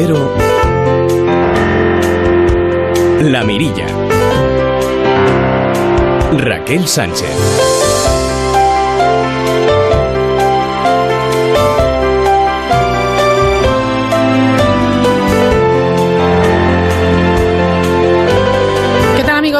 Cero La Mirilla. Raquel Sánchez.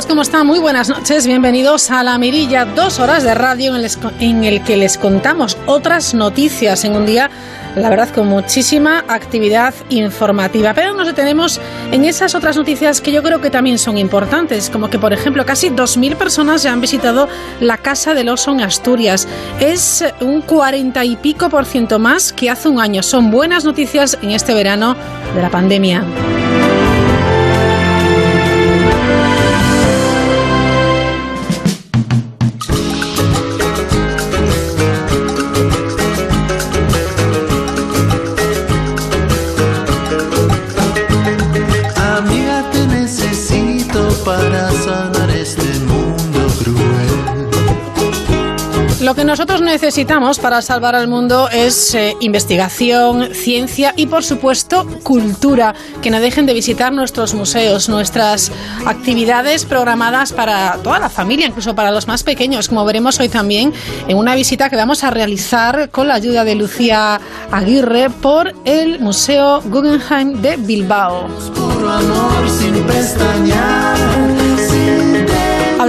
¿cómo están? Muy buenas noches, bienvenidos a La Mirilla, dos horas de radio en el que les contamos otras noticias en un día, la verdad, con muchísima actividad informativa. Pero nos detenemos en esas otras noticias que yo creo que también son importantes, como que, por ejemplo, casi 2.000 personas ya han visitado la Casa del Oso en Asturias. Es un 40 y pico por ciento más que hace un año. Son buenas noticias en este verano de la pandemia. Nosotros necesitamos para salvar al mundo es eh, investigación, ciencia y, por supuesto, cultura. Que no dejen de visitar nuestros museos, nuestras actividades programadas para toda la familia, incluso para los más pequeños, como veremos hoy también en una visita que vamos a realizar con la ayuda de Lucía Aguirre por el Museo Guggenheim de Bilbao.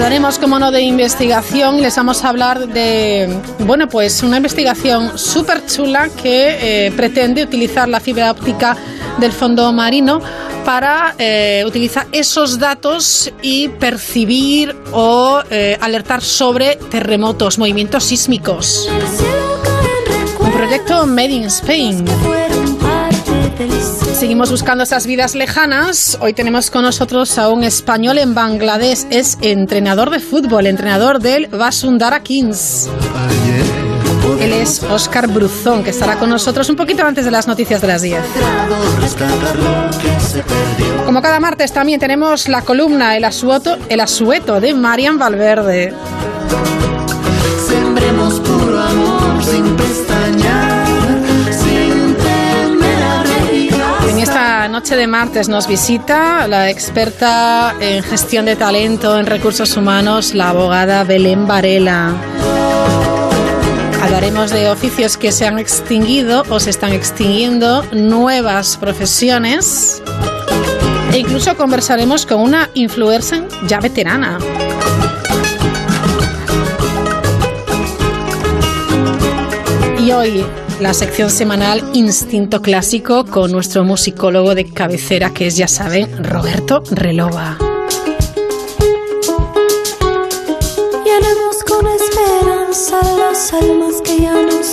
Hablaremos, como no, de investigación. Les vamos a hablar de, bueno, pues una investigación súper chula que eh, pretende utilizar la fibra óptica del fondo marino para eh, utilizar esos datos y percibir o eh, alertar sobre terremotos, movimientos sísmicos. Un proyecto Made in Spain. Seguimos buscando esas vidas lejanas. Hoy tenemos con nosotros a un español en Bangladesh. Es entrenador de fútbol, entrenador del Basundara Kings. Él es Oscar Bruzón, que estará con nosotros un poquito antes de las noticias de las 10. Como cada martes también tenemos la columna El Asueto, el asueto de Marian Valverde. Sembremos puro amor sin noche de martes nos visita la experta en gestión de talento en recursos humanos, la abogada Belén Varela. Hablaremos de oficios que se han extinguido o se están extinguiendo, nuevas profesiones e incluso conversaremos con una influencer ya veterana. Y hoy la sección semanal Instinto Clásico con nuestro musicólogo de cabecera que es, ya saben, Roberto Relova. con esperanza las almas que ya no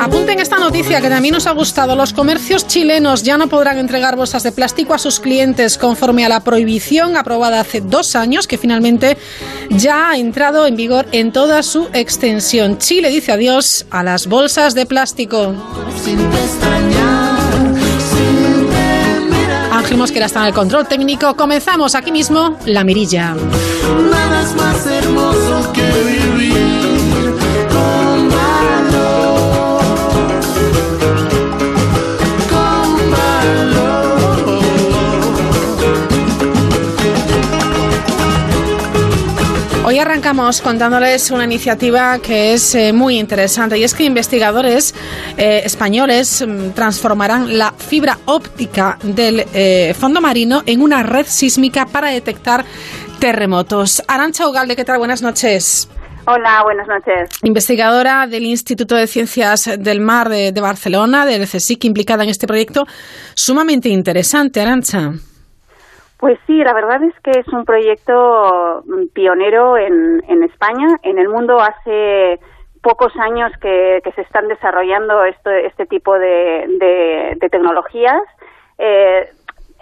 Apunten esta noticia que también nos ha gustado. Los comercios chilenos ya no podrán entregar bolsas de plástico a sus clientes conforme a la prohibición aprobada hace dos años, que finalmente ya ha entrado en vigor en toda su extensión. Chile dice adiós a las bolsas de plástico. Ángel Mosquera está en el control técnico. Comenzamos aquí mismo la mirilla. Nada es más hermoso que Hoy arrancamos contándoles una iniciativa que es eh, muy interesante y es que investigadores eh, españoles mm, transformarán la fibra óptica del eh, fondo marino en una red sísmica para detectar terremotos. Arancha Ugalde, ¿qué tal? Buenas noches. Hola, buenas noches. Investigadora del Instituto de Ciencias del Mar de, de Barcelona, del CSIC, implicada en este proyecto sumamente interesante, Arancha. Pues sí, la verdad es que es un proyecto pionero en, en España. En el mundo hace pocos años que, se están desarrollando este tipo de, tecnologías. Eh,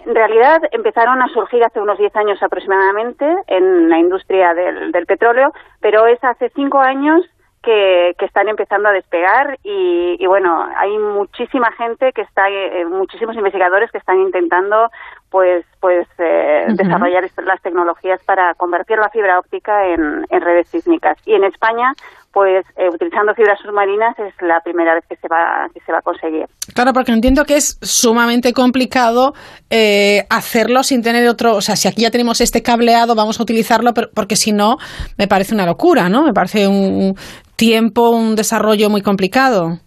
en realidad empezaron a surgir hace unos 10 años aproximadamente en la industria del, petróleo, pero es hace cinco años que, están empezando a despegar y, bueno, hay muchísima gente que está, eh, muchísimos investigadores que están intentando pues pues eh, desarrollar las tecnologías para convertir la fibra óptica en, redes sísmicas. Y en España, pues eh, utilizando fibras submarinas es la primera vez que se va que se va a conseguir. Claro, porque entiendo que es sumamente complicado eh, hacerlo sin tener otro, o sea, si aquí ya tenemos este cableado, vamos a utilizarlo, porque si no, me parece una locura, ¿no? Me parece un tiempo, un desarrollo muy complicado.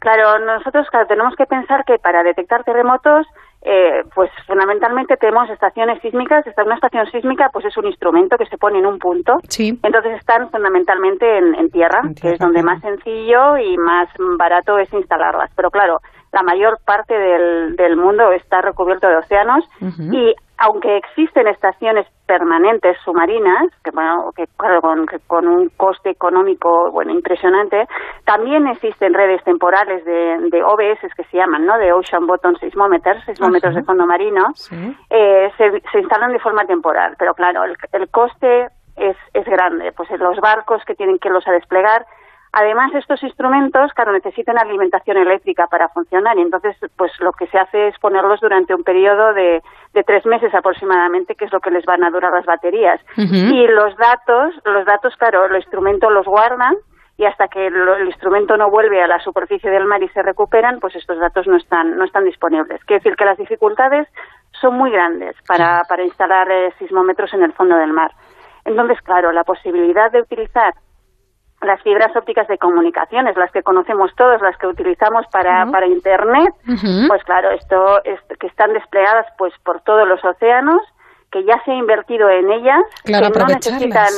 Claro, nosotros claro, tenemos que pensar que para detectar terremotos eh, pues fundamentalmente tenemos estaciones sísmicas. Una estación sísmica pues es un instrumento que se pone en un punto. Entonces están fundamentalmente en, tierra, que es donde más sencillo y más barato es instalarlas. Pero claro, la mayor parte del, del mundo está recubierto de océanos y aunque existen estaciones permanentes submarinas, que bueno, que con, con un coste económico bueno impresionante, también existen redes temporales de, de OBS que se llaman, ¿no? De Ocean Bottom Seismometers, seismómetros de fondo marino, eh, se, se, instalan de forma temporal, pero claro, el, el coste es, es grande, pues los barcos que tienen que los a desplegar Además, estos instrumentos, claro, necesitan alimentación eléctrica para funcionar y entonces, pues lo que se hace es ponerlos durante un periodo de, de tres meses aproximadamente, que es lo que les van a durar las baterías. Y los datos, los datos, claro, el instrumento los guardan y hasta que el, instrumento no vuelve a la superficie del mar y se recuperan, pues estos datos no están, no están disponibles. Quiere decir que las dificultades son muy grandes para, para instalar eh, sismómetros en el fondo del mar. Entonces, claro, la posibilidad de utilizar las fibras ópticas de comunicaciones, las que conocemos todos, las que utilizamos para, para Internet, pues claro, esto es, que están desplegadas pues por todos los océanos, que ya se ha invertido en ellas, que no necesitan,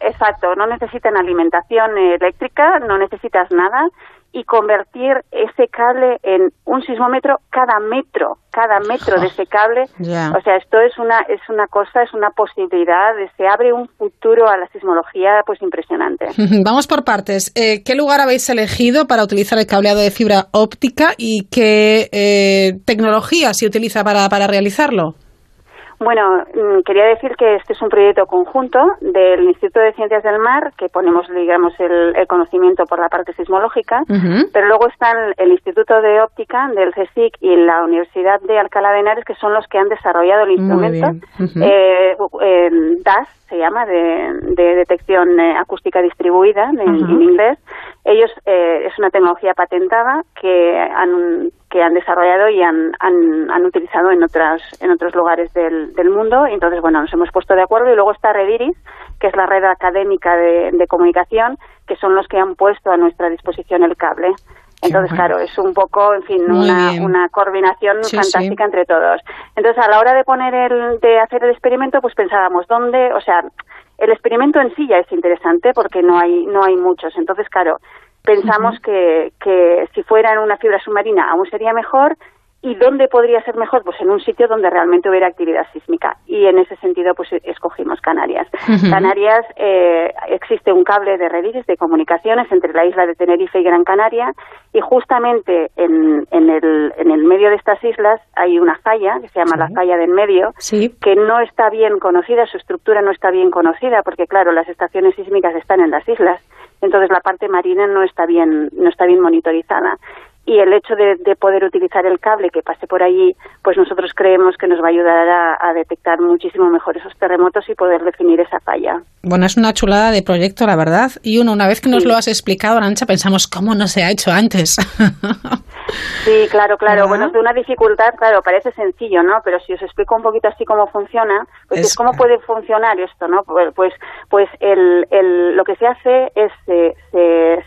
exacto, no necesitan alimentación eléctrica, no necesitas nada y convertir ese cable en un sismómetro cada metro, cada metro de ese cable. O sea, esto es una es una cosa, es una posibilidad, se abre un futuro a la sismología pues impresionante. Vamos por partes. Eh, ¿Qué lugar habéis elegido para utilizar el cableado de fibra óptica y qué eh, tecnología se utiliza para, para realizarlo? Bueno, mm, quería decir que este es un proyecto conjunto del Instituto de Ciencias del Mar, que ponemos, digamos, el, conocimiento por la parte sismológica, pero luego están el Instituto de Óptica del CSIC y la Universidad de Alcalá de Henares, que son los que han desarrollado el instrumento. Eh, DAS se llama, de, detección eh, acústica distribuida en, inglés. Ellos, eh, es una tecnología patentada que han que han desarrollado y han, han, utilizado en otras en otros lugares del, del, mundo. Y entonces, bueno, nos hemos puesto de acuerdo y luego está Rediris, que es la red académica de, comunicación, que son los que han puesto a nuestra disposición el cable. Entonces, claro, es un poco, en fin, una, una, coordinación fantástica entre todos. Entonces, a la hora de poner el, de hacer el experimento, pues pensábamos dónde, o sea, el experimento en sí ya es interesante porque no hay, no hay muchos. Entonces, claro, pensamos que, que si fuera en una fibra submarina aún sería mejor ¿Y dónde podría ser mejor? Pues en un sitio donde realmente hubiera actividad sísmica. Y en ese sentido, pues escogimos Canarias. Canarias, eh, existe un cable de redes de comunicaciones entre la isla de Tenerife y Gran Canaria. Y justamente en, en, el, en el medio de estas islas hay una falla, que se llama la falla del medio, que no está bien conocida, su estructura no está bien conocida, porque claro, las estaciones sísmicas están en las islas. Entonces la parte marina no está bien, no está bien monitorizada y el hecho de, poder utilizar el cable que pase por allí, pues nosotros creemos que nos va a ayudar a, detectar muchísimo mejor esos terremotos y poder definir esa falla. Bueno, es una chulada de proyecto, la verdad. Y uno, una vez que nos lo has explicado, Arancha, pensamos, ¿cómo no se ha hecho antes? Sí, claro, claro. Bueno, de una dificultad, claro, parece sencillo, ¿no? Pero si os explico un poquito así cómo funciona, pues es, cómo puede funcionar esto, ¿no? Pues, pues, pues el, el, lo que se hace es se,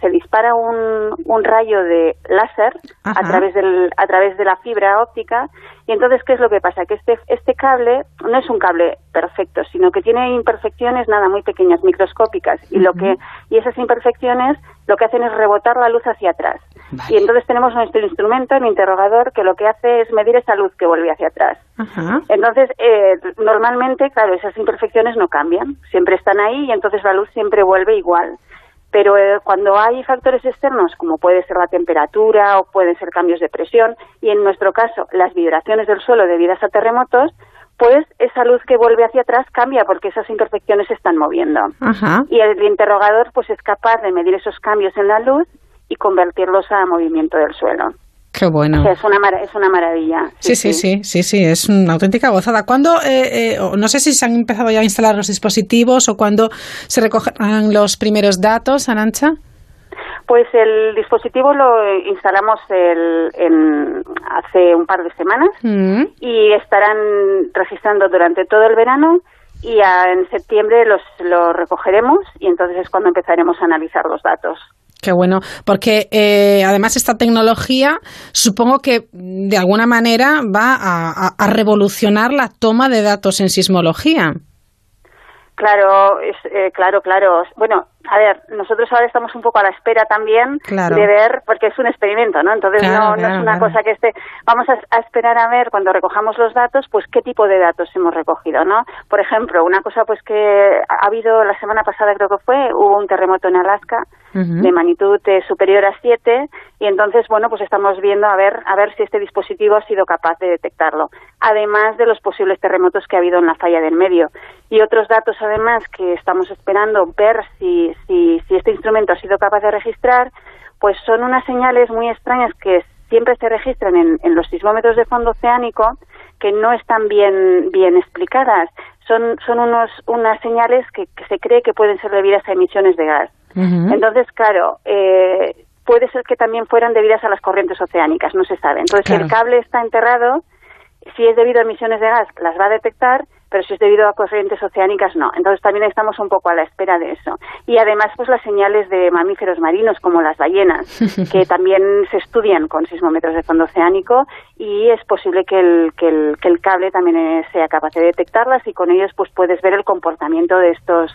se, dispara un, un rayo de láser a través del a través de la fibra óptica. Y entonces qué es lo que pasa que este este cable no es un cable perfecto sino que tiene imperfecciones nada muy pequeñas microscópicas. Y lo que y esas imperfecciones lo que hacen es rebotar la luz hacia atrás. Y entonces tenemos nuestro instrumento, el interrogador, que lo que hace es medir esa luz que vuelve hacia atrás. Entonces, eh, normalmente, claro, esas imperfecciones no cambian, siempre están ahí y entonces la luz siempre vuelve igual. Pero eh, cuando hay factores externos, como puede ser la temperatura o pueden ser cambios de presión, y en nuestro caso las vibraciones del suelo debidas a terremotos, pues esa luz que vuelve hacia atrás cambia porque esas imperfecciones se están moviendo. Y el interrogador pues es capaz de medir esos cambios en la luz y convertirlos a movimiento del suelo. Qué bueno. es una, es una maravilla. Sí sí, sí, sí, sí, es una auténtica gozada. ¿Cuándo, eh, eh, no sé si se han empezado ya a instalar los dispositivos o cuándo se recogerán los primeros datos, Arancha? Pues el dispositivo lo instalamos el, hace un par de semanas mm. y estarán registrando durante todo el verano y en septiembre los, los recogeremos y entonces es cuando empezaremos a analizar los datos. Qué bueno, porque eh, además esta tecnología supongo que de alguna manera va a, revolucionar la toma de datos en sismología. Claro, eh, claro, claro. Bueno, a ver, nosotros ahora estamos un poco a la espera también de ver, porque es un experimento, ¿no? Entonces no, no, es una cosa que esté. Vamos a, esperar a ver cuando recojamos los datos, pues qué tipo de datos hemos recogido, ¿no? Por ejemplo, una cosa pues que ha habido la semana pasada creo que fue, hubo un terremoto en Alaska de magnitud eh, superior a 7 y entonces bueno pues estamos viendo a ver a ver si este dispositivo ha sido capaz de detectarlo además de los posibles terremotos que ha habido en la falla del medio y otros datos además que estamos esperando ver si si, si este instrumento ha sido capaz de registrar pues son unas señales muy extrañas que siempre se registran en, en los sismómetros de fondo oceánico que no están bien bien explicadas. Son son unos unas señales que se cree que pueden ser debidas a emisiones de gas. Entonces, claro, eh, puede ser que también fueran debidas a las corrientes oceánicas, no se sabe. Entonces, si el cable está enterrado, si es debido a emisiones de gas, las va a detectar, pero si es debido a corrientes oceánicas, no. Entonces también estamos un poco a la espera de eso. Y además, pues las señales de mamíferos marinos, como las ballenas, que también se estudian con sismómetros de fondo oceánico y es posible que el, que el, que el cable también sea capaz de detectarlas y con ellos pues puedes ver el comportamiento de estos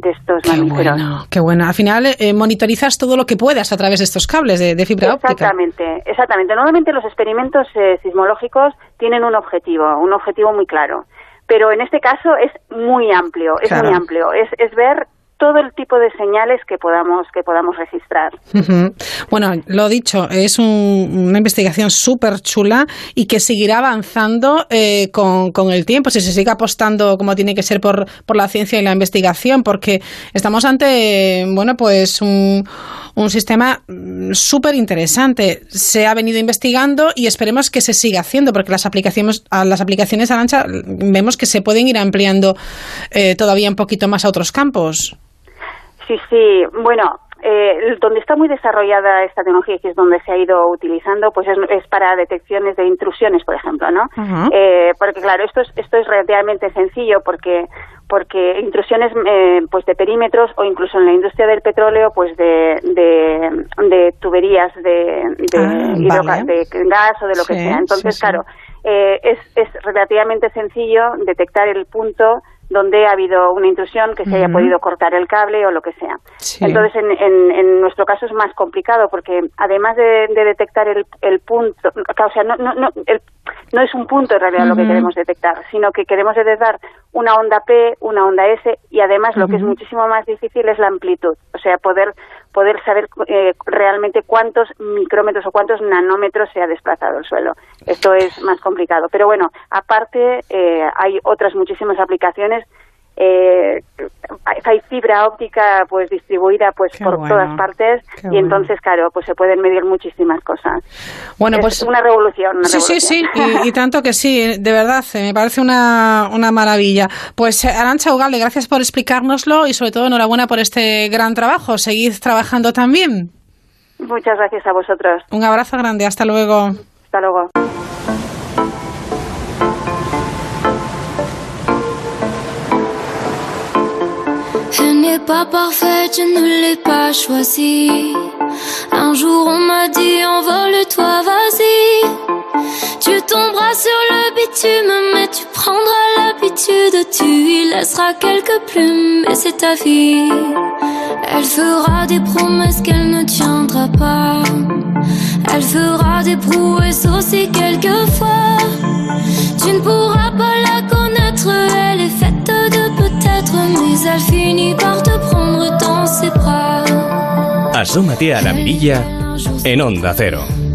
de estos qué Bueno, qué bueno. Al final eh, monitorizas todo lo que puedas a través de estos cables de, fibra óptica. Exactamente, exactamente. Normalmente los experimentos eh, sismológicos tienen un objetivo, un objetivo muy claro. Pero en este caso es muy amplio, es muy amplio. Es, es ver todo el tipo de señales que podamos que podamos registrar. Bueno, lo dicho, es una investigación súper chula y que seguirá avanzando eh, con, con, el tiempo, si se sigue apostando como tiene que ser por, por la ciencia y la investigación, porque estamos ante, bueno, pues un, un sistema mm, súper interesante. Se ha venido investigando y esperemos que se siga haciendo, porque las aplicaciones, las aplicaciones Arancha vemos que se pueden ir ampliando eh, todavía un poquito más a otros campos. Sí, sí. Bueno, eh, donde está muy desarrollada esta tecnología, que es donde se ha ido utilizando, pues es, para detecciones de intrusiones, por ejemplo, ¿no? eh, porque claro, esto es, esto es relativamente sencillo porque porque intrusiones eh, pues de perímetros o incluso en la industria del petróleo pues de, de, tuberías de, de, ah, de, gas o de lo que sea. entonces claro eh, es, es relativamente sencillo detectar el punto donde ha habido una intrusión, que se haya podido cortar el cable o lo que sea. Entonces, en, en, nuestro caso es más complicado porque además de, detectar el, el, punto, o sea, no, no, no, no es un punto en realidad lo que queremos detectar, sino que queremos detectar una onda P, una onda S y además lo que es muchísimo más difícil es la amplitud, o sea, poder poder saber eh, realmente cuántos micrómetros o cuántos nanómetros se ha desplazado el suelo. Esto es más complicado. Pero bueno, aparte eh, hay otras muchísimas aplicaciones eh, hay fibra óptica pues distribuida pues por todas partes y entonces claro pues se pueden medir muchísimas cosas. Bueno es pues una revolución sí sí sí y, tanto que sí de verdad eh, me parece una, una maravilla. Pues Arancha Ugalde gracias por explicárnoslo y sobre todo enhorabuena por este gran trabajo. Seguid trabajando también. Muchas gracias a vosotros. Un abrazo grande hasta luego. Hasta luego n'est pas parfaite, je ne l'ai pas choisi. Un jour on m'a dit envole-toi, vas-y. Tu tomberas sur le bitume, mais tu prendras l'habitude. Tu y laisseras quelques plumes, et c'est ta vie. Elle fera des promesses qu'elle ne tiendra pas. Elle fera des prouesses aussi quelquefois. Tu ne pourras pas la connaître, elle est faite peut-être, mais elle finit par te prendre dans ses bras. Asómate a la mirilla en Onda Cero.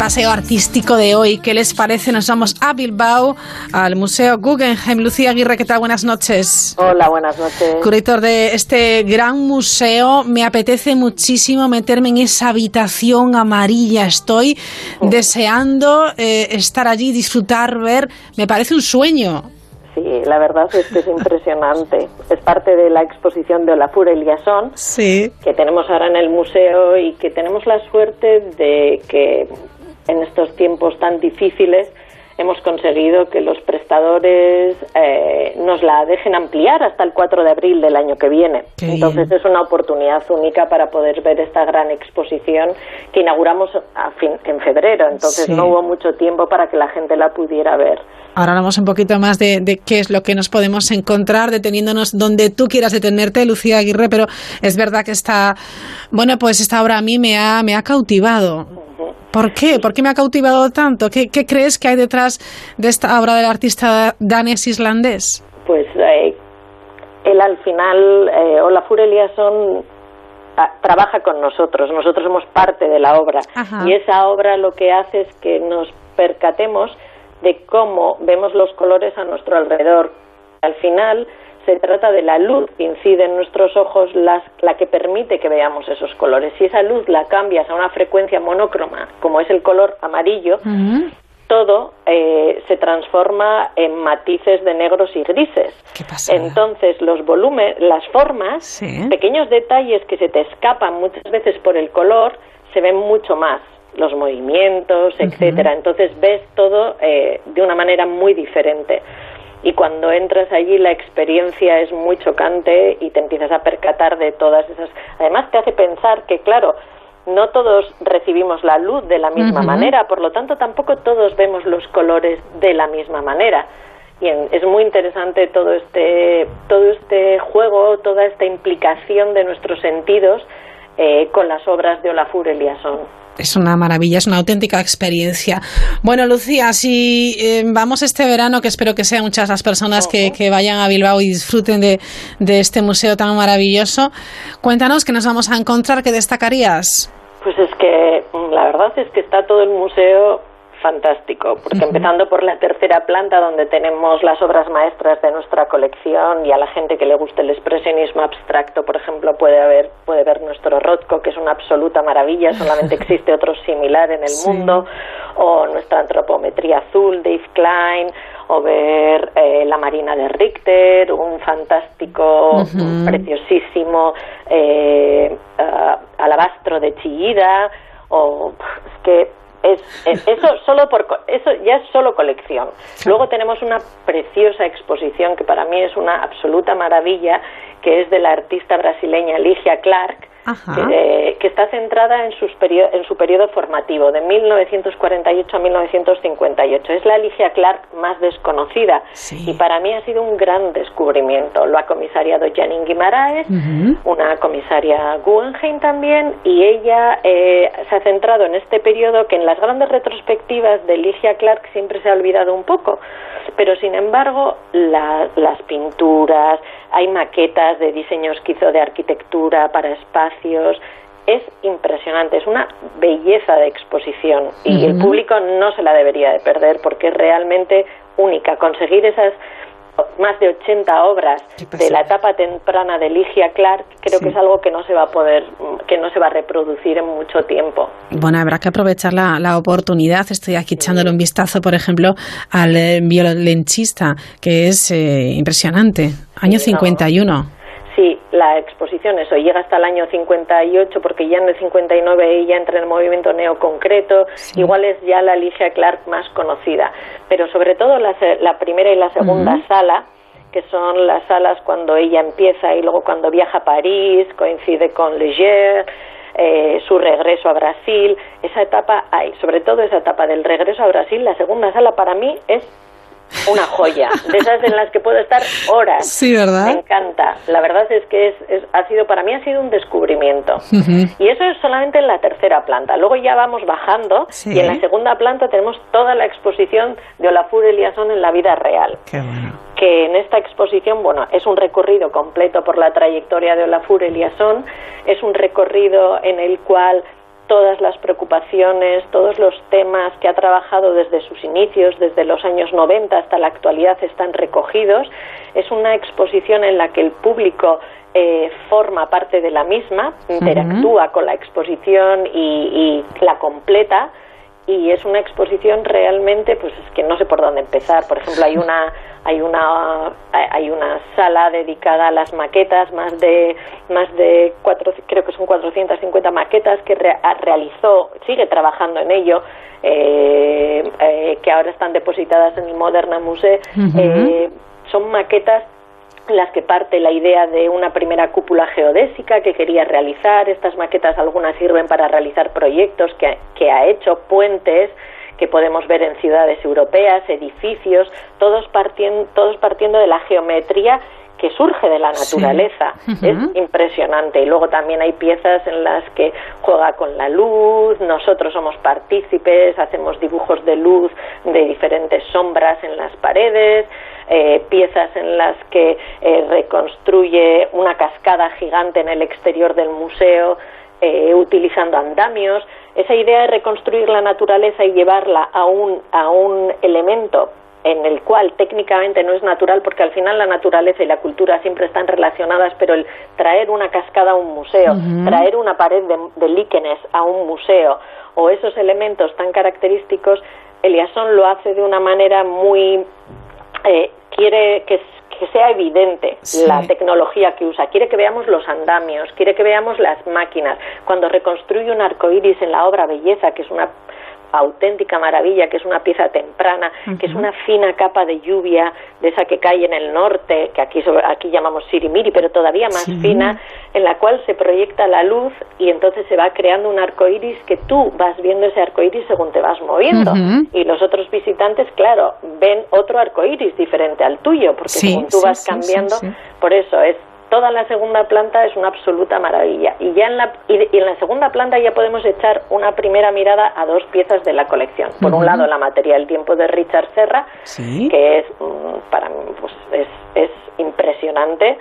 Paseo artístico de hoy. ¿Qué les parece? Nos vamos a Bilbao, al Museo Guggenheim. Lucía Aguirre, ¿qué tal? Buenas noches. Hola, buenas noches. Curator de este gran museo. Me apetece muchísimo meterme en esa habitación amarilla. Estoy deseando eh, estar allí, disfrutar, ver. Me parece un sueño. Sí, la verdad es que es impresionante. Es parte de la exposición de Olafur Eliasson, sí. que tenemos ahora en el museo y que tenemos la suerte de que en estos tiempos tan difíciles hemos conseguido que los prestadores eh, nos la dejen ampliar hasta el 4 de abril del año que viene. Entonces es una oportunidad única para poder ver esta gran exposición que inauguramos a fin, en febrero. Entonces no hubo mucho tiempo para que la gente la pudiera ver. Ahora hablamos un poquito más de, qué es lo que nos podemos encontrar, deteniéndonos donde tú quieras detenerte, Lucía Aguirre, pero es verdad que esta, bueno, pues esta obra a mí me ha, me ha cautivado. ¿Por qué? ¿Por qué me ha cautivado tanto? ¿Qué, crees que hay detrás de esta obra del artista danés islandés? Pues eh, él al final, eh, Olafur Eliasson ah, trabaja con nosotros, nosotros somos parte de la obra y esa obra lo que hace es que nos percatemos de cómo vemos los colores a nuestro alrededor. Al final se trata de la luz que incide en nuestros ojos, la que permite que veamos esos colores. Si esa luz la cambias a una frecuencia monócroma, como es el color amarillo, todo eh, se transforma en matices de negros y grises. Entonces, los volúmenes, las formas, pequeños detalles que se te escapan muchas veces por el color, se ven mucho más los movimientos, etcétera. Entonces ves todo eh, de una manera muy diferente. Y cuando entras allí la experiencia es muy chocante y te empiezas a percatar de todas esas. Además te hace pensar que, claro, no todos recibimos la luz de la misma manera, por lo tanto tampoco todos vemos los colores de la misma manera. Y es muy interesante todo este, todo este juego, toda esta implicación de nuestros sentidos eh, con las obras de Olafur Eliasson es una maravilla, es una auténtica experiencia. Bueno, Lucía, si eh, vamos este verano, que espero que sean muchas las personas que, vayan a Bilbao y disfruten de, de, este museo tan maravilloso, cuéntanos qué nos vamos a encontrar, qué destacarías. Pues es que mm, la verdad es que está todo el museo fantástico, porque empezando por la tercera planta donde tenemos las obras maestras de nuestra colección y a la gente que le guste el expresionismo abstracto, por ejemplo, puede haber puede ver nuestro Rothko, que es una absoluta maravilla, solamente existe otro similar en el mundo, o nuestra antropometría azul de Yves Klein, o ver eh, la Marina de Richter, un fantástico, preciosísimo eh, alabastro de Chillida, o es que es, eso solo por eso ya es solo colección. Luego tenemos una preciosa exposición que para mí es una absoluta maravilla, que es de la artista brasileña Ligia Clark, que, que, está centrada en, sus en su periodo formativo, de 1948 a 1958. Es la Ligia Clark más desconocida. Y para mí ha sido un gran descubrimiento. Lo ha comisariado Janine Guimaraes, una comisaria Guggenheim también, y ella eh, se ha centrado en este periodo que en las grandes retrospectivas de Ligia Clark siempre se ha olvidado un poco, pero sin embargo las pinturas, hay maquetas de diseños que hizo de arquitectura para espacios. Es impresionante, es una belleza de exposición y el público no se la debería de perder porque es realmente única. Conseguir esas más de 80 obras de la etapa temprana de Ligia Clark, creo que es algo que no se va a poder, que no se va a reproducir en mucho tiempo. Bueno, habrá que aprovechar la, oportunidad. Estoy aquí echándole un vistazo, por ejemplo, al violenchista, que es eh, impresionante. Año 51. Sí, la exposición, eso, llega hasta el año 58, porque ya en el 59 ella entra en el movimiento neoconcreto, igual es ya la Alicia Clark más conocida, pero sobre todo la, primera y la segunda sala, que son las salas cuando ella empieza y luego cuando viaja a París, coincide con Leger, eh, su regreso a Brasil, esa etapa hay, sobre todo esa etapa del regreso a Brasil, la segunda sala para mí es una joya, de esas en las que puedo estar horas. Sí, ¿verdad? Me encanta. La verdad es que es, ha sido para mí ha sido un descubrimiento. Y eso es solamente en la tercera planta. Luego ya vamos bajando y en la segunda planta tenemos toda la exposición de Olafur Eliasson en la vida real. Que en esta exposición, bueno, es un recorrido completo por la trayectoria de Olafur Eliasson, es un recorrido en el cual todas las preocupaciones, todos los temas que ha trabajado desde sus inicios, desde los años 90 hasta la actualidad, están recogidos. Es una exposición en la que el público eh, forma parte de la misma, interactúa con la exposición y, y la completa y es una exposición realmente pues es que no sé por dónde empezar. Por ejemplo hay una hay una hay una sala dedicada a las maquetas más de más de cuatro creo que son 450 maquetas que realizó sigue trabajando en ello eh, eh, que ahora están depositadas en el Moderna Musée eh, son maquetas las que parte la idea de una primera cúpula geodésica que quería realizar. Estas maquetas algunas sirven para realizar proyectos que, que ha hecho, puentes que podemos ver en ciudades europeas, edificios, todos partiendo, todos partiendo de la geometría que surge de la naturaleza. Es impresionante. Y luego también hay piezas en las que juega con la luz, nosotros somos partícipes, hacemos dibujos de luz de diferentes sombras en las paredes, eh, piezas en las que eh, reconstruye una cascada gigante en el exterior del museo eh, utilizando andamios. Esa idea de reconstruir la naturaleza y llevarla a un, a un elemento en el cual técnicamente no es natural porque al final la naturaleza y la cultura siempre están relacionadas, pero el traer una cascada a un museo, traer una pared de, de, líquenes a un museo o esos elementos tan característicos, Eliasson lo hace de una manera muy eh, quiere que, sea evidente la tecnología que usa, quiere que veamos los andamios, quiere que veamos las máquinas. Cuando reconstruye un arco iris en la obra Belleza, que es una auténtica maravilla, que es una pieza temprana, que es una fina capa de lluvia, de esa que cae en el norte, que aquí, aquí llamamos sirimiri, pero todavía más fina, en la cual se proyecta la luz y entonces se va creando un arco iris que tú vas viendo ese arco iris según te vas moviendo. Y los otros visitantes, claro, ven otro arco iris diferente al tuyo, porque según tú vas cambiando, por eso es toda la segunda planta es una absoluta maravilla. Y ya en la, y en la segunda planta ya podemos echar una primera mirada a dos piezas de la colección. Por un lado, la materia del tiempo de Richard Serra, que es, mm, para pues, es, es impresionante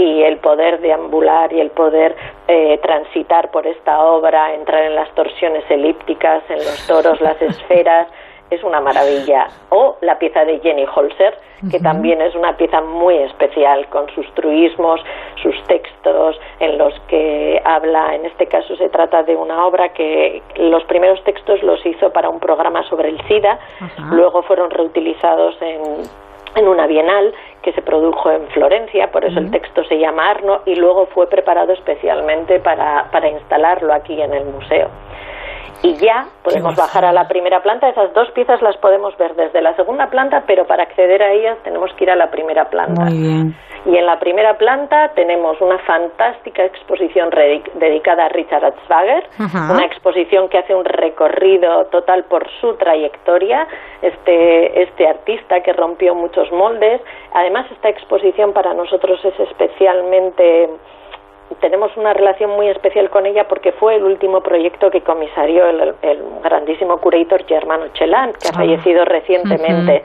y el poder deambular y el poder eh, transitar por esta obra, entrar en las torsiones elípticas, en los toros, las esferas, es una maravilla. O la pieza de Jenny Holzer, que también es una pieza muy especial, con sus truismos, sus textos, en los que habla, en este caso se trata de una obra que los primeros textos los hizo para un programa sobre el SIDA, luego fueron reutilizados en en una bienal que se produjo en Florencia, por eso el texto se llama Arno, y luego fue preparado especialmente para, para instalarlo aquí en el museo y ya podemos bajar a la primera planta. Esas dos piezas las podemos ver desde la segunda planta, pero para acceder a ellas tenemos que ir a la primera planta. Y en la primera planta tenemos una fantástica exposición dedicada a Richard Atzwager, una exposición que hace un recorrido total por su trayectoria, este, este artista que rompió muchos moldes. Además, esta exposición para nosotros es especialmente tenemos una relación muy especial con ella porque fue el último proyecto que comisarió el, grandísimo curator Germano Chelan, que ha ah. fallecido recientemente.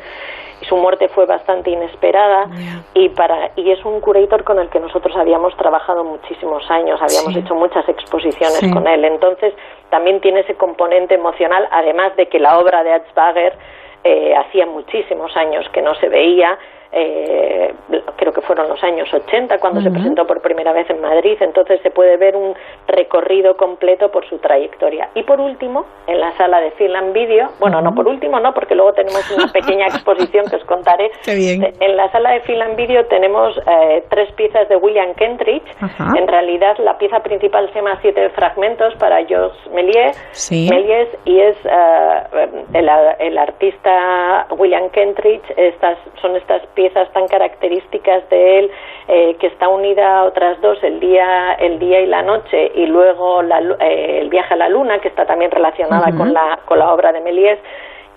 y Su muerte fue bastante inesperada y para y es un curator con el que nosotros habíamos trabajado muchísimos años, habíamos hecho muchas exposiciones con él. Entonces también tiene ese componente emocional, además de que la obra de Atzbager eh, hacía muchísimos años que no se veía eh, creo que fueron los años 80 cuando se presentó por primera vez en Madrid, entonces se puede ver un recorrido completo por su trayectoria. Y por último, en la sala de Film Video, bueno, no por último, no, porque luego tenemos una pequeña exposición que os contaré. En la sala de Film Video tenemos eh, tres piezas de William Kentridge. En realidad, la pieza principal se llama Siete Fragmentos para Jos Méliès, y es eh, el, el, artista William Kentridge. Estas son estas piezas tan características de él eh, que está unida a otras dos el día el día y la noche y luego eh, el viaje a la luna que está también relacionada con la con la obra de Méliès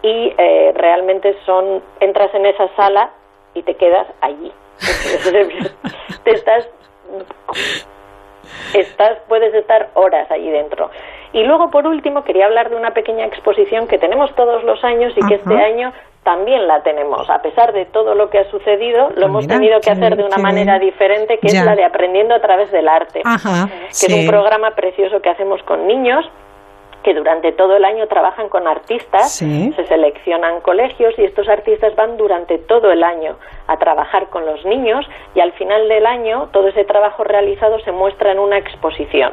y eh, realmente son entras en esa sala y te quedas allí. Te estás estás puedes estar horas allí dentro. Y luego por último quería hablar de una pequeña exposición que tenemos todos los años y que este año también la tenemos. A pesar de todo lo que ha sucedido, lo hemos tenido que hacer de una manera diferente, que es la de aprendiendo a través del arte, que es un programa precioso que hacemos con niños que durante todo el año trabajan con artistas, se seleccionan colegios y estos artistas van durante todo el año a trabajar con los niños y al final del año todo ese trabajo realizado se muestra en una exposición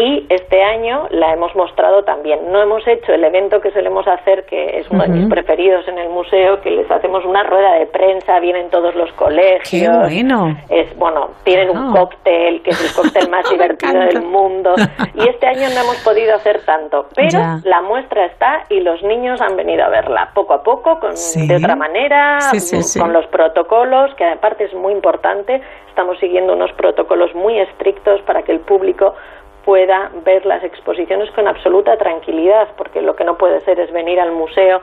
y este año la hemos mostrado también. No hemos hecho el evento que solemos hacer, que es uno de mis preferidos en el museo, que les hacemos una rueda de prensa, vienen todos los colegios. Qué bueno. Es, bueno, tienen un cóctel, que es el cóctel más divertido del mundo. Y este año no hemos podido hacer tanto, pero la muestra está y los niños han venido a verla poco a poco, con, de otra manera, con los protocolos, que aparte es muy importante. Estamos siguiendo unos protocolos muy estrictos para que el público pueda ver las exposiciones con absoluta tranquilidad, porque lo que no puede ser es venir al museo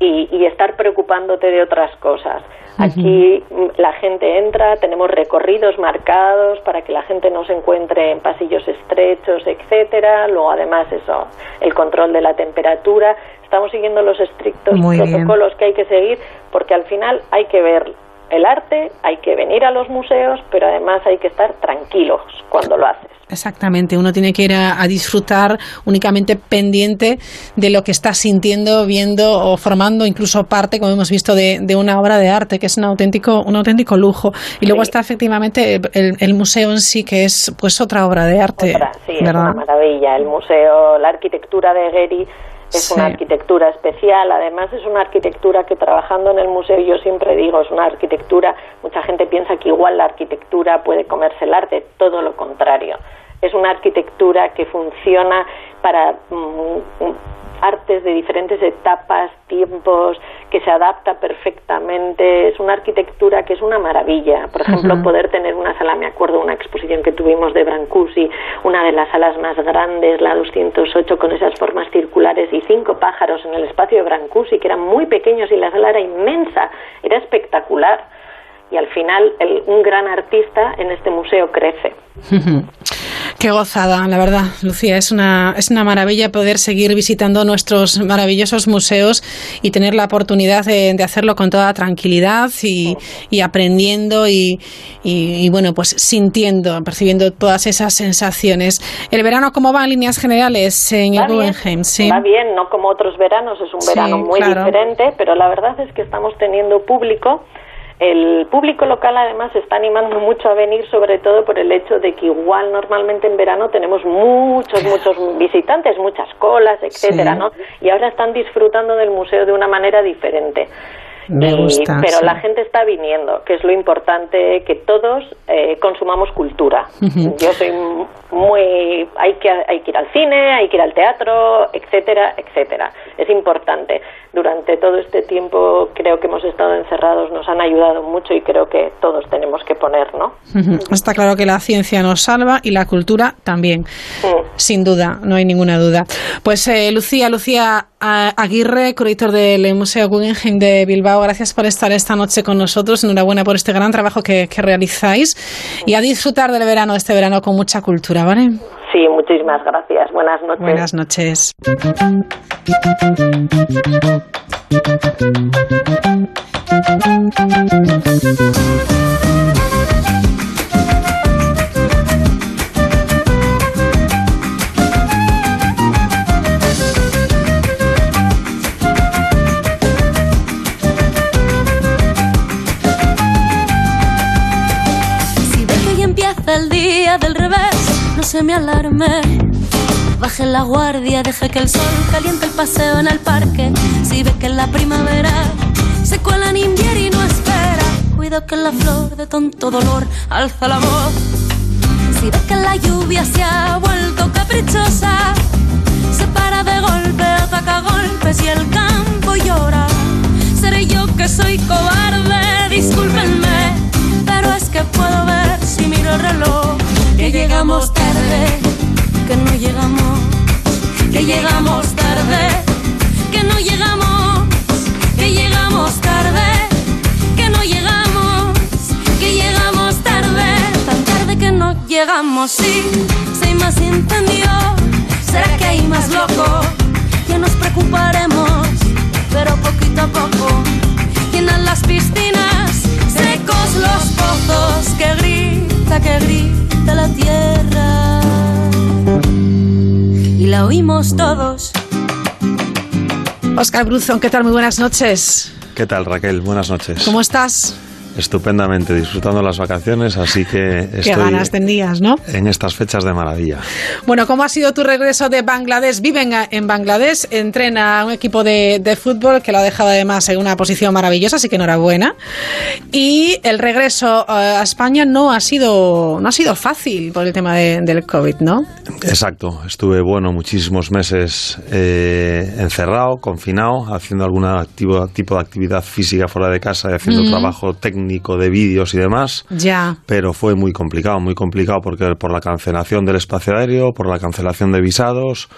y, estar preocupándote de otras cosas. Aquí la gente entra, tenemos recorridos marcados para que la gente no se encuentre en pasillos estrechos, etcétera. Luego, además, eso, el control de la temperatura. Estamos siguiendo los estrictos protocolos que hay que seguir, porque al final hay que ver el arte, hay que venir a los museos, pero además hay que estar tranquilos cuando lo haces. Exactamente, uno tiene que ir a, disfrutar únicamente pendiente de lo que está sintiendo, viendo o formando incluso parte, como hemos visto, de, una obra de arte, que es un auténtico, un auténtico lujo. Y luego está efectivamente el, museo en sí, que es pues otra obra de arte. sí, es una maravilla. El museo, la arquitectura de Gehry es una arquitectura especial, además es una arquitectura que trabajando en el museo yo siempre digo, es una arquitectura, mucha gente piensa que igual la arquitectura puede comerse el arte, todo lo contrario. Es una arquitectura que funciona para mm, artes de diferentes etapas, tiempos, que se adapta perfectamente. Es una arquitectura que es una maravilla. Por ejemplo, poder tener una sala, me acuerdo una exposición que tuvimos de Brancusi, una de las salas más grandes, la 208, con esas formas circulares y cinco pájaros en el espacio de Brancusi, que eran muy pequeños y la sala era inmensa, era espectacular. Y al final, un gran artista en este museo crece. Qué gozada, la verdad, Lucía. Es una, es una maravilla poder seguir visitando nuestros maravillosos museos y tener la oportunidad de, hacerlo con toda tranquilidad y, aprendiendo y, bueno, pues sintiendo, percibiendo todas esas sensaciones. ¿El verano cómo va en líneas generales en el Guggenheim? ¿Sí? Va bien, no como otros veranos, es un verano muy diferente, pero la verdad es que estamos teniendo público el público local además se está animando mucho a venir, sobre todo por el hecho de que igual normalmente en verano tenemos muchos, muchos visitantes, muchas colas, etcétera, ¿no? Y ahora están disfrutando del museo de una manera diferente. pero la gente está viniendo, que es lo importante, que todos eh, consumamos cultura. Yo soy muy... Hay que, hay que ir al cine, hay que ir al teatro, etcétera, etcétera. Es importante durante todo este tiempo creo que hemos estado encerrados nos han ayudado mucho y creo que todos tenemos que poner, ¿no? Está claro que la ciencia nos salva y la cultura también, sin duda, no hay ninguna duda. Pues eh, Lucía, Lucía Aguirre, curator del Museo Guggenheim de Bilbao, gracias por estar esta noche con nosotros, enhorabuena por este gran trabajo que, que realizáis y a disfrutar del verano, este verano con mucha cultura, ¿vale? Sí, muchísimas gracias. Buenas noches. Buenas noches. Se me alarme. Baje la guardia, deje que el sol caliente el paseo en el parque. Si ve que en la primavera se cuela en invierno y no espera, cuida que la flor de tonto dolor alza la voz. Si ve que la lluvia se ha vuelto caprichosa, se para de golpe, ataca golpes y el campo llora. Seré yo que soy cobarde, discúlpenme, pero es que puedo ver si miro el reloj que llegamos tarde, que no llegamos, que llegamos tarde, que no llegamos, que llegamos tarde, que no llegamos, que llegamos tarde, tan tarde que no llegamos, sí, si más entendió, será que hay más loco, que nos preocuparemos, pero poquito a poco, las piscinas, secos los pozos, que grita, que grita la tierra y la la oímos todos. Oscar Bruzón, ¿qué tal? Muy buenas noches. ¿Qué tal, Raquel? Buenas noches. ¿Cómo estás? Estupendamente, disfrutando las vacaciones, así que estoy Qué ganas tendrías, ¿no? en estas fechas de maravilla. Bueno, ¿cómo ha sido tu regreso de Bangladesh? Vive en, Bangladesh, entrena a un equipo de, de fútbol que lo ha dejado además en una posición maravillosa, así que enhorabuena. Y el regreso eh, a España no ha sido, no ha sido fácil por el tema de- del COVID, ¿no? Exacto, estuve, bueno, muchísimos meses eh, encerrado, confinado, haciendo algún tipo de actividad física fuera de casa y haciendo trabajo técnico de vídeos y demás. Ya. Pero fue muy complicado, muy complicado porque por la cancelación del espacio aéreo, por la cancelación de visados,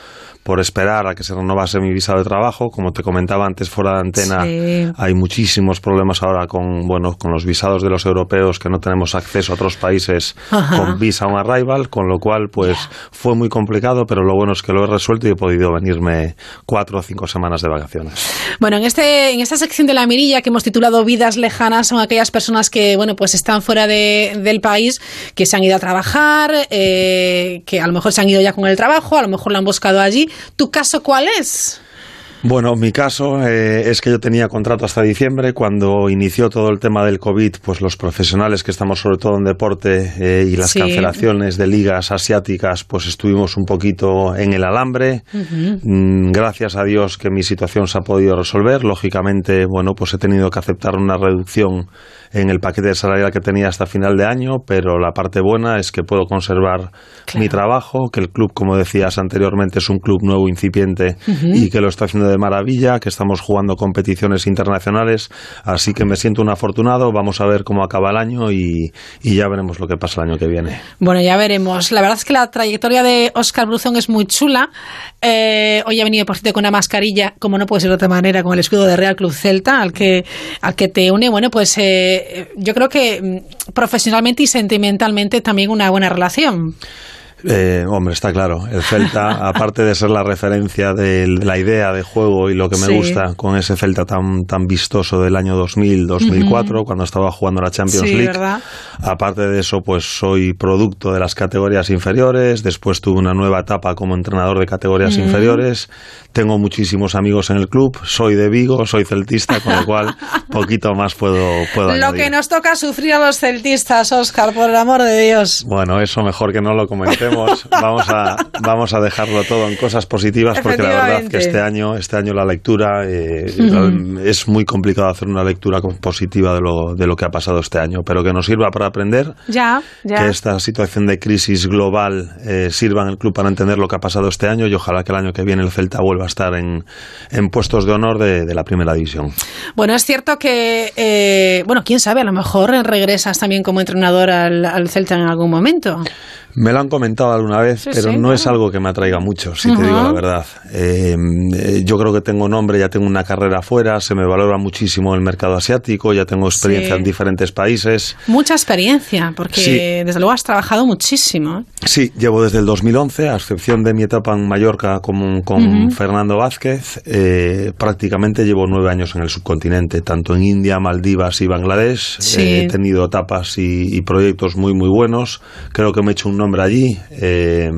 por esperar a que se renovase mi visado de trabajo, como te comentaba antes fuera de antena, Sí. hay muchísimos problemas ahora con bueno con los visados de los europeos que no tenemos acceso a otros países Ajá. con visa on arrival, con lo cual pues fue muy complicado, pero lo bueno es que lo he resuelto y he podido venirme cuatro o cinco semanas de vacaciones. Bueno, en este, en esta sección de la mirilla que hemos titulado Vidas lejanas son aquellas personas que, bueno, pues están fuera de- del país, que se han ido a trabajar, eh, que a lo mejor se han ido ya con el trabajo, a lo mejor lo han buscado allí. ¿Tu caso cuál es? Bueno, mi caso eh, es que yo tenía contrato hasta diciembre. Cuando inició todo el tema del COVID, pues los profesionales que estamos sobre todo en deporte eh, y las Sí. cancelaciones de ligas asiáticas, pues estuvimos un poquito en el alambre. Mm, Gracias a Dios que mi situación se ha podido resolver. Lógicamente, bueno, pues he tenido que aceptar una reducción en el paquete salarial que tenía hasta final de año, pero la parte buena es que puedo conservar mi trabajo, que el club, como decías anteriormente, es un club nuevo, incipiente y que lo está haciendo de maravilla, que estamos jugando competiciones internacionales, así que me siento un afortunado, vamos a ver cómo acaba el año y, ya veremos lo que pasa el año que viene. Bueno, ya veremos. La verdad es que la trayectoria de Óscar Bruzón es muy chula. Eh, hoy ha venido, por cierto, con una mascarilla, como no puede ser de otra manera, con el escudo de Real Club Celta, al que, al que te une. Bueno, pues eh, yo creo que mm, profesionalmente y sentimentalmente también una buena relación. Eh, hombre, está claro. El Celta, aparte de ser la referencia de la idea de juego y lo que me Sí. gusta con ese Celta tan, tan vistoso del año 2000-2004, cuando estaba jugando la Champions Sí, League. ¿verdad? Aparte de eso, pues soy producto de las categorías inferiores. Después tuve una nueva etapa como entrenador de categorías inferiores. Tengo muchísimos amigos en el club. Soy de Vigo, soy celtista, con lo cual poquito más puedo, puedo Lo añadir. que nos toca sufrir a los celtistas, Óscar, por el amor de Dios. Bueno, eso mejor que no lo comentemos. Vamos a, vamos a dejarlo todo en cosas positivas porque la verdad que este año, este año la lectura eh, es muy complicado hacer una lectura positiva de lo, de lo que ha pasado este año, pero que nos sirva para aprender. Ya, ya. Que esta situación de crisis global eh, sirva en el club para entender lo que ha pasado este año y ojalá que el año que viene el Celta vuelva a estar en, en puestos de honor de, de la primera división. Bueno, es cierto que, eh, bueno, quién sabe, a lo mejor regresas también como entrenador al, al Celta en algún momento. Me lo han comentado alguna vez, Sí, pero sí, no claro. es algo que me atraiga mucho, si te digo la verdad. Eh, yo creo que tengo nombre, ya tengo una carrera afuera, se me valora muchísimo el mercado asiático, ya tengo experiencia Sí. en diferentes países. Mucha experiencia, porque desde luego has trabajado muchísimo. ¿eh? Sí, llevo desde el 2011, a excepción de mi etapa en Mallorca con, con Fernando Vázquez, eh, prácticamente llevo nueve años en el subcontinente, tanto en India, Maldivas y Bangladesh. Eh, he tenido etapas y, y proyectos muy, muy buenos. Creo que me he hecho un nombre allí. Eh,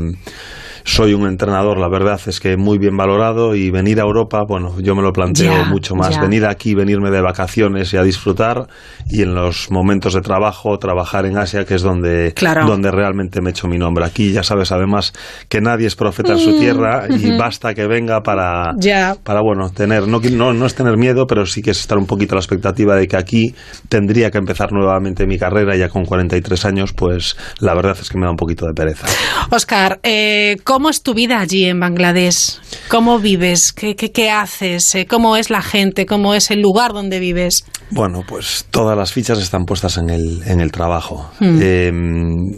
soy un entrenador, la verdad es que muy bien valorado y venir a Europa, bueno, yo me lo planteo mucho más. Venir aquí, venirme de vacaciones y a disfrutar y en los momentos de trabajo trabajar en Asia, que es donde, Claro. donde realmente me he hecho mi nombre. Aquí ya sabes además que nadie es profeta en su tierra y basta que venga para, Mm, Ya. para bueno, tener, no, no, no es tener miedo, pero sí que es estar un poquito a la expectativa de que aquí tendría que empezar nuevamente mi carrera ya con 43 años, pues la verdad es que me da un poquito de pereza. Oscar, eh, ¿cómo es tu vida allí en Bangladesh? ¿Cómo vives? ¿Qué, qué, qué haces? Eh, ¿Cómo es la gente? ¿Cómo es el lugar donde vives? Bueno, pues todas las fichas están puestas en el, en el trabajo. Hmm. Eh,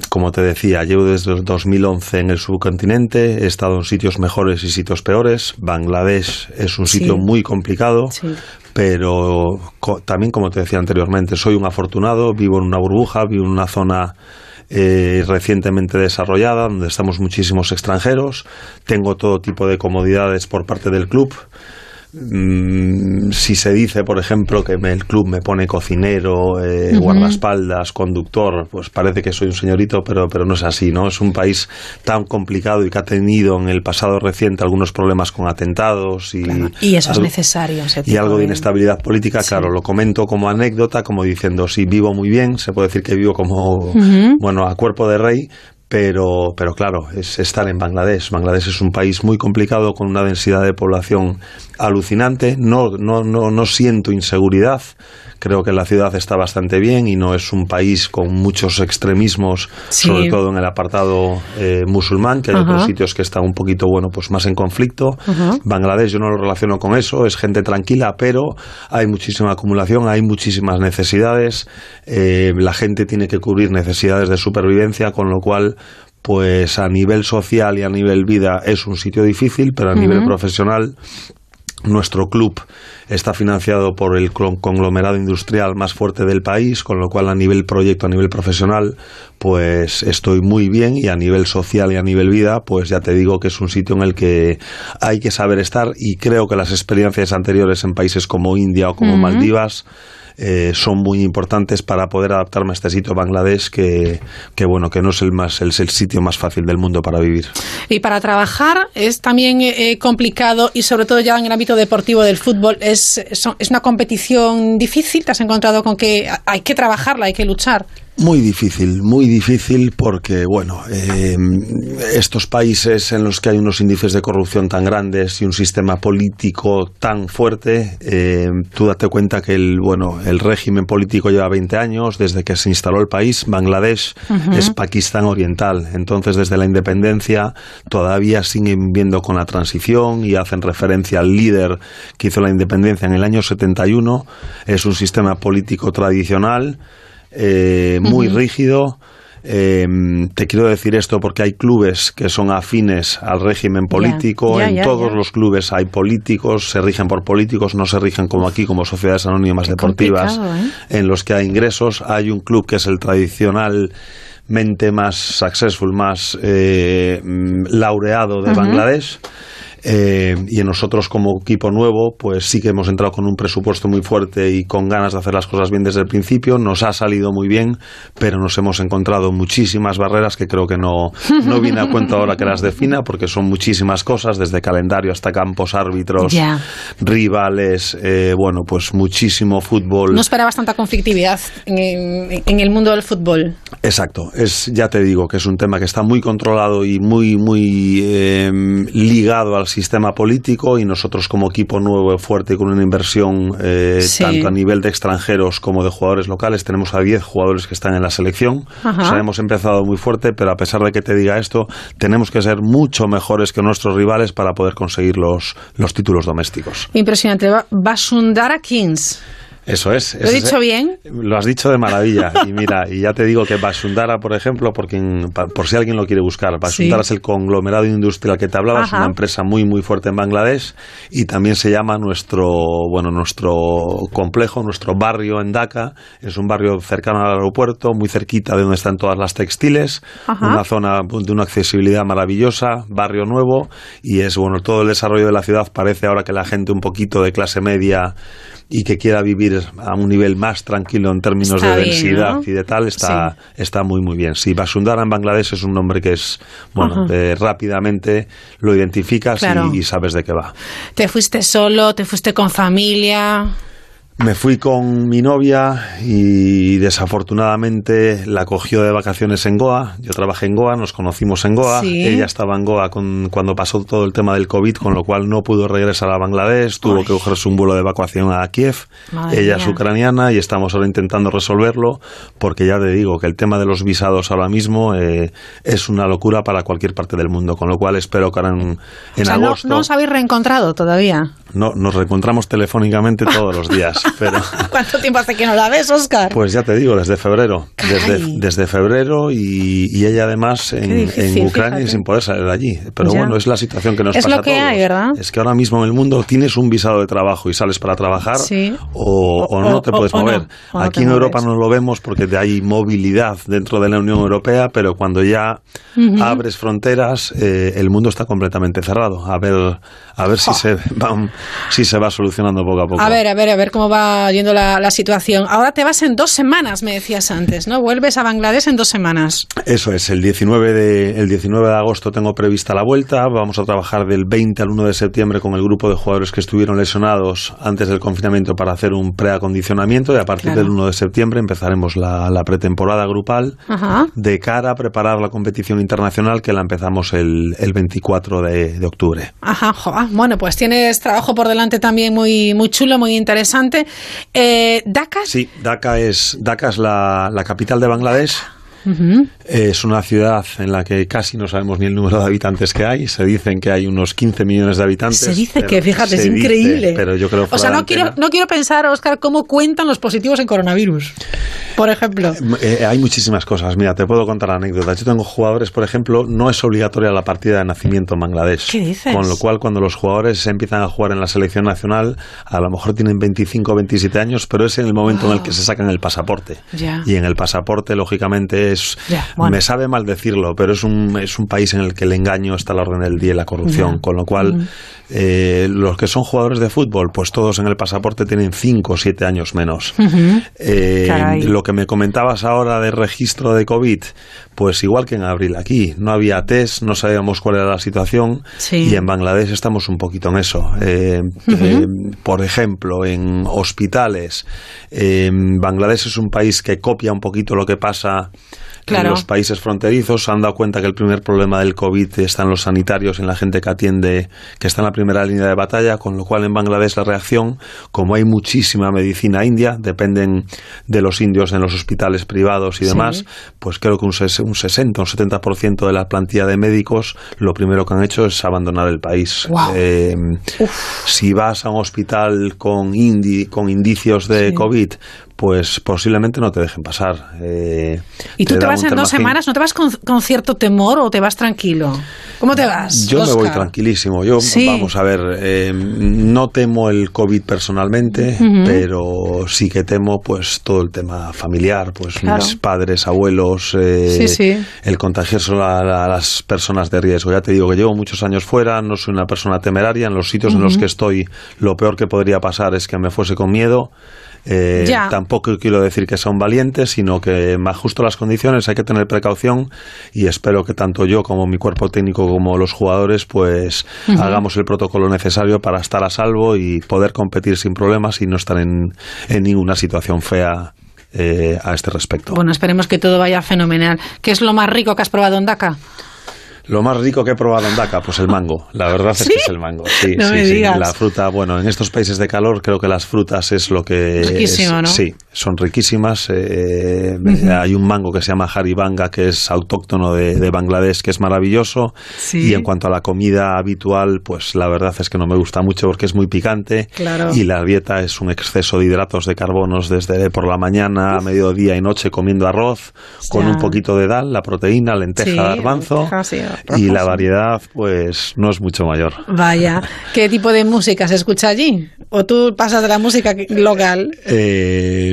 como te decía, llevo desde el 2011 en el subcontinente, he estado en sitios mejores y sitios peores. Bangladesh es un Sí. sitio muy complicado. Sí. Pero co- también, como te decía anteriormente, soy un afortunado, vivo en una burbuja, vivo en una zona eh, recientemente desarrollada, donde estamos muchísimos extranjeros, tengo todo tipo de comodidades por parte del club. Mm, si se dice, por ejemplo, que el club me pone cocinero, eh, guardaespaldas, conductor, pues parece que soy un señorito, pero, pero no es así, ¿no? Es un país tan complicado y que ha tenido en el pasado reciente algunos problemas con atentados y... Y eso es necesario. y algo de inestabilidad política, claro, lo comento como anécdota, como diciendo, sí, vivo muy bien, se puede decir que vivo como, bueno, a cuerpo de rey, pero, pero claro, es estar en Bangladesh. Bangladesh es un país muy complicado con una densidad de población alucinante. No, no, no, no siento inseguridad. Creo que la ciudad está bastante bien y no es un país con muchos extremismos, sobre todo en el apartado eh, musulmán, que hay otros sitios que están un poquito, bueno, pues más en conflicto. Bangladesh yo no lo relaciono con eso, es gente tranquila, pero hay muchísima acumulación, hay muchísimas necesidades, eh, la gente tiene que cubrir necesidades de supervivencia, con lo cual pues a nivel social y a nivel vida es un sitio difícil, pero a nivel profesional nuestro club está financiado por el conglomerado industrial más fuerte del país, con lo cual a nivel proyecto, a nivel profesional, pues estoy muy bien y a nivel social y a nivel vida, pues ya te digo que es un sitio en el que hay que saber estar y creo que las experiencias anteriores en países como India o como Maldivas eh, son muy importantes para poder adaptarme a este sitio Bangladesh que, bueno que no es el más el, el, sitio más fácil del mundo para vivir. Y para trabajar es también eh, complicado y sobre todo ya en el ámbito deportivo del fútbol es, es una competición difícil. Te has encontrado con que hay que trabajarla hay que luchar muy difícil, muy difícil porque, bueno, eh, estos países en los que hay unos índices de corrupción tan grandes y un sistema político tan fuerte, eh, tú date cuenta que el, bueno, el régimen político lleva 20 años desde que se instaló el país. Bangladesh es Pakistán oriental. Entonces, desde la independencia todavía siguen viendo con la transición y hacen referencia al líder que hizo la independencia en el año 71. Es un sistema político tradicional eh, muy rígido. Eh, te quiero decir esto porque hay clubes que son afines al régimen político. en todos los clubes hay políticos, se rigen por políticos, no se rigen como aquí, como sociedades anónimas deportivas, ¿eh? en los que hay ingresos. Hay un club que es el tradicionalmente más successful, más laureado de Bangladesh eh, y en nosotros como equipo nuevo, pues sí que hemos entrado con un presupuesto muy fuerte y con ganas de hacer las cosas bien desde el principio. Nos ha salido muy bien, pero nos hemos encontrado muchísimas barreras que creo que no, no viene a cuento ahora que las defina, porque son muchísimas cosas, desde calendario hasta campos, árbitros, rivales, eh, bueno, pues muchísimo fútbol. No esperabas tanta conflictividad en, en, el mundo del fútbol. Exacto, es, ya te digo que es un tema que está muy controlado y muy, muy eh, ligado al sistema político y nosotros como equipo nuevo, fuerte, con una inversión eh, tanto a nivel de extranjeros como de jugadores locales, tenemos a 10 jugadores que están en la selección. O sea, hemos empezado muy fuerte, pero a pesar de que te diga esto, tenemos que ser mucho mejores que nuestros rivales para poder conseguir los, los títulos domésticos. Impresionante. Basundara Kings. Eso es. ¿Lo he dicho bien? Lo has dicho de maravilla. Y mira, y ya te digo que Basundara, por ejemplo, porque por si alguien lo quiere buscar, Basundara es el conglomerado industrial que te hablaba, es una empresa muy muy fuerte en Bangladesh y también se llama nuestro bueno nuestro complejo, nuestro barrio en Dhaka, es un barrio cercano al aeropuerto, muy cerquita de donde están todas las textiles, una zona de una accesibilidad maravillosa, barrio nuevo y es bueno todo el desarrollo de la ciudad parece ahora que la gente un poquito de clase media y que quiera vivir a un nivel más tranquilo en términos de densidad y de tal, está, está muy, muy bien. Sí, Basundara en Bangladesh es un nombre que es, bueno, eh, rápidamente lo identificas y, y sabes de qué va. ¿Te fuiste solo? ¿Te fuiste con familia? Me fui con mi novia y desafortunadamente la cogió de vacaciones en Goa. Yo trabajé en Goa, nos conocimos en Goa. Ella estaba en Goa con, cuando pasó todo el tema del COVID, con lo cual no pudo regresar a Bangladesh. Tuvo que cogerse un vuelo de evacuación a Kiev. Ella es ucraniana y estamos ahora intentando resolverlo porque ya te digo que el tema de los visados ahora mismo eh, es una locura para cualquier parte del mundo. Con lo cual espero que ahora en, en agosto. No, no os habéis reencontrado todavía? No, nos reencontramos telefónicamente todos los días. pero... ¿Cuánto tiempo hace que no la ves, Oscar? Pues ya te digo, desde febrero. Desde, desde, febrero y, ella además en, Ucrania y sin poder salir de allí. Pero bueno, es la situación que nos es pasa lo que a Hay, ¿verdad? Es que ahora mismo en el mundo tienes un visado de trabajo y sales para trabajar o, no te puedes mover. Aquí en Europa no lo vemos porque hay movilidad dentro de la Unión Europea, pero cuando ya abres fronteras, eh, el mundo está completamente cerrado. A ver, a ver si, se va, si se va solucionando poco a poco. A ver, a ver, a ver cómo va yendo la, la situación. Ahora te vas en dos semanas, me decías antes, ¿no? Vuelves a Bangladesh en dos semanas. Eso es, el 19 de, el 19 de agosto tengo prevista la vuelta. Vamos a trabajar del 20 al 1 de septiembre con el grupo de jugadores que estuvieron lesionados antes del confinamiento para hacer un preacondicionamiento y a partir del 1 de septiembre empezaremos la, la pretemporada grupal de cara a preparar la competición internacional que la empezamos el, el 24 de, de octubre. Ajá, bueno, pues tienes trabajo por delante también muy, muy chulo, muy interesante. Eh, ¿Dhaka? Sí, Dhaka es, Dhaka la, la capital de Bangladesh. Es una ciudad en la que casi no sabemos ni el número de habitantes que hay. Se dicen que hay unos 15 millones de habitantes. Se dice que, fíjate, es increíble. pero yo creo o sea, no quiero, no quiero pensar, Oscar, cómo cuentan los positivos en coronavirus, por ejemplo. Eh, eh, hay muchísimas cosas. Mira, te puedo contar anécdotas. Yo tengo jugadores, por ejemplo, no es obligatoria la partida de nacimiento en Bangladesh. ¿Qué dices? Con lo cual, cuando los jugadores empiezan a jugar en la selección nacional, a lo mejor tienen 25 o 27 años, pero es en el momento en el que se sacan el pasaporte. Y en el pasaporte, lógicamente, es me sabe mal decirlo, pero es un, es un país en el que el engaño está a la orden del día y la corrupción, con lo cual eh, los que son jugadores de fútbol, pues todos en el pasaporte tienen 5 o 7 años menos. Eh, lo que me comentabas ahora de registro de COVID, pues igual que en abril aquí, no había test, no sabíamos cuál era la situación y en Bangladesh estamos un poquito en eso. Eh, por ejemplo, en hospitales, Bangladesh es un país que copia un poquito lo que pasa en los países fronterizos. Se han dado cuenta que el primer problema del COVID está en los sanitarios, en la gente que atiende, que está en la primera línea de batalla, con lo cual en Bangladesh la reacción, como hay muchísima medicina india, dependen de los indios en los hospitales privados y demás, pues creo que un, un 60 o un 70% de la plantilla de médicos lo primero que han hecho es abandonar el país. Eh, si vas a un hospital con, indi, con indicios de COVID, pues posiblemente no te dejen pasar. Eh, ¿Y tú te, vas en dos semanas? ¿No te vas con, cierto temor o te vas tranquilo? ¿Cómo te vas? Yo me voy tranquilísimo. Yo, vamos a ver, eh, no temo el COVID personalmente, pero sí que temo pues todo el tema familiar, pues mis padres, abuelos, eh, el contagiarse a, a, las personas de riesgo. Ya te digo que llevo muchos años fuera, no soy una persona temeraria. En los sitios en los que estoy, lo peor que podría pasar es que me fuese con miedo. Eh, tampoco quiero decir que sea un valiente, sino que me ajusto las condiciones, hay que tener precaución y espero que tanto yo como mi cuerpo técnico como los jugadores pues hagamos el protocolo necesario para estar a salvo y poder competir sin problemas y no estar en, ninguna situación fea eh, a este respecto. Bueno, esperemos que todo vaya fenomenal. ¿Qué es lo más rico que has probado en Dakar? Lo más rico que he probado en Daca, pues el mango. La verdad es que es el mango. Sí, sí, sí. La fruta, bueno, en estos países de calor creo que las frutas es lo que... Riquísimo, ¿no? Sí, son riquísimas. Eh, hay un mango que se llama haribanga, que es autóctono de, Bangladesh, que es maravilloso. Y en cuanto a la comida habitual, pues la verdad es que no me gusta mucho porque es muy picante. Claro. Y la dieta es un exceso de hidratos de carbonos desde por la mañana, a mediodía y noche comiendo arroz, con un poquito de dal, la proteína, lenteja, garbanzo y la variedad pues no es mucho mayor. Vaya, ¿qué tipo de música se escucha allí? ¿O tú pasas de la música local? Eh,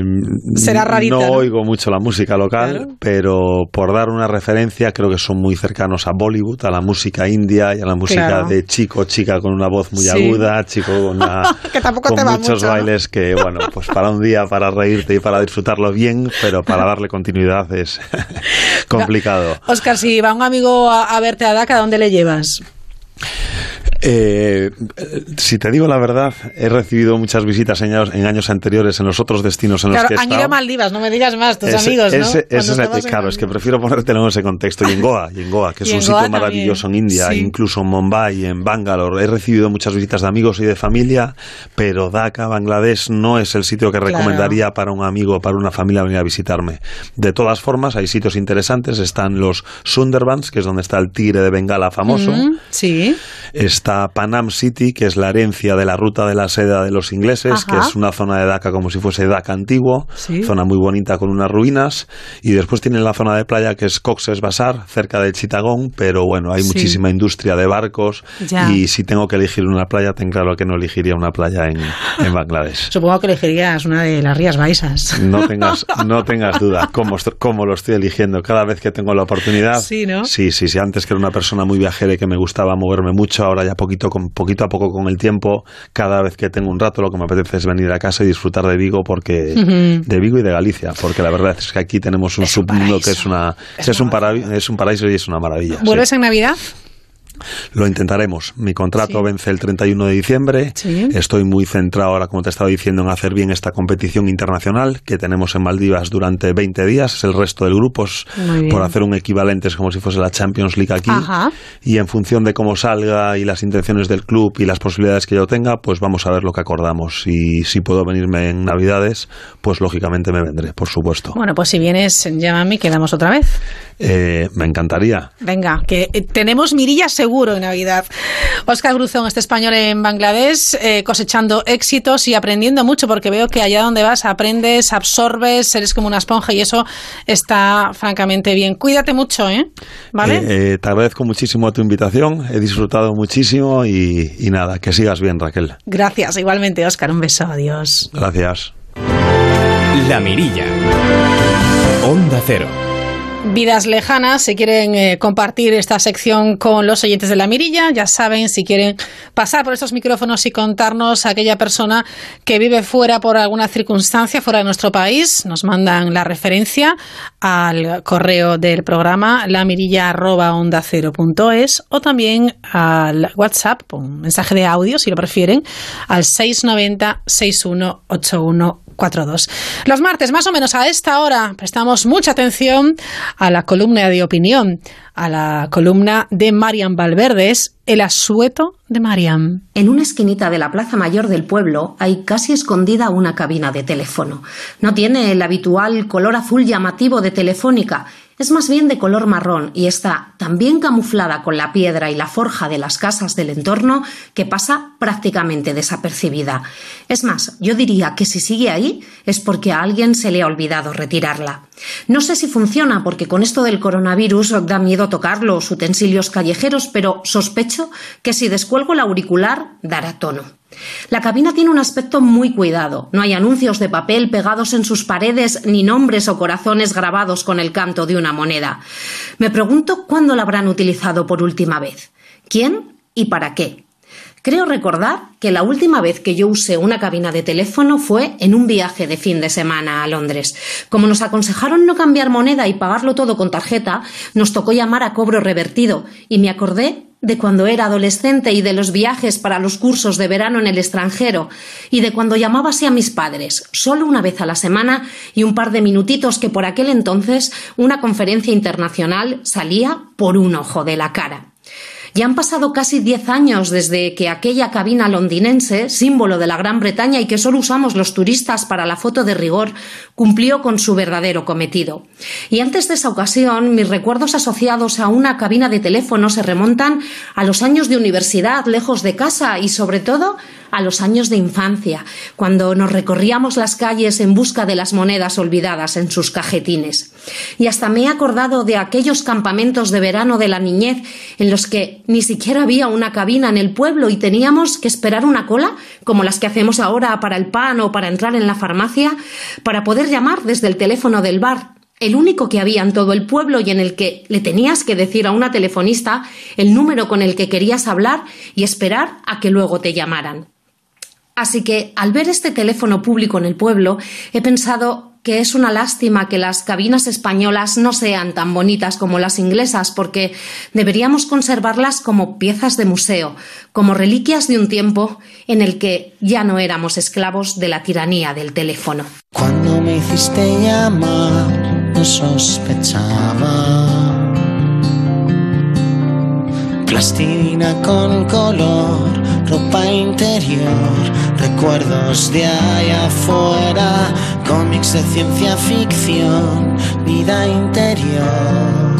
Será rarita. No, oigo mucho la música local, pero por dar una referencia creo que son muy cercanos a Bollywood, a la música india y a la música de chico, chica con una voz muy aguda, chico con, una, muchos bailes que bueno, pues para un día para reírte y para disfrutarlo bien, pero para darle continuidad es complicado. Oscar, si va un amigo a, a ver verte a ¿dónde le llevas? Eh, si te digo la verdad, he recibido muchas visitas en años, anteriores en los otros destinos en los que he han ido a Maldivas, no me digas más, tus amigos, ¿no? claro, es que prefiero ponértelo en ese contexto. Y en Goa, y en Goa que es un sitio maravilloso en India, incluso en Mumbai, en Bangalore. He recibido muchas visitas de amigos y de familia, pero Dhaka, Bangladesh, no es el sitio que recomendaría para un amigo o para una familia venir a visitarme. De todas formas, hay sitios interesantes. Están los Sundarbans, que es donde está el tigre de Bengala famoso. sí. Está Panam City, que es la herencia de la ruta de la seda de los ingleses, que es una zona de Dhaka como si fuese Dhaka antiguo, zona muy bonita con unas ruinas. Y después tiene la zona de playa que es Cox's Bazar, cerca de Chittagong, pero bueno, hay muchísima industria de barcos. Y si tengo que elegir una playa, ten claro que no elegiría una playa en, en Bangladesh. Supongo que elegirías una de las Rías Baixas. No tengas, no tengas duda cómo, cómo lo estoy eligiendo cada vez que tengo la oportunidad. Sí, ¿no? Sí, sí, sí. Antes que era una persona muy viajera y que me gustaba moverme mucho, ahora ya poquito, con, poquito a poco con el tiempo, cada vez que tengo un rato, lo que me apetece es venir a casa y disfrutar de Vigo, porque de Vigo y de Galicia, porque la verdad es que aquí tenemos un submundo que es una es, un es un paraíso y es una maravilla. ¿Vuelves en Navidad? Lo intentaremos. Mi contrato vence el 31 de diciembre. Estoy muy centrado ahora, como te estaba diciendo, en hacer bien esta competición internacional que tenemos en Maldivas durante 20 días. El resto del grupo por hacer un equivalente, es como si fuese la Champions League aquí. Y en función de cómo salga y las intenciones del club y las posibilidades que yo tenga, pues vamos a ver lo que acordamos. Y si puedo venirme en Navidades, pues lógicamente me vendré, por supuesto. Bueno, pues si vienes, llámame y quedamos otra vez. Eh, me encantaría. Venga, que eh, tenemos mirillas seguro en Navidad. Oscar Gruzón, este español en Bangladesh, eh, cosechando éxitos y aprendiendo mucho, porque veo que allá donde vas aprendes, absorbes, eres como una esponja y eso está francamente bien. Cuídate mucho, ¿eh? ¿Vale? te agradezco muchísimo tu invitación, he disfrutado muchísimo y, y nada, que sigas bien, Raquel. Gracias, igualmente, Oscar. Un beso, adiós. Gracias. La Mirilla. Onda Cero vidas lejanas, si quieren eh, compartir esta sección con los oyentes de la mirilla, ya saben, si quieren pasar por estos micrófonos y contarnos a aquella persona que vive fuera por alguna circunstancia, fuera de nuestro país, nos mandan la referencia al correo del programa lamirilla.onda0.es o también al WhatsApp, un mensaje de audio si lo prefieren, al 690 6181 los martes, más o menos a esta hora, prestamos mucha atención a la columna de opinión, a la columna de Marian Valverdes, El asueto de Marian. En una esquinita de la Plaza Mayor del pueblo hay casi escondida una cabina de teléfono. No tiene el habitual color azul llamativo de Telefónica es más bien de color marrón y está tan bien camuflada con la piedra y la forja de las casas del entorno que pasa prácticamente desapercibida. Es más, yo diría que si sigue ahí es porque a alguien se le ha olvidado retirarla. No sé si funciona porque con esto del coronavirus da miedo tocar los utensilios callejeros, pero sospecho que si descuelgo el auricular dará tono. La cabina tiene un aspecto muy cuidado. No hay anuncios de papel pegados en sus paredes ni nombres o corazones grabados con el canto de una moneda. Me pregunto cuándo la habrán utilizado por última vez. ¿Quién y para qué? Creo recordar que la última vez que yo usé una cabina de teléfono fue en un viaje de fin de semana a Londres. Como nos aconsejaron no cambiar moneda y pagarlo todo con tarjeta, nos tocó llamar a cobro revertido y me acordé de cuando era adolescente y de los viajes para los cursos de verano en el extranjero y de cuando llamaba a mis padres, solo una vez a la semana y un par de minutitos que por aquel entonces una conferencia internacional salía por un ojo de la cara. Ya han pasado casi diez años desde que aquella cabina londinense, símbolo de la Gran Bretaña y que solo usamos los turistas para la foto de rigor, cumplió con su verdadero cometido. Y antes de esa ocasión, mis recuerdos asociados a una cabina de teléfono se remontan a los años de universidad lejos de casa y sobre todo a los años de infancia, cuando nos recorríamos las calles en busca de las monedas olvidadas en sus cajetines. Y hasta me he acordado de aquellos campamentos de verano de la niñez en los que ni siquiera había una cabina en el pueblo y teníamos que esperar una cola, como las que hacemos ahora para el pan o para entrar en la farmacia, para poder llamar desde el teléfono del bar el único que había en todo el pueblo y en el que le tenías que decir a una telefonista el número con el que querías hablar y esperar a que luego te llamaran. Así que al ver este teléfono público en el pueblo, he pensado que es una lástima que las cabinas españolas no sean tan bonitas como las inglesas, porque deberíamos conservarlas como piezas de museo, como reliquias de un tiempo en el que ya no éramos esclavos de la tiranía del teléfono. Cuando me hiciste llamar, no sospechaba. Plastilina con color ropa interior, recuerdos de allá afuera, cómics de ciencia ficción, vida interior.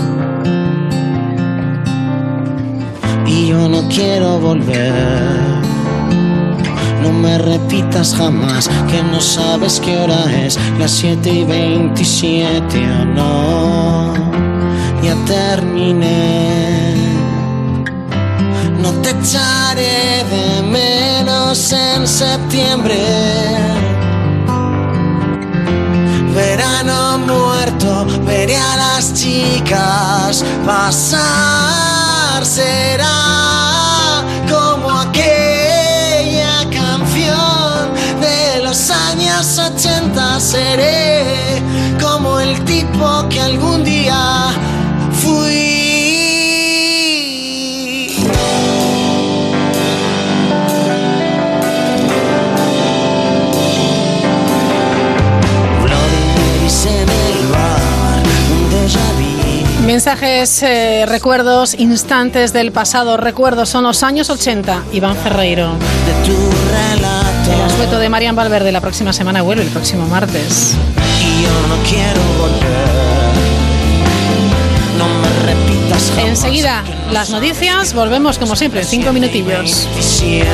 Y yo no quiero volver. No me repitas jamás que no sabes qué hora es, las 7 y 27 o no. Ya terminé. No te echaré de menos en septiembre. Verano muerto, veré a las chicas pasar. Será como aquella canción de los años 80. Seré como el tipo que algún día Mensajes, eh, recuerdos, instantes del pasado. Recuerdos son los años 80. Iván Ferreiro. de tu relato. El asueto de Marian Valverde la próxima semana vuelve, el próximo martes. Y yo no quiero volver. No me repitas jamás. Enseguida, las noticias. Volvemos como siempre en cinco minutillos. 27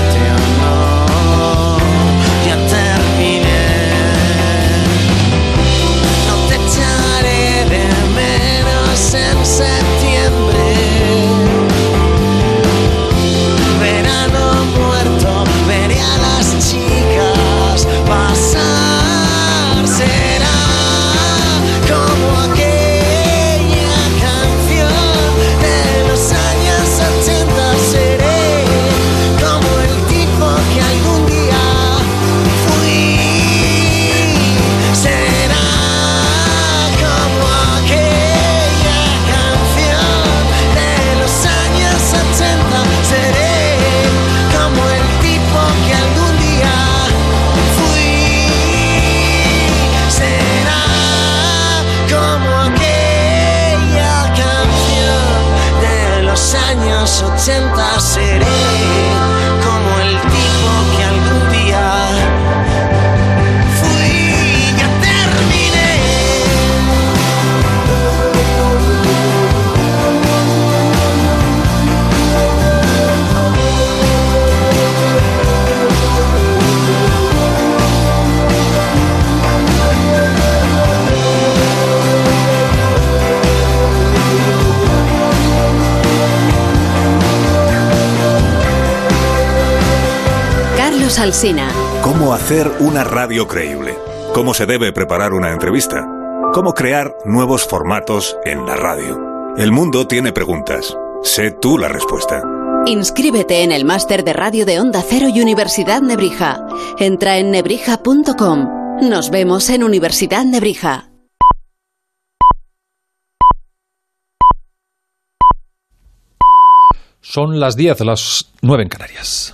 Alsina. ¿Cómo hacer una radio creíble? ¿Cómo se debe preparar una entrevista? ¿Cómo crear nuevos formatos en la radio? El mundo tiene preguntas. Sé tú la respuesta. Inscríbete en el máster de radio de Onda Cero y Universidad Nebrija. Entra en nebrija.com. Nos vemos en Universidad Nebrija. Son las 10, las 9 en Canarias.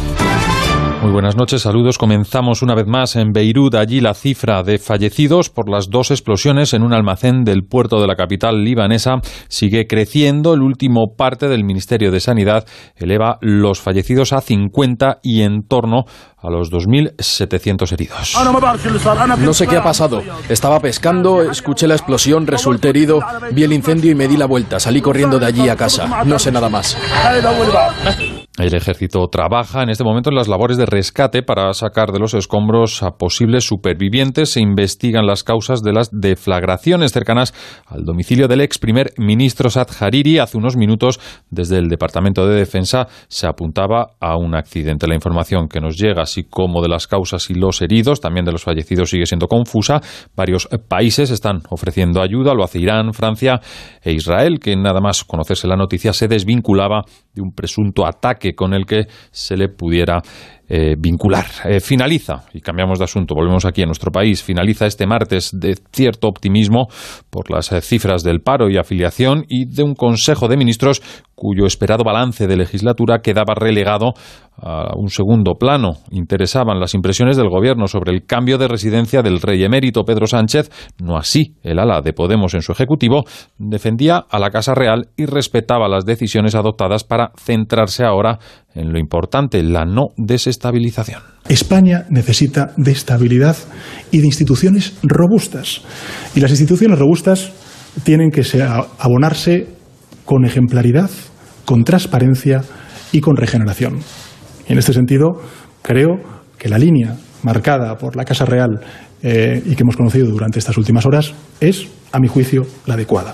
Muy buenas noches, saludos. Comenzamos una vez más en Beirut. Allí la cifra de fallecidos por las dos explosiones en un almacén del puerto de la capital libanesa sigue creciendo. El último parte del Ministerio de Sanidad eleva los fallecidos a 50 y en torno a los 2.700 heridos. No sé qué ha pasado. Estaba pescando, escuché la explosión, resulté herido, vi el incendio y me di la vuelta. Salí corriendo de allí a casa. No sé nada más. El ejército trabaja en este momento en las labores de rescate para sacar de los escombros a posibles supervivientes. Se investigan las causas de las deflagraciones cercanas al domicilio del ex primer ministro Saad Hariri. Hace unos minutos, desde el Departamento de Defensa, se apuntaba a un accidente. La información que nos llega, así como de las causas y los heridos, también de los fallecidos, sigue siendo confusa. Varios países están ofreciendo ayuda. Lo hace Irán, Francia e Israel, que nada más conocerse la noticia se desvinculaba de un presunto ataque con el que se le pudiera eh, vincular. Eh, finaliza, y cambiamos de asunto, volvemos aquí a nuestro país, finaliza este martes de cierto optimismo por las eh, cifras del paro y afiliación y de un Consejo de Ministros cuyo esperado balance de legislatura quedaba relegado a un segundo plano. Interesaban las impresiones del Gobierno sobre el cambio de residencia del rey emérito Pedro Sánchez, no así el ala de Podemos en su Ejecutivo, defendía a la Casa Real y respetaba las decisiones adoptadas para centrarse ahora en lo importante, la no desestabilización. España necesita de estabilidad y de instituciones robustas. Y las instituciones robustas tienen que abonarse con ejemplaridad, con transparencia y con regeneración. Y en este sentido, creo que la línea marcada por la Casa Real eh, y que hemos conocido durante estas últimas horas es, a mi juicio, la adecuada.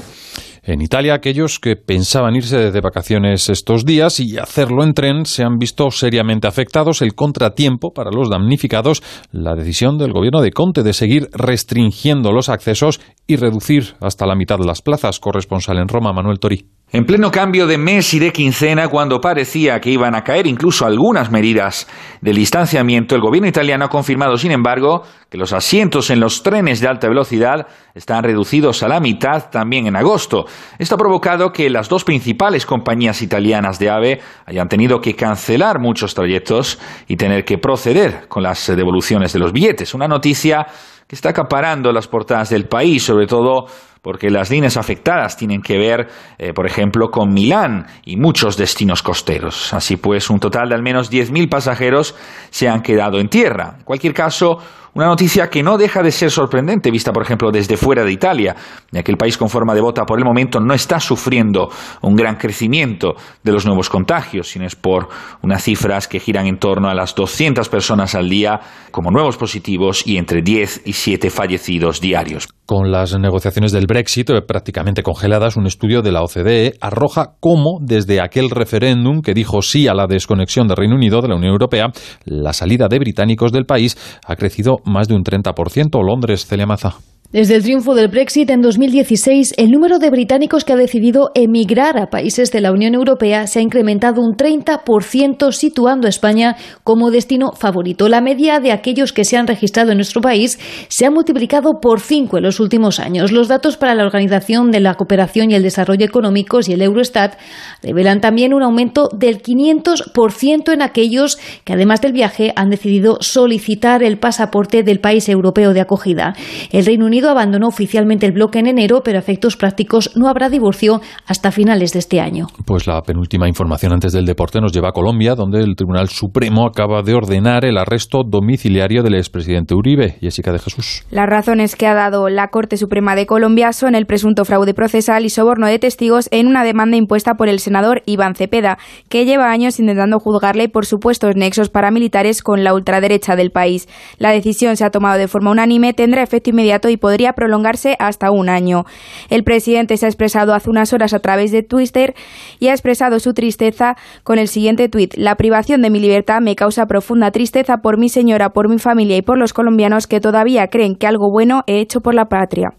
En Italia, aquellos que pensaban irse de vacaciones estos días y hacerlo en tren se han visto seriamente afectados. El contratiempo para los damnificados, la decisión del gobierno de Conte de seguir restringiendo los accesos y reducir hasta la mitad las plazas. Corresponsal en Roma, Manuel Tori. En pleno cambio de mes y de quincena, cuando parecía que iban a caer incluso algunas medidas del distanciamiento, el gobierno italiano ha confirmado, sin embargo, que los asientos en los trenes de alta velocidad están reducidos a la mitad también en agosto. Esto ha provocado que las dos principales compañías italianas de AVE hayan tenido que cancelar muchos trayectos y tener que proceder con las devoluciones de los billetes. Una noticia que está acaparando las portadas del país, sobre todo porque las líneas afectadas tienen que ver, eh, por ejemplo, con Milán y muchos destinos costeros. Así pues, un total de al menos 10.000 pasajeros se han quedado en tierra. En cualquier caso, una noticia que no deja de ser sorprendente, vista por ejemplo desde fuera de Italia, ya que el país con forma de bota por el momento no está sufriendo un gran crecimiento de los nuevos contagios, sino es por unas cifras que giran en torno a las 200 personas al día como nuevos positivos y entre 10 y 7 fallecidos diarios. Con las negociaciones del Brexit prácticamente congeladas, un estudio de la OCDE arroja cómo, desde aquel referéndum que dijo sí a la desconexión del Reino Unido de la Unión Europea, la salida de británicos del país ha crecido más de un 30%. Londres, Celia Maza. Desde el triunfo del Brexit en 2016, el número de británicos que ha decidido emigrar a países de la Unión Europea se ha incrementado un 30%, situando a España como destino favorito. La media de aquellos que se han registrado en nuestro país se ha multiplicado por cinco en los últimos años. Los datos para la Organización de la Cooperación y el Desarrollo Económicos y el Eurostat revelan también un aumento del 500% en aquellos que, además del viaje, han decidido solicitar el pasaporte del país europeo de acogida. El Reino Unido abandonó oficialmente el bloque en enero, pero a efectos prácticos no habrá divorcio hasta finales de este año. Pues la penúltima información antes del deporte nos lleva a Colombia, donde el Tribunal Supremo acaba de ordenar el arresto domiciliario del expresidente Uribe. Jessica de Jesús. Las razones que ha dado la Corte Suprema de Colombia son el presunto fraude procesal y soborno de testigos en una demanda impuesta por el senador Iván Cepeda, que lleva años intentando juzgarle por supuestos nexos paramilitares con la ultraderecha del país. La decisión se ha tomado de forma unánime, tendrá efecto inmediato y podría prolongarse hasta un año. El presidente se ha expresado hace unas horas a través de Twitter y ha expresado su tristeza con el siguiente tuit. La privación de mi libertad me causa profunda tristeza por mi señora, por mi familia y por los colombianos que todavía creen que algo bueno he hecho por la patria.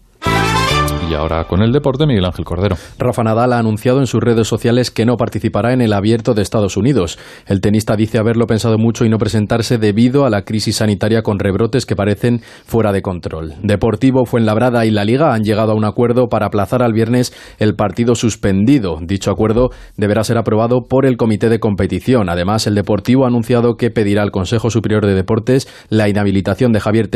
Y ahora con el deporte, Miguel Ángel Cordero. Rafa Nadal ha anunciado en sus redes sociales que no participará en el abierto de Estados Unidos. El tenista dice haberlo pensado mucho y no presentarse debido a la crisis sanitaria con rebrotes que parecen fuera de control. Deportivo, Fuenlabrada y la Liga han llegado a un acuerdo para aplazar al viernes el partido suspendido. Dicho acuerdo deberá ser aprobado por el comité de competición. Además, el Deportivo ha anunciado que pedirá al Consejo Superior de Deportes la inhabilitación de Javier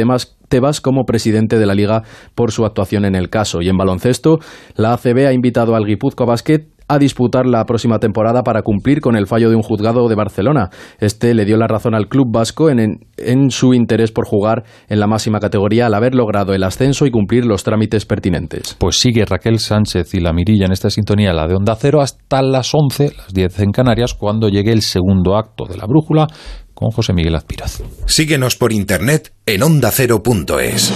Tebas como presidente de la Liga por su actuación en el caso. Y en baloncesto, la ACB ha invitado al Guipúzcoa Basket a disputar la próxima temporada para cumplir con el fallo de un juzgado de Barcelona. Este le dio la razón al club vasco en, en, su interés por jugar en la máxima categoría al haber logrado el ascenso y cumplir los trámites pertinentes. Pues sigue Raquel Sánchez y la Mirilla en esta sintonía, la de Onda Cero, hasta las 11, las 10 en Canarias, cuando llegue el segundo acto de la brújula José Miguel Azpiraz. Síguenos por internet en ondacero.es.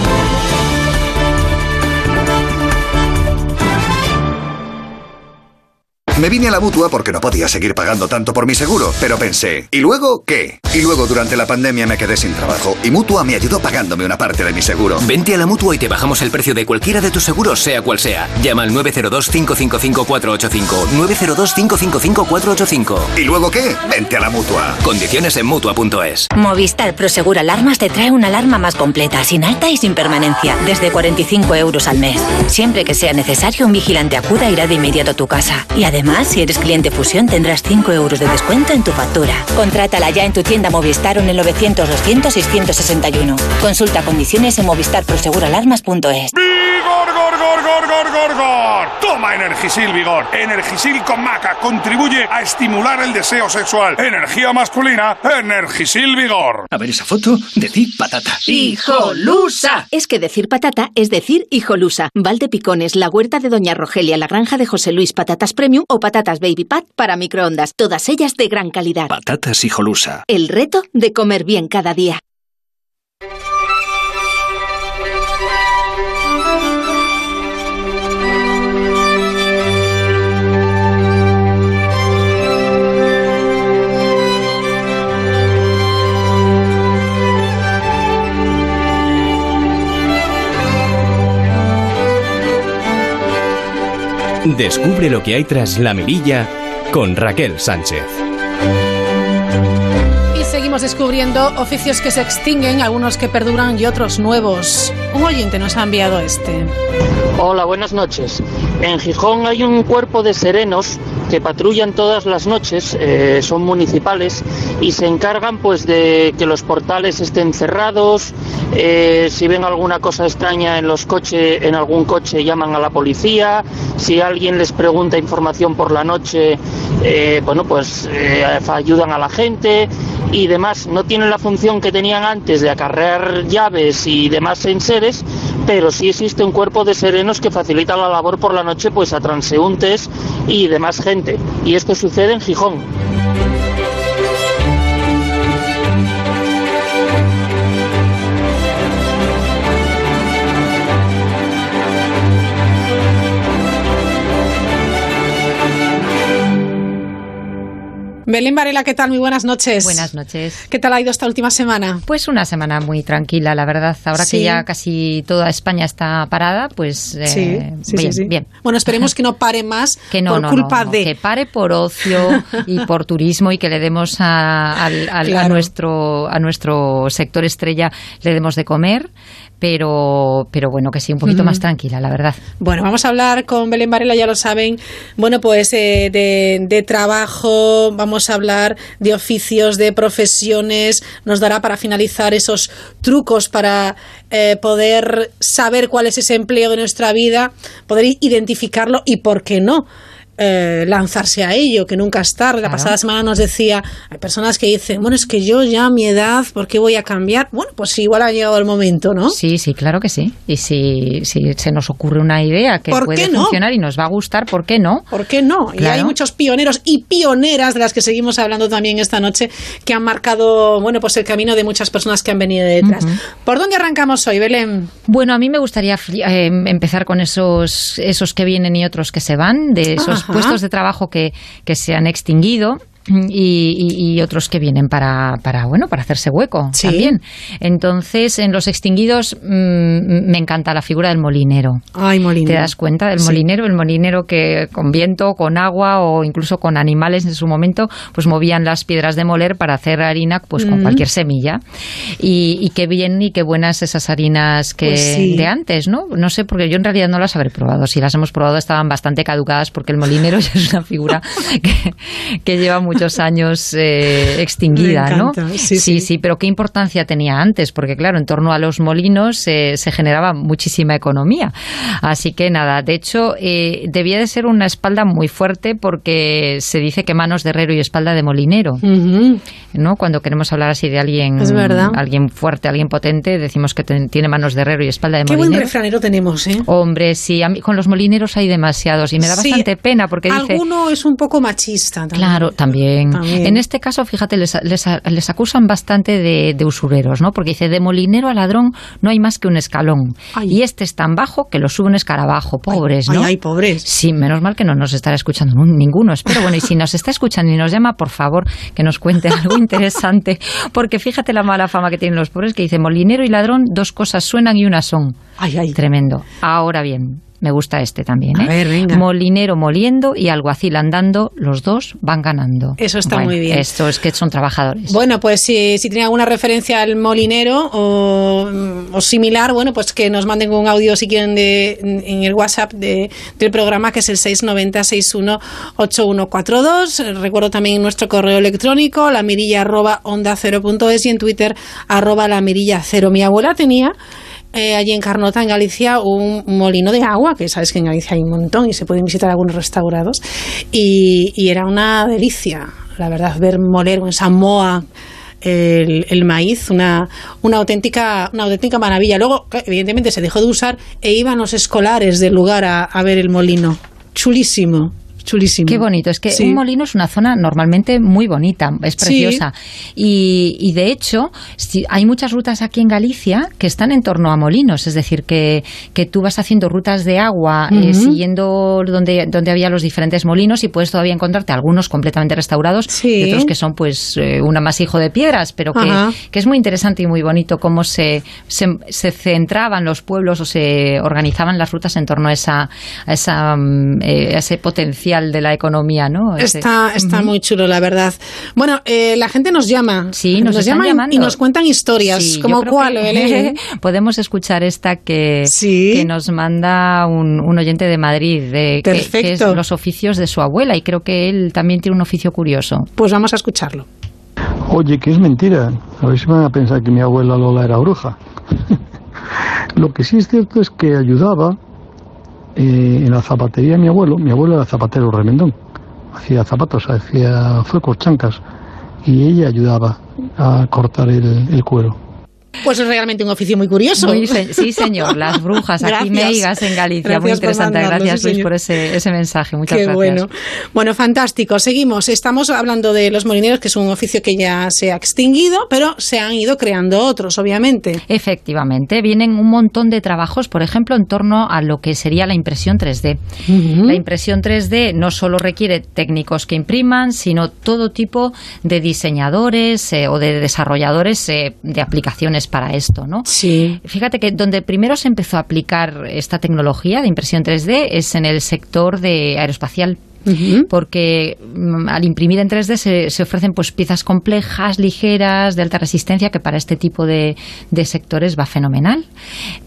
Me vine a la mutua porque no podía seguir pagando tanto por mi seguro, pero pensé, ¿y luego qué? Y luego durante la pandemia me quedé sin trabajo y mutua me ayudó pagándome una parte de mi seguro. Vente a la mutua y te bajamos el precio de cualquiera de tus seguros, sea cual sea. Llama al 902-555-485. 902-555-485. ¿Y luego qué? Vente a la mutua. Condiciones en mutua.es. Movistar Prosegur Alarmas te trae una alarma más completa, sin alta y sin permanencia, desde 45 euros al mes. Siempre que sea necesario, un vigilante acuda irá de inmediato a tu casa. Y además, Además, si eres cliente Fusión, tendrás 5 euros de descuento en tu factura. Contrátala ya en tu tienda Movistar o en el 900-200-661. Consulta condiciones en movistarproseguralarmas.es. gor, gor, gor, gor, gor, gor. Toma Energisil Vigor. Energisil con maca contribuye a estimular el deseo sexual. Energía masculina, Energisil Vigor. A ver esa foto, decir patata. ¡Hijolusa! Es que decir patata es decir hijolusa. Valde Picones, la huerta de Doña Rogelia, la granja de José Luis, patatas premium o patatas baby pat para microondas. Todas ellas de gran calidad. Patatas hijolusa. El reto de comer bien cada día. Descubre lo que hay tras la mirilla con Raquel Sánchez. Y seguimos descubriendo oficios que se extinguen, algunos que perduran y otros nuevos. Un oyente nos ha enviado este. Hola, buenas noches. En Gijón hay un cuerpo de serenos que patrullan todas las noches, eh, son municipales y se encargan pues de que los portales estén cerrados, eh, si ven alguna cosa extraña en los coches, en algún coche llaman a la policía, si alguien les pregunta información por la noche, eh, bueno pues ayudan a la gente y demás. No tienen la función que tenían antes de acarrear llaves y demás enseres, pero sí existe un cuerpo de serenos que facilita la labor por la noche pues a transeúntes y demás gente. Y esto sucede en Gijón. Belén Varela, ¿qué tal? Muy buenas noches. Buenas noches. ¿Qué tal ha ido esta última semana? Pues una semana muy tranquila, la verdad. Ahora que ya casi toda España está parada, pues eh, sí, sí, bien, sí, bien. Bueno, esperemos que no pare más que no, por no, culpa no, de... Que pare por ocio y por turismo y que le demos a, al- al- a Claro. nuestro, a nuestro sector estrella, le demos de comer. Pero, pero bueno, que sí, un poquito más tranquila, la verdad. Bueno, vamos a hablar con Belén Varela, ya lo saben. Bueno, pues eh, de, de trabajo, vamos a hablar de oficios, de profesiones. Nos dará para finalizar esos trucos para eh, poder saber cuál es ese empleo de nuestra vida, poder identificarlo y, ¿por qué no? Eh, lanzarse a ello, que nunca es tarde. La Claro. pasada semana nos decía, hay personas que dicen, bueno, es que yo ya a mi edad, ¿por qué voy a cambiar? Bueno, pues igual ha llegado el momento, ¿no? Sí, sí, claro que sí. Y si, si se nos ocurre una idea que ¿Por puede no? funcionar y nos va a gustar, ¿por qué no? ¿Por qué no? Y hay muchos pioneros y pioneras de las que seguimos hablando también esta noche que han marcado, bueno, pues el camino de muchas personas que han venido detrás. Ujú. ¿Por dónde arrancamos hoy, Belén? Bueno, a mí me gustaría eh, empezar con esos, esos que vienen y otros que se van, de esos Ajá. Puestos de trabajo que, que se han extinguido. Y, y- otros que vienen para, para bueno para hacerse hueco Sí. también entonces en los extinguidos mm, me encanta la figura del molinero Ay, molinero. ¿Te das cuenta del Sí. molinero? El molinero que con viento, con agua o incluso con animales en su momento, pues movían las piedras de moler para hacer harina pues con Mm. cualquier semilla. Y, y qué bien y qué buenas esas harinas que Pues sí. de antes, ¿no? No sé, porque yo en realidad no las habré probado. Si las hemos probado estaban bastante caducadas porque el molinero ya es una figura que, que lleva muchos años eh, extinguida, Me ¿no? sí, sí, sí. pero qué importancia tenía antes, porque claro, en torno a los molinos eh, se generaba muchísima economía. Así que nada, de hecho, eh, debía de ser una espalda muy fuerte porque se dice que manos de herrero y espalda de molinero. ¿no? Cuando queremos hablar así de alguien, Es verdad. alguien fuerte, alguien potente, decimos que ten- tiene manos de herrero y espalda de Qué buen molinero. refranero tenemos, ¿eh? Hombre, sí, a mí- con los molineros hay demasiados y me da Sí, bastante pena porque dice... Alguno es un poco machista también. Claro, también. También. En este caso, fíjate, les, les, les acusan bastante de, de usureros, ¿no? Porque dice, de molinero a ladrón no hay más que un escalón. Y este es tan bajo que lo sube un escarabajo. Pobres, ay, ¿no? ay, pobres. Sí, menos mal que no nos estará escuchando ninguno. Espero, bueno, y si nos está escuchando y nos llama, por favor, que nos cuente algo interesante. Porque fíjate la mala fama que tienen los pobres, que dice, molinero y ladrón, dos cosas suenan y una son. Ay, ay. Tremendo. Ahora bien, me gusta este también, A ¿eh? ver, venga. Molinero moliendo y alguacil andando, los dos van ganando. Eso está Bueno, muy bien. Esto es que son trabajadores. Bueno, pues si, si tiene alguna referencia al molinero o, o similar, bueno, pues que nos manden un audio si quieren de, en el WhatsApp de- del programa que es el 690-618142. Recuerdo también nuestro correo electrónico, la mirilla arroba onda cero punto es y en Twitter arroba la mirilla cero. Mi abuela tenía eh, allí en Carnota, en Galicia, un molino de agua, que sabes que en Galicia hay un montón y se pueden visitar algunos restaurados, y, era una delicia, la verdad, ver moler en esa moa el, maíz, una, una, auténtica, una auténtica maravilla. Luego, evidentemente, se dejó de usar e iban los escolares del lugar a ver el molino. Chulísimo chulísimo. Qué bonito. Es que un molino es una zona normalmente muy bonita, es preciosa. Sí. Y, y, de hecho, si, hay muchas rutas aquí en Galicia que están en torno a molinos, es decir, que, que tú vas haciendo rutas de agua uh -huh. eh, siguiendo donde, donde había los diferentes molinos y puedes todavía encontrarte algunos completamente restaurados sí. y otros que son pues eh, un amasijo de piedras, pero que, que, es muy interesante y muy bonito cómo se, se, se, centraban los pueblos o se organizaban las rutas en torno a, esa, a, esa, eh, a ese potencial de la economía, ¿no? Está, está uh -huh. muy chulo, la verdad. Bueno, eh, la gente nos llama. Sí, nos, nos llaman llamando. y nos cuentan historias. Sí, como cuál, que Podemos escuchar esta que, ¿Sí? que nos manda un, un, oyente de Madrid, de que, que, es los oficios de su abuela, y creo que él también tiene un oficio curioso. Pues vamos a escucharlo. Oye, que es mentira. A ver si van a pensar que mi abuela Lola era bruja. Lo que sí es cierto es que ayudaba eh, en la zapatería mi abuelo, mi abuelo era zapatero remendón, hacía zapatos, hacía fuecos, chancas, y ella ayudaba a cortar el cuero. Pues es realmente un oficio muy curioso. Muy sí, señor, las brujas, aquí meigas en Galicia, gracias muy interesante. Gracias Luis por ese, ese mensaje, muchas Qué gracias. bueno. Bueno, fantástico. Seguimos. Estamos hablando de los molineros, que es un oficio que ya se ha extinguido, pero se han ido creando otros, obviamente. Efectivamente, vienen un montón de trabajos, por ejemplo, en torno a lo que sería la impresión 3D. Uh -huh. La impresión 3D no solo requiere técnicos que impriman, sino todo tipo de diseñadores eh, o de desarrolladores eh, de aplicaciones para esto, ¿no? Sí. Fíjate que donde primero se empezó a aplicar esta tecnología de impresión 3D es en el sector de aeroespacial. Uh -huh. porque um, al imprimir en 3D se, se, ofrecen pues piezas complejas, ligeras, de alta resistencia, que para este tipo de, de, sectores va fenomenal.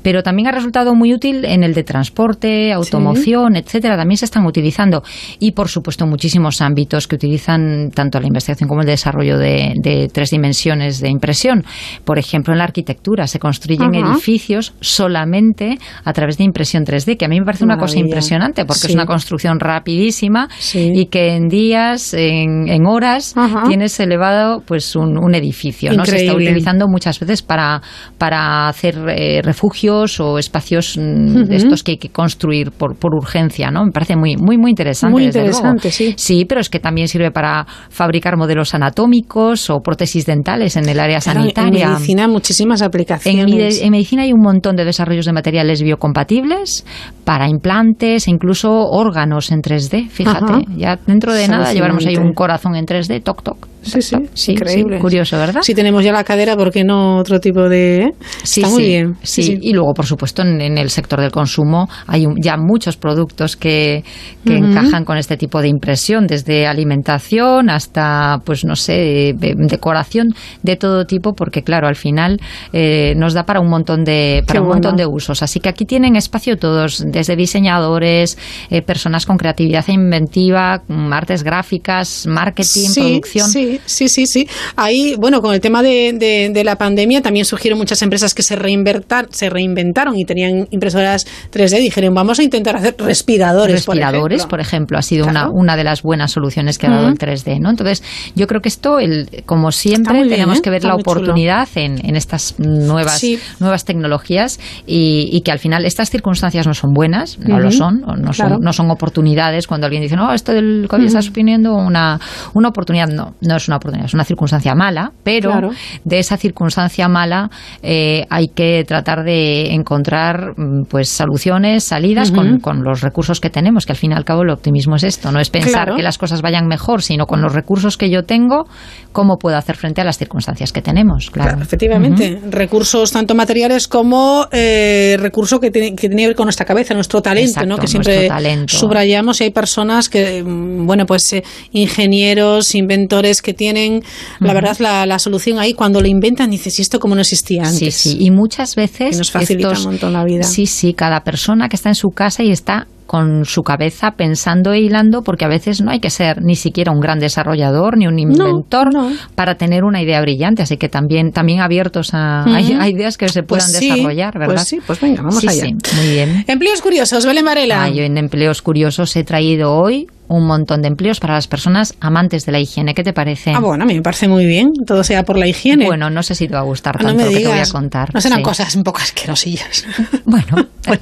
Pero también ha resultado muy útil en el de transporte, automoción, sí. etcétera. También se están utilizando. Y por supuesto, muchísimos ámbitos que utilizan tanto la investigación como el desarrollo de, de tres dimensiones de impresión. Por ejemplo, en la arquitectura se construyen uh -huh. edificios solamente a través de impresión 3D, que a mí me parece Maravilla. una cosa impresionante, porque sí. es una construcción rapidísima sí. y que en días, en, en horas, Ajá. tienes elevado pues un, un edificio. ¿no? Se está utilizando muchas veces para, para hacer eh, refugios o espacios uh -huh. de estos que hay que construir por, por urgencia. ¿no? Me parece muy, muy, muy interesante. Muy interesante, sí. Sí, pero es que también sirve para fabricar modelos anatómicos o prótesis dentales en el área claro, sanitaria. En medicina, muchísimas aplicaciones. En, en, medicina hay un montón de desarrollos de materiales biocompatibles para implantes e incluso órganos en 3D. Fíjate, Ajá. ya dentro de nada llevaremos ahí un corazón en 3D, toc, toc. Sí, sí, sí, increíble. Sí, curioso, ¿verdad? Si tenemos ya la cadera, ¿por qué no otro tipo de...? Sí, Está muy bien. Sí, y luego, por supuesto, en, en, el sector del consumo hay un, ya muchos productos que, que uh -huh. encajan con este tipo de impresión, desde alimentación hasta, pues no sé, decoración de todo tipo, porque claro, al final eh, nos da para un montón de para un bueno. montón de usos. Así que aquí tienen espacio todos, desde diseñadores, eh, personas con creatividad e inventiva, artes gráficas, marketing, sí, producción. Sí, sí, sí, sí. Ahí, bueno, con el tema de, de, de, la pandemia también surgieron muchas empresas que se, reinventar, se reinventaron y tenían impresoras 3D y dijeron, vamos a intentar hacer respiradores. Respiradores, por ejemplo, por ejemplo ha sido claro. una, una de las buenas soluciones que ha dado uh -huh. el 3D, ¿no? Entonces, yo creo que esto, el, como siempre, bien, tenemos ¿eh? que ver Está la oportunidad en, en, estas nuevas, sí. nuevas tecnologías y, y, que al final estas circunstancias no son buenas, no uh -huh. lo son, no, claro. son, no son oportunidades cuando alguien dice, no, esto del COVID uh -huh. está suponiendo una, una oportunidad. No, no es una oportunidad, es una circunstancia mala, pero claro. de esa circunstancia mala eh, hay que tratar de encontrar mm, pues soluciones, salidas uh -huh. con, con, los recursos que tenemos, que al fin y al cabo el optimismo es esto, no es pensar claro. que las cosas vayan mejor, sino con los recursos que yo tengo, cómo puedo hacer frente a las circunstancias que tenemos. Claro, claro efectivamente, uh -huh. recursos tanto materiales como eh, recursos que, tiene, que tiene que ver con nuestra cabeza, nuestro talento, Exacto, ¿no? que siempre subrayamos y hay personas que, mm, bueno, pues eh, ingenieros, inventores que tienen, uh -huh. la verdad, la, la, solución ahí, cuando lo inventan, dices, ¿y esto cómo no existía antes? Sí, sí, y muchas veces... Que nos facilita estos, un montón la vida. Sí, sí, cada persona que está en su casa y está con su cabeza pensando e hilando, porque a veces no hay que ser ni siquiera un gran desarrollador ni un inventor para tener una idea brillante. Así que también, también abiertos a, a ideas que se puedan Pues sí, desarrollar, ¿verdad? Pues sí, pues venga, vamos Sí, allá. sí, muy bien. Empleos curiosos, Belén Varela. Ah, yo en empleos curiosos he traído hoy un montón de empleos para las personas amantes de la higiene. ¿Qué te parece? Ah, bueno, a mí me parece muy bien, todo sea por la higiene. Bueno, no sé si te va a gustar Ah, no tanto me lo que te voy a digas. contar. No serán Sí. cosas un poco asquerosillas. Bueno, por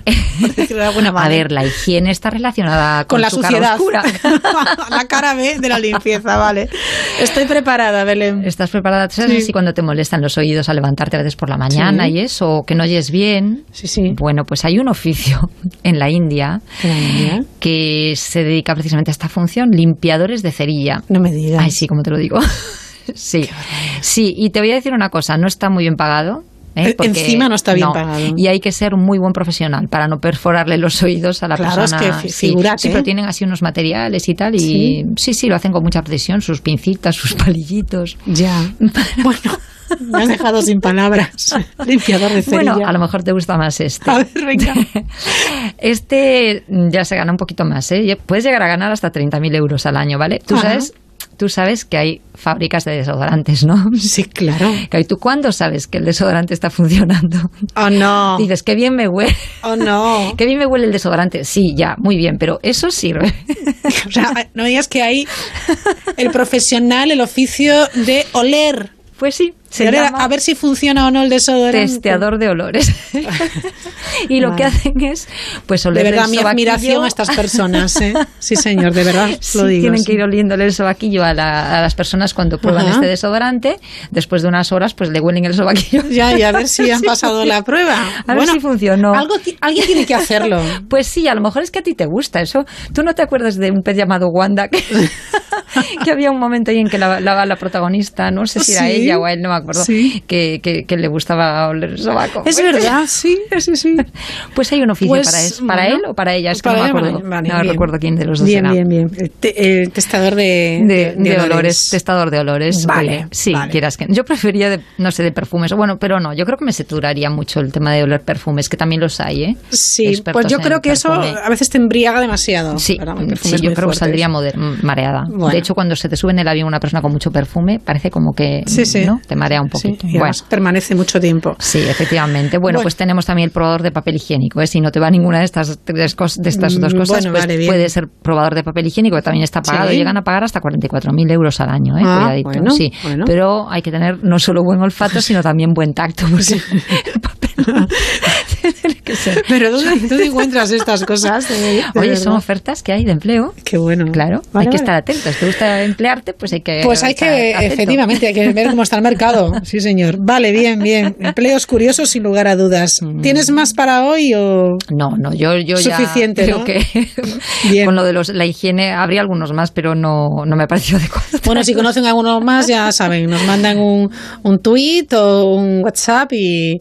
decirlo de alguna a manera. ver, la higiene está relacionada con, con la su cara suciedad. oscura. la cara B de la limpieza, vale. Estoy preparada, Belén. ¿Estás preparada? ¿Tú ¿Sabes Sí. cuando te molestan los oídos al levantarte a veces por la mañana Sí. y eso, o que no oyes bien? Sí, sí. Bueno, pues hay un oficio en la India ¿En la India? que se dedica precisamente a esta función, limpiadores de cerilla. No me digas. Ay, sí, como te lo digo. sí, sí, y te voy a decir una cosa, no está muy bien pagado. ¿Eh? E- encima no está bien pagado. Y hay que ser muy buen profesional para no perforarle los oídos a la Claro, es persona. que fi- sí, pero tienen así unos materiales y tal. Y Sí. sí, sí, lo hacen con mucha precisión, sus pincitas, sus palillitos. Ya. bueno, me has dejado sin palabras. Limpiador de cerilla. Bueno, a lo mejor te gusta más este. A ver, venga. Este ya se gana un poquito más, ¿eh? Puedes llegar a ganar hasta 30.000 euros al año, ¿vale? Tú Ajá. sabes, tú sabes que hay fábricas de desodorantes, ¿no? Sí, claro. ¿Y tú cuándo sabes que el desodorante está funcionando? Oh, no. Dices, qué bien me huele. Oh, no. Qué bien me huele el desodorante. Sí, ya, muy bien, pero eso sirve. O sea, no digas que hay el profesional, el oficio de oler. Pues sí, se a- llama a ver si funciona o no el desodorante. testeador de olores. y lo que Vale. hacen es, pues, oler De verdad, el mi admiración a estas personas, ¿eh? Sí, señor, de verdad Sí, lo digo. tienen sí. que ir oliéndole el sobaquillo a, la- a las personas cuando prueban Ajá. este desodorante. Después de unas horas, pues le huelen el sobaquillo. Ya, y a ver si han pasado la prueba. A ver si funcionó. Algo, alguien tiene que hacerlo. Pues sí, a lo mejor es que a ti te gusta eso. ¿Tú no te acuerdas de un pez llamado Wanda? Que, que había un momento ahí en que la, la, la protagonista, no sé si era Sí, ella o él, no me acuerdo, sí. que, que, que le gustaba oler el sobaco. Es verdad, sí, sí, sí. Pues hay un oficio Pues, para eso. ¿Para bueno, él o para ella? Es que no me acuerdo. vale, no bien. recuerdo quién de los dos Bien, era. bien, bien. El, te- el testador de, De, de olores, testador de olores. Vale, Oye, sí, vale. quieras que. Yo prefería, de, no sé, de perfumes. Bueno, pero no, yo creo que me saturaría mucho el tema de oler perfumes, que también los hay, ¿eh? Sí, Expertos pues yo creo que eso a veces te embriaga demasiado. Sí, sí, yo creo que saldría mareada. Bueno. De hecho, cuando se te sube en el avión una persona con mucho perfume, parece como que Sí, sí. ¿no? te un Sí, poquito. y bueno, permanece mucho tiempo. sí, efectivamente. Bueno, Bueno. pues tenemos también el probador de papel higiénico. ¿eh? Si no te va ninguna de estas, tres cos- de estas dos Mm, cosas, bueno, pues vale, puede ser probador de papel higiénico, que también está pagado. Sí. Llegan a pagar hasta 44.000 euros al año. ¿eh? Ah, Cuidadito. bueno, sí. Pero hay que tener no solo buen olfato, sino también buen tacto. Porque el papel tiene que ser. Pero ¿dónde, dónde encuentras estas cosas? De Oye, son ofertas que hay de empleo. Qué bueno. Claro, Vale, hay que vale. estar atentos. ¿Te gusta emplearte? Pues hay que. Pues hay que, atento. efectivamente, hay que ver cómo está el mercado. Sí, señor. Vale, bien, bien. Empleos curiosos sin lugar a dudas. ¿Tienes más para hoy o...? No, no, yo, yo ya Suficiente, creo ¿no? que con lo de los, la higiene habría algunos más, pero no, no me pareció adecuado. Bueno, si conocen a alguno más, ya saben, nos mandan un, un tweet o un WhatsApp y,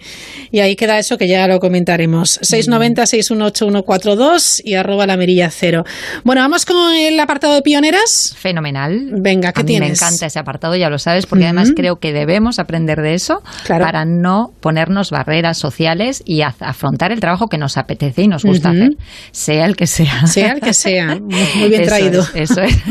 y ahí queda eso que ya lo comentaremos. 690-618-142 y arroba la mirilla cero. Bueno, vamos con el apartado de pioneras. Fenomenal. Venga, ¿qué A mí tienes? me encanta ese apartado, ya lo sabes, porque además creo que debemos aprender de eso Claro. para no ponernos barreras sociales y afrontar el trabajo que nos apetece y nos gusta hacer, sea el que sea. Sea el que sea. Muy bien Eso traído. es, eso es.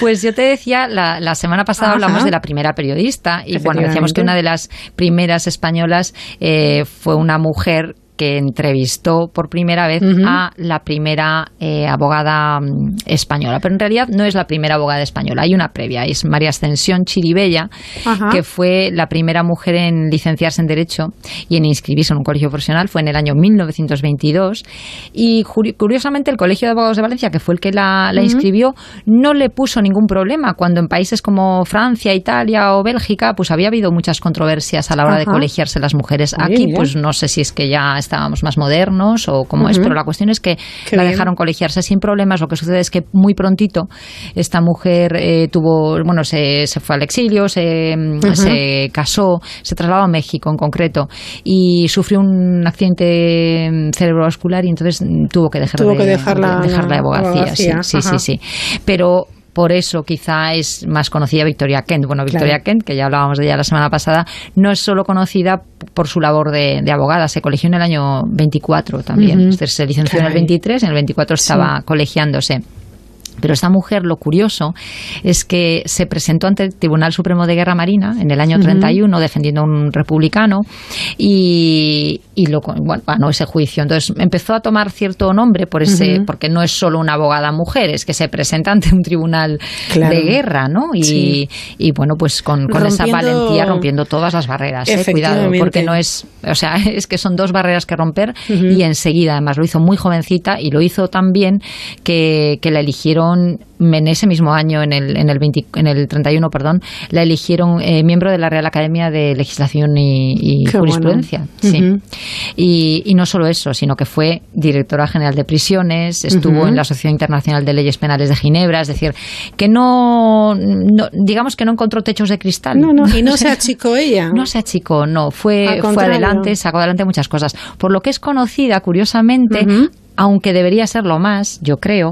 Pues yo te decía, la, la semana pasada Ajá. hablamos de la primera periodista y bueno, decíamos que una de las primeras españolas eh, fue una mujer que entrevistó por primera vez a la primera eh, abogada mm, española. Pero en realidad no es la primera abogada española, hay una previa, es María Ascensión Chiribella, Ajá. que fue la primera mujer en licenciarse en Derecho y en inscribirse en un colegio profesional, fue en el año 1922. Y curiosamente el Colegio de Abogados de Valencia, que fue el que la, inscribió, no le puso ningún problema cuando en países como Francia, Italia o Bélgica, pues había habido muchas controversias a la hora de colegiarse las mujeres. Aquí, pues no sé si es que ya estábamos más modernos o cómo es, pero la cuestión es que Qué la bien. dejaron colegiarse sin problemas. Lo que sucede es que muy prontito esta mujer eh, tuvo, bueno, se, se fue al exilio, se, Ujú. se casó, se trasladó a México en concreto y sufrió un accidente mm, cerebrovascular y entonces mm, tuvo que dejar, Tuvo de, que dejar la- dejar abogacía. abogacía, Sí, sí, sí. Pero por eso quizá es más conocida Victoria Kent. Bueno, Victoria Kent, que ya hablábamos de ella la semana pasada, no es solo conocida por su labor de, abogada, se colegió en el año 24 también. Se licenció en el 23, en el 24 estaba colegiándose. Pero esta mujer, lo curioso es que se presentó ante el Tribunal Supremo de Guerra Marina en el año 31 defendiendo a un republicano y, y lo, bueno, ganó ese juicio. Entonces empezó a tomar cierto nombre por ese, porque no es solo una abogada mujer, es que se presenta ante un tribunal de guerra, ¿no? Y, y bueno, pues con, con esa valentía rompiendo todas las barreras. ¿eh? Cuidado, porque no es, o sea, es que son dos barreras que romper y enseguida, además lo hizo muy jovencita y lo hizo tan bien que, que la eligieron en ese mismo año, en el, en el, en el 31, perdón, la eligieron eh, miembro de la Real Academia de Legislación y, Jurisprudencia. sí. y, no solo eso, sino que fue directora general de prisiones, estuvo en la Asociación Internacional de Leyes Penales de Ginebra, es decir, que no, digamos que no encontró techos de cristal. No, no, y no se achicó ella. No se achicó, no, fue, fue adelante, sacó adelante muchas cosas. Por lo que es conocida, curiosamente, aunque debería serlo más, yo creo.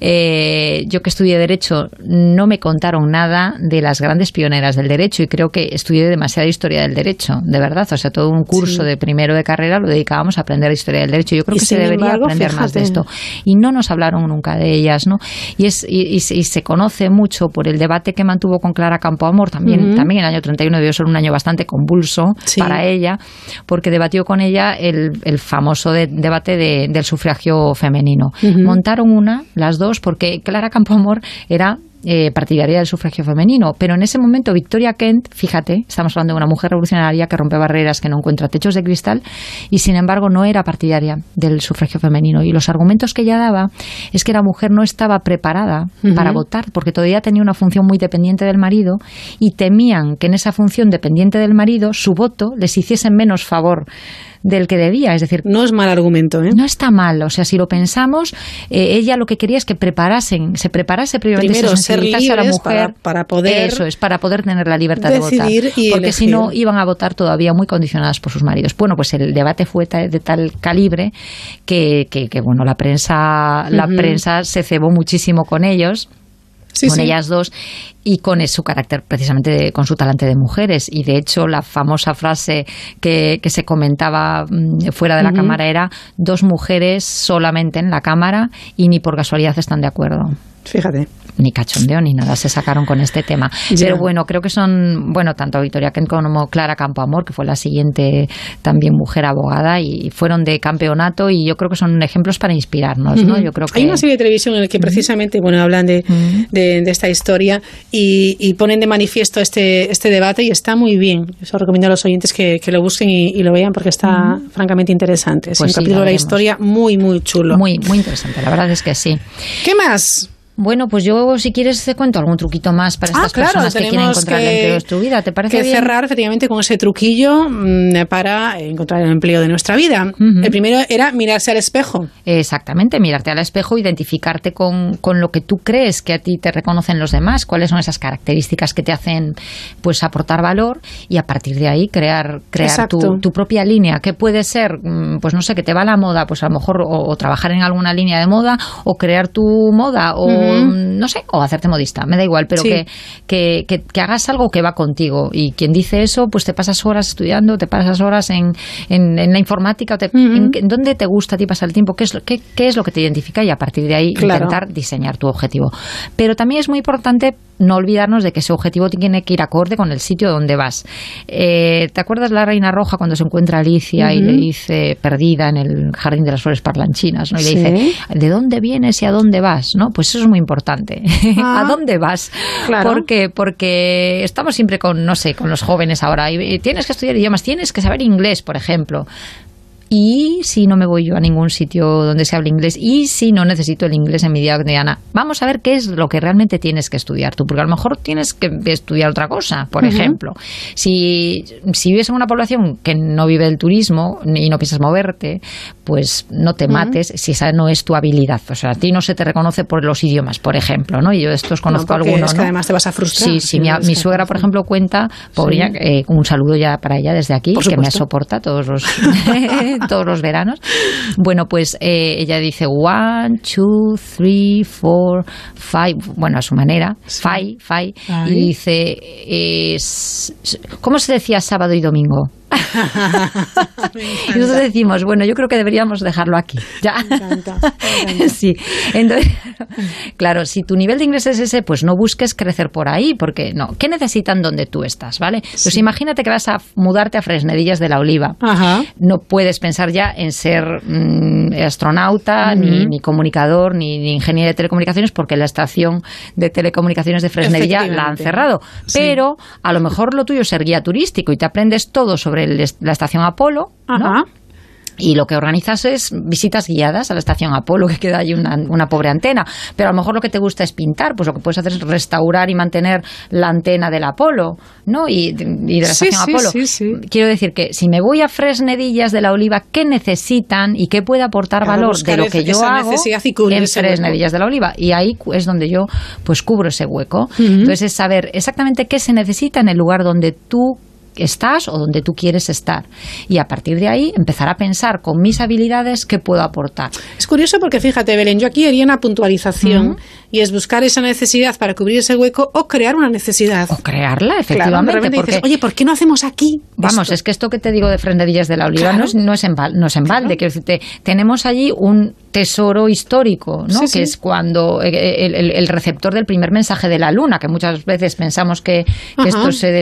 Eh, yo que estudié Derecho no me contaron nada de las grandes pioneras del Derecho y creo que estudié demasiada historia del Derecho, de verdad. O sea, todo un curso de primero de carrera lo dedicábamos a aprender historia del Derecho. Yo creo que se debería aprender más de esto. Y no nos hablaron nunca de ellas, ¿no? Y, es, y, se conoce mucho por el debate que mantuvo con Clara Campoamor, también, también en el año 31 debió ser un año bastante convulso para ella, porque debatió con ella el, famoso debate del sufragio femenino. Montaron una, las dos, porque Clara Campoamor era eh, partidaria del sufragio femenino. Pero en ese momento Victoria Kent, fíjate, estamos hablando de una mujer revolucionaria que rompe barreras, que no encuentra techos de cristal, y sin embargo no era partidaria del sufragio femenino. Y los argumentos que ella daba es que la mujer no estaba preparada para votar, porque todavía tenía una función muy dependiente del marido, y temían que en esa función dependiente del marido su voto les hiciese menos favor del que debía. Es decir, no es mal argumento. ¿eh? No está mal. O sea, si lo pensamos, eh, ella lo que quería es que preparasen, se preparase Primero, se ser a la mujer para, poder. Eso es, para poder tener la libertad de votar. porque si no, iban a votar todavía muy condicionadas por sus maridos. Bueno, pues el debate fue de tal calibre que, que, bueno, la prensa, la prensa se cebó muchísimo con ellos con ellas dos y con su carácter precisamente con su talante de mujeres y de hecho la famosa frase que, se comentaba mm, fuera de la cámara era dos mujeres solamente en la cámara y ni por casualidad están de acuerdo. Fíjate ni cachondeo ni nada se sacaron con este tema. Pero bueno, creo que son, bueno, tanto Victoria Kent como Clara Campoamor, que fue la siguiente también mujer abogada, y fueron de campeonato y yo creo que son ejemplos para inspirarnos, ¿no? Yo creo que... Hay una serie de televisión en la que precisamente, bueno, hablan de, de, esta historia y, ponen de manifiesto este, este debate y está muy bien. Eso recomiendo a los oyentes que, que lo busquen y, lo vean porque está francamente interesante. Es un pues capítulo de la historia muy, muy chulo. Muy, muy interesante, la verdad es que sí. ¿Qué más? Bueno, pues yo, si quieres, te cuento algún truquito más para estas ah, personas que quieren encontrar el empleo de tu vida. ¿Te parece que cerrar efectivamente con ese truquillo mm, para encontrar el empleo de nuestra vida. El primero era mirarse al espejo. Exactamente, mirarte al espejo, identificarte con, con, lo que tú crees que a ti te reconocen los demás, cuáles son esas características que te hacen pues aportar valor y a partir de ahí crear, crear tu, tu, propia línea. ¿Qué puede ser? Mm, pues no sé, que te va la moda, pues a lo mejor o, trabajar en alguna línea de moda o crear tu moda o no sé, o hacerte modista, me da igual, pero que, que, que, hagas algo que va contigo. Y quien dice eso, pues te pasas horas estudiando, te pasas horas en, en, la informática, en, dónde te gusta a ti pasar el tiempo, qué es, lo, qué, qué es lo que te identifica y a partir de ahí intentar diseñar tu objetivo. Pero también es muy importante no olvidarnos de que ese objetivo tiene que ir acorde con el sitio donde vas. Eh, ¿Te acuerdas la Reina Roja cuando se encuentra Alicia y le dice, perdida en el jardín de las flores parlanchinas, ¿no? y le dice, ¿de dónde vienes y a dónde vas? ¿no? Pues eso es muy importante. ¿A ah. dónde vas? Porque, porque estamos siempre con, no sé, con los jóvenes ahora, y tienes que estudiar idiomas, tienes que saber inglés, por ejemplo y si no me voy yo a ningún sitio donde se hable inglés y si no necesito el inglés en mi día cotidiana. Vamos a ver qué es lo que realmente tienes que estudiar tú, porque a lo mejor tienes que estudiar otra cosa, por ejemplo. Si, si vives en una población que no vive del turismo y no piensas moverte, pues no te mates si esa no es tu habilidad. O sea, a ti no se te reconoce por los idiomas, por ejemplo, ¿no? Y yo estos conozco no, algunos. Es que además te vas a frustrar. Sí, sí. Mi, mi suegra, por ejemplo, cuenta, pobre, sí. eh, un saludo ya para ella desde aquí, que me soporta todos los, todos los veranos. Bueno, pues eh, ella dice one, two, three, four, five, bueno, a su manera, sí. five, five, Ay. y dice, eh, ¿cómo se decía sábado y domingo? y nosotros decimos, bueno, yo creo que deberíamos dejarlo aquí. Ya. Me encanta, me encanta. sí. Entonces, claro, si tu nivel de inglés es ese, pues no busques crecer por ahí, porque no. ¿Qué necesitan donde tú estás, vale? Sí. Pues imagínate que vas a mudarte a Fresnedillas de la Oliva. Ajá. No puedes pensar ya en ser mmm, astronauta, uh -huh. ni, ni, comunicador, ni, ni, ingeniero de telecomunicaciones, porque la estación de telecomunicaciones de Fresnedilla la han cerrado. Sí. Pero a lo mejor lo tuyo es ser guía turístico y te aprendes todo sobre el, la estación Apolo, Ajá. ¿no? y lo que organizas es visitas guiadas a la estación Apolo, que queda ahí una, una, pobre antena. Pero a lo mejor lo que te gusta es pintar, pues lo que puedes hacer es restaurar y mantener la antena del Apolo, ¿no? Y, y de la sí, estación sí, Apolo. Sí, sí. Quiero decir que si me voy a Fresnedillas de la Oliva, ¿qué necesitan y qué puede aportar claro, valor de lo que yo hago en Fresnedillas de la Oliva? Y ahí es donde yo pues cubro ese hueco. Uh -huh. Entonces es saber exactamente qué se necesita en el lugar donde tú estás o donde tú quieres estar. Y a partir de ahí empezar a pensar con mis habilidades qué puedo aportar. Es curioso porque fíjate, Belén, yo aquí haría una puntualización uh -huh. y es buscar esa necesidad para cubrir ese hueco o crear una necesidad. O crearla, efectivamente. Claro, porque, dices, Oye, ¿por qué no hacemos aquí? Vamos, esto? es que esto que te digo de Frendedillas de la Oliva claro. no, es, no, es en, no es en balde. Quiero decirte, tenemos allí un tesoro histórico, ¿no? Sí, que es cuando el, el, el, receptor del primer mensaje de la Luna, que muchas veces pensamos que, que esto se,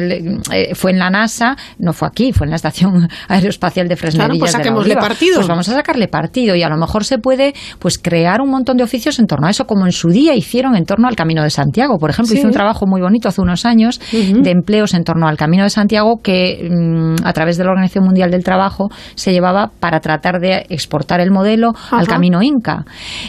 eh, fue en la NASA, no fue aquí, fue en la Estación Aeroespacial de Fresnedillas claro, pues de la Oliva. partido. Pues vamos a sacarle partido y a lo mejor se puede pues crear un montón de oficios en torno a eso, como en su día hicieron en torno al Camino de Santiago. Por ejemplo, sí. hizo un trabajo muy bonito hace unos años uh -huh. de empleos en torno al Camino de Santiago que mmm, a través de la Organización Mundial del Trabajo se llevaba para tratar de exportar el modelo Ajá. al Camino Inca.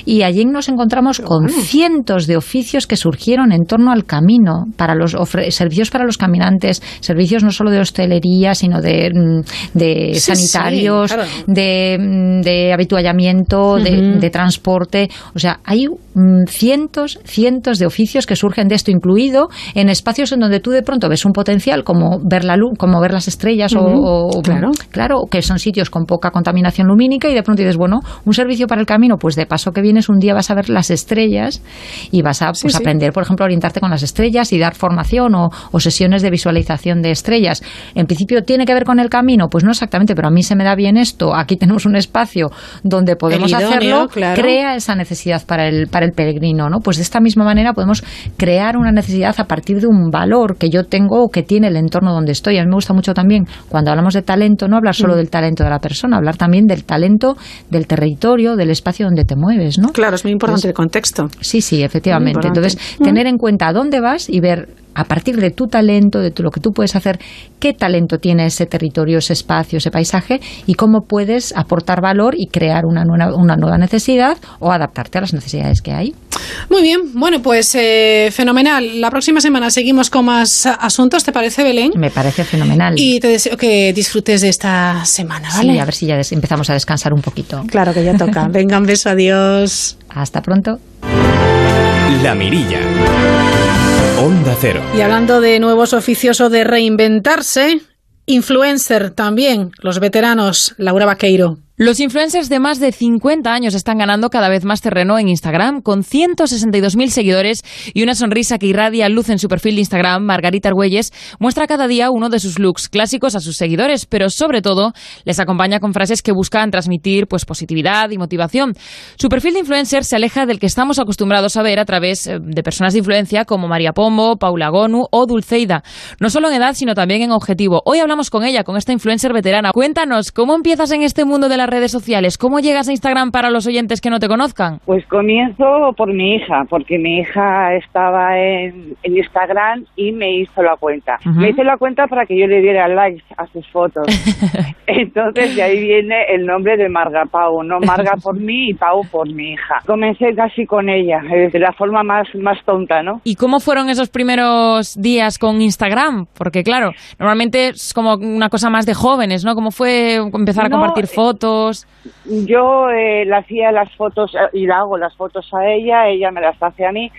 Y allí nos encontramos con cientos de oficios que surgieron en torno al camino, para los servicios para los caminantes, servicios no solo de hostelería, sino de, mm, de sí, sanitarios, sí, claro. de, mm, de, habituallamiento, uh -huh. de, de, transporte. O sea, hay mmm, cientos, cientos de oficios que surgen de esto, incluido en espacios en donde tú de pronto ves un potencial, como ver la luz, como ver las estrellas uh -huh. o, o, claro. claro, que son sitios con poca contaminación lumínica y de pronto dices, bueno, un servicio para el camino, pues de paso que vienes un día vas a ver las estrellas y vas a pues, sí, aprender, por ejemplo, a orientarte con las estrellas y dar formación o, o, sesiones de visualización de estrellas. En principio, ¿tiene que ver con el camino? Pues no exactamente, pero a mí se me da bien esto. Aquí tenemos un espacio donde podemos idóneo, hacerlo. Claro. Crea esa necesidad para el, para el peregrino, ¿no? Pues de esta misma manera podemos crear una necesidad a partir de un valor que yo tengo o que tiene el entorno donde estoy. A mí me gusta mucho también, cuando hablamos de talento, no hablar solo mm. del talento de la persona, hablar también del talento del territorio, del espacio donde te mueves, ¿no? Claro, es muy importante Entonces, el contexto. Sí, sí, efectivamente. Entonces, tener en cuenta a dónde vas y ver a partir de tu talento, de tu, lo que tú puedes hacer, qué talento tiene ese territorio, ese espacio, ese paisaje y cómo puedes aportar valor y crear una nueva, una nueva necesidad o adaptarte a las necesidades que hay. Muy bien, bueno, pues eh, fenomenal. La próxima semana seguimos con más asuntos, ¿te parece, Belén? Me parece fenomenal. Y te deseo que disfrutes de esta semana, ¿vale? Sí, a ver si ya empezamos a descansar un poquito. Claro que ya toca. Venga, un beso, adiós. Hasta pronto. La Mirilla. Onda Cero. Y hablando de nuevos oficios o de reinventarse, influencer también, los veteranos, Laura Vaqueiro. Los influencers de más de 50 años están ganando cada vez más terreno en Instagram, con 162.000 seguidores y una sonrisa que irradia luz en su perfil de Instagram. Margarita Argüelles muestra cada día uno de sus looks clásicos a sus seguidores, pero sobre todo les acompaña con frases que buscan transmitir pues, positividad y motivación. Su perfil de influencer se aleja del que estamos acostumbrados a ver a través eh, de personas de influencia como María Pombo, Paula Gonu o Dulceida, no solo en edad, sino también en objetivo. Hoy hablamos con ella, con esta influencer veterana. Cuéntanos, ¿cómo empiezas en este mundo de la redes sociales. ¿Cómo llegas a Instagram para los oyentes que no te conozcan? Pues comienzo por mi hija, porque mi hija estaba en, en Instagram y me hizo la cuenta. Uh -huh. Me hizo la cuenta para que yo le diera likes a sus fotos. Entonces de ahí viene el nombre de Marga Pau, no Marga por mí y Pau por mi hija. Comencé casi con ella, de la forma más, más tonta, ¿no? ¿Y cómo fueron esos primeros días con Instagram? Porque claro, normalmente es como una cosa más de jóvenes, ¿no? ¿Cómo fue empezar a no, compartir fotos? Fotos? Yo eh, le hacía las fotos eh, y le hago las fotos a ella, ella me las hace a mí.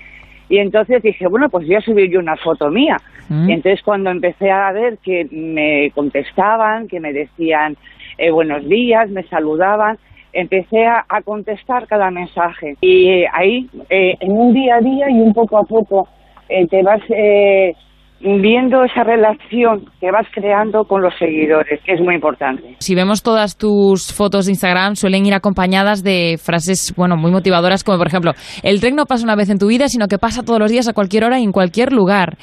Y entonces dije, bueno, pues voy a subir yo una foto mía. Mm. Y entonces cuando empecé a ver que me contestaban, que me decían eh, buenos días, me saludaban, empecé a, a contestar cada mensaje. Y eh, ahí, eh, en un día a día y un poco a poco, eh, te vas eh, viendo esa relación que vas creando con los seguidores, que es muy importante. Si vemos todas tus fotos de Instagram, suelen ir acompañadas de frases, bueno, muy motivadoras, como por ejemplo, el tren no pasa una vez en tu vida, sino que pasa todos los días a cualquier hora y en cualquier lugar.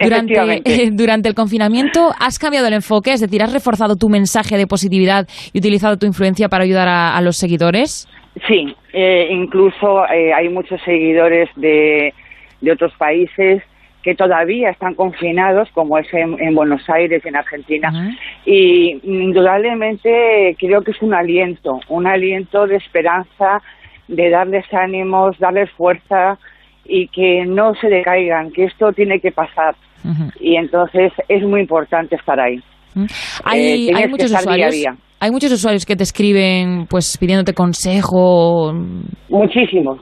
Durante, el confinamiento, ¿has cambiado el enfoque? Es decir, ¿has reforzado tu mensaje de positividad y utilizado tu influencia para ayudar a, a los seguidores? Sí, eh, incluso eh, hay muchos seguidores de, de otros países que todavía están confinados, como es en, en Buenos Aires, en Argentina, y indudablemente creo que es un aliento, un aliento de esperanza, de darles ánimos, darles fuerza y que no se decaigan, que esto tiene que pasar. Y entonces es muy importante estar ahí. Eh, Hay, hay muchos estar día usuarios. día. Hay muchos usuarios que te escriben, pues pidiéndote consejo. Muchísimos.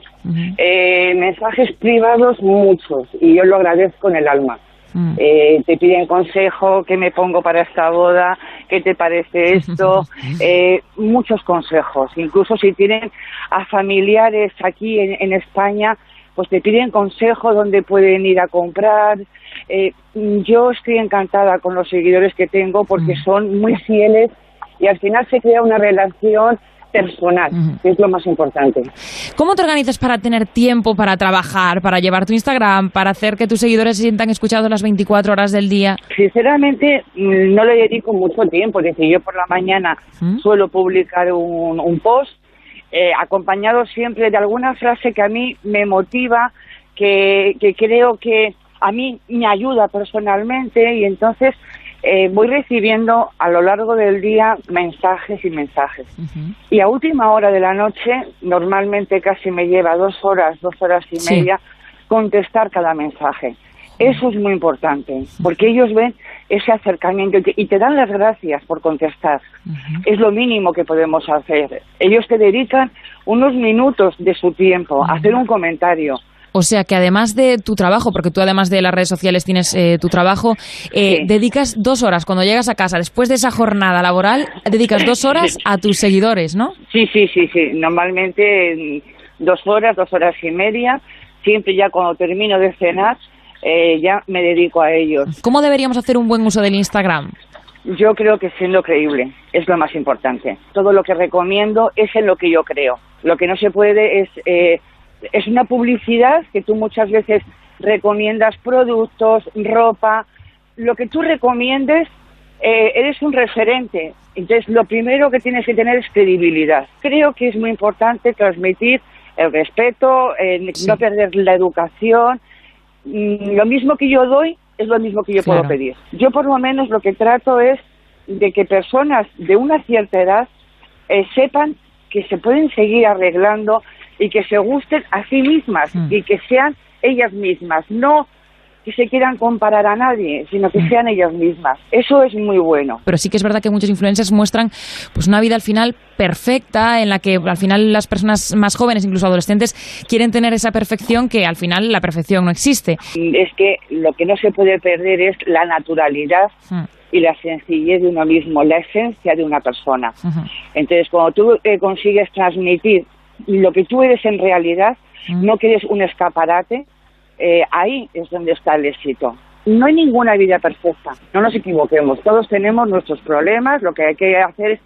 Eh, mensajes privados, muchos, y yo lo agradezco en el alma. Mm. Eh, te piden consejo, qué me pongo para esta boda, qué te parece esto, eh, muchos consejos. Incluso si tienen a familiares aquí en, en España, pues te piden consejo dónde pueden ir a comprar. Eh, yo estoy encantada con los seguidores que tengo porque son muy fieles y al final se crea una relación personal, que es lo más importante. ¿Cómo te organizas para tener tiempo para trabajar, para llevar tu Instagram, para hacer que tus seguidores se sientan escuchados las 24 horas del día? Sinceramente, mm, no le dedico mucho tiempo. Es decir, yo por la mañana suelo publicar un, un post eh, acompañado siempre de alguna frase que a mí me motiva, que, que creo que a mí me ayuda personalmente y entonces eh, voy recibiendo a lo largo del día mensajes y mensajes. Y a última hora de la noche, normalmente casi me lleva dos horas, dos horas y Sí. media, contestar cada mensaje. Eso es muy importante, porque ellos ven ese acercamiento y te, y te dan las gracias por contestar. Es lo mínimo que podemos hacer. Ellos te dedican unos minutos de su tiempo a hacer un comentario. O sea que además de tu trabajo, porque tú además de las redes sociales tienes eh, tu trabajo, eh, dedicas dos horas cuando llegas a casa, después de esa jornada laboral, dedicas dos horas a tus seguidores, ¿no? Sí, sí, sí, sí. Normalmente mm, dos horas, dos horas y media. Siempre ya cuando termino de cenar, eh, ya me dedico a ellos. ¿Cómo deberíamos hacer un buen uso del Instagram? Yo creo que siendo creíble es lo más importante. Todo lo que recomiendo es en lo que yo creo. Lo que no se puede es eh, es una publicidad que tú muchas veces recomiendas productos, ropa, lo que tú recomiendes, eh, eres un referente. Entonces, lo primero que tienes que tener es credibilidad. Creo que es muy importante transmitir el respeto, eh, no perder la educación. Mm, Lo mismo que yo doy es lo mismo que yo Claro. puedo pedir. Yo, por lo menos, lo que trato es de que personas de una cierta edad eh, sepan que se pueden seguir arreglando y que se gusten a sí mismas y que sean ellas mismas, no que se quieran comparar a nadie, sino que sean ellas mismas. Eso es muy bueno. Pero sí que es verdad que muchos influencers muestran pues una vida al final perfecta, en la que al final las personas más jóvenes, incluso adolescentes, quieren tener esa perfección que al final la perfección no existe. Es que lo que no se puede perder es la naturalidad Mm. y la sencillez de uno mismo, la esencia de una persona. Entonces, cuando tú eh, consigues transmitir lo que tú eres en realidad, no que eres un escaparate, eh, ahí es donde está el éxito. No hay ninguna vida perfecta, no nos equivoquemos, todos tenemos nuestros problemas, lo que hay que hacer es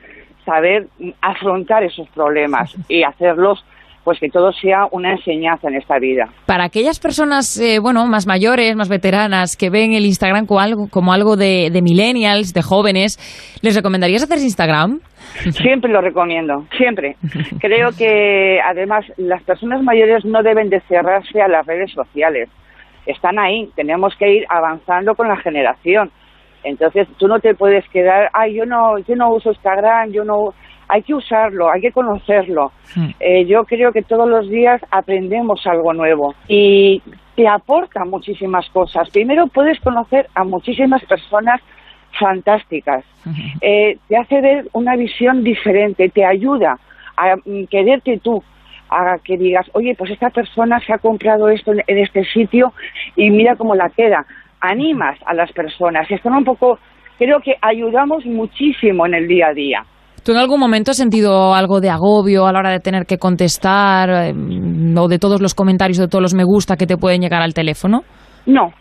saber mm, afrontar esos problemas y hacerlos, pues que todo sea una enseñanza en esta vida. Para aquellas personas, eh, bueno, más mayores, más veteranas, que ven el Instagram como algo, como algo de, de millennials, de jóvenes, ¿les recomendarías hacer Instagram? Siempre lo recomiendo, siempre. Creo que además las personas mayores no deben de cerrarse a las redes sociales. Están ahí, tenemos que ir avanzando con la generación. Entonces tú no te puedes quedar, ay, yo no, yo no uso Instagram, yo no, hay que usarlo, hay que conocerlo. Eh, yo creo que todos los días aprendemos algo nuevo y te aporta muchísimas cosas. Primero puedes conocer a muchísimas personas fantásticas. Eh, te hace ver una visión diferente, te ayuda a mm, quererte tú, a que digas, oye, pues esta persona se ha comprado esto en, en este sitio y mira cómo la queda. Animas a las personas, están un poco, creo que ayudamos muchísimo en el día a día. ¿Tú en algún momento has sentido algo de agobio a la hora de tener que contestar eh, o de todos los comentarios, de todos los me gusta que te pueden llegar al teléfono? No,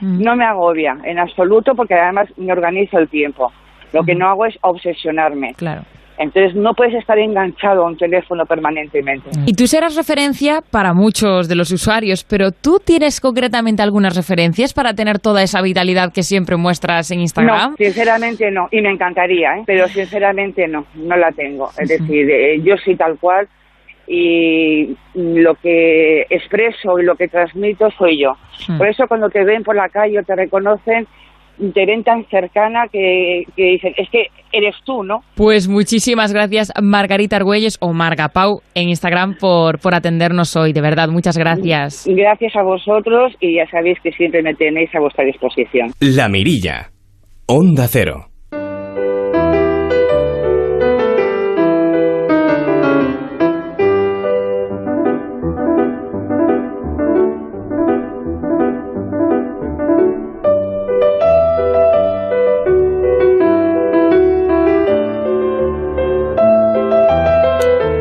no me agobia en absoluto porque además me organizo el tiempo. Lo que no hago es obsesionarme. Claro. Entonces no puedes estar enganchado a un teléfono permanentemente. Y tú serás referencia para muchos de los usuarios, pero ¿tú tienes concretamente algunas referencias para tener toda esa vitalidad que siempre muestras en Instagram? No, sinceramente no. Y me encantaría, ¿eh? pero sinceramente no, no la tengo. Es decir, eh, yo soy tal cual y lo que expreso y lo que transmito soy yo. Mm. Por eso cuando te ven por la calle o te reconocen, ven tan cercana que, que dicen, es que eres tú, ¿no? Pues muchísimas gracias Margarita Argüelles o Marga Pau en Instagram por, por atendernos hoy. De verdad, muchas gracias. Gracias a vosotros y ya sabéis que siempre me tenéis a vuestra disposición. La Mirilla. Onda Cero.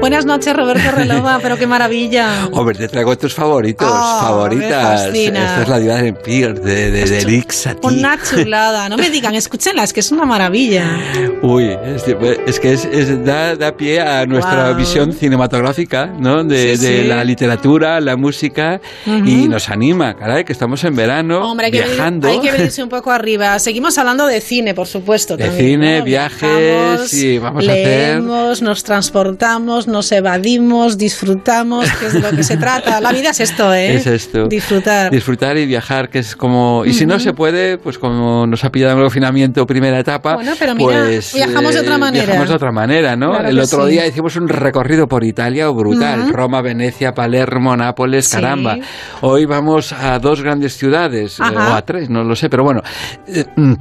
Buenas noches, Roberto Relova, pero qué maravilla. Hombre, te traigo tus favoritos, Oh, favoritas. Esta es la diva de Empire, de, de, de. Una chulada. No me digan, escúchenla, es que es una maravilla. Uy, es, es que es, es- da, da pie a nuestra Guau. visión cinematográfica, ¿no? De, Sí, de sí. la literatura, la música, y Ujú. nos anima, caray, que estamos en verano, Hombre, hay que, venir- viajando. hay que venirse un poco arriba. Seguimos hablando de cine, por supuesto. De también, cine, ¿no? viajes, Viajamos, y vamos a hacer- leemos, nos transportamos, nos evadimos, disfrutamos, que es de lo que se trata. La vida es esto, ¿eh? Es esto. Disfrutar. Disfrutar y viajar, que es como... Y si no se puede, pues como nos ha pillado el confinamiento primera etapa, Bueno, pero mira, pues, viajamos de otra manera. Viajamos de otra manera, ¿no? Claro el otro sí. día hicimos un recorrido por Italia brutal. Ujú. Roma, Venecia, Palermo, Nápoles, Sí. caramba. Hoy vamos a dos grandes ciudades, eh, Ajá. o a tres, no lo sé, pero bueno... eh, mm,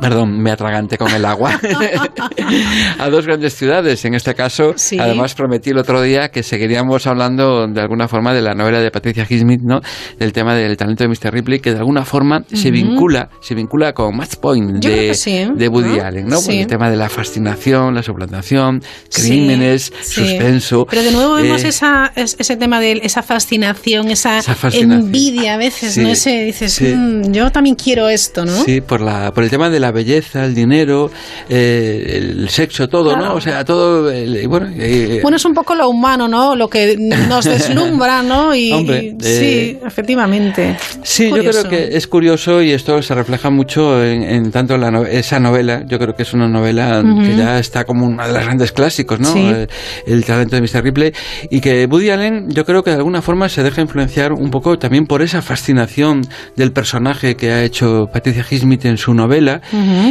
Perdón, me atraganté con el agua. a dos grandes ciudades. En este caso, Sí. además prometí el otro día que seguiríamos hablando de alguna forma de la novela de Patricia Highsmith, ¿no? Del tema del talento de Mr. Ripley, que de alguna forma se Ujú. vincula, se vincula con Match Point de, sí, de Woody ¿no? Allen, ¿no? Sí. el tema de la fascinación, la suplantación, crímenes, suspenso. Pero de nuevo vemos Eh, esa, es- ese tema de esa fascinación, esa, Esa fascinación. envidia a veces, ¿no? Ese dices, sí. "Mm, yo también quiero esto, ¿no? Sí, por, la, por el tema de la belleza, el dinero, eh, el sexo, todo, Claro. ¿no? O sea, todo, bueno... eh, Bueno, es un poco lo humano, ¿no? Lo que nos deslumbra, ¿no? Y, Hombre, y- sí, eh, efectivamente. Sí, Curioso. yo creo que es curioso y esto se refleja mucho en, en tanto la no- esa novela. Yo creo que es una novela que ya está como una de las grandes clásicos, ¿no? Sí. Eh, El, talento de Mr. Ripley y que Woody Allen, yo creo que de alguna forma se deja influenciar un poco también por esa fascinación del personaje que ha hecho Patricia Highsmith en su novela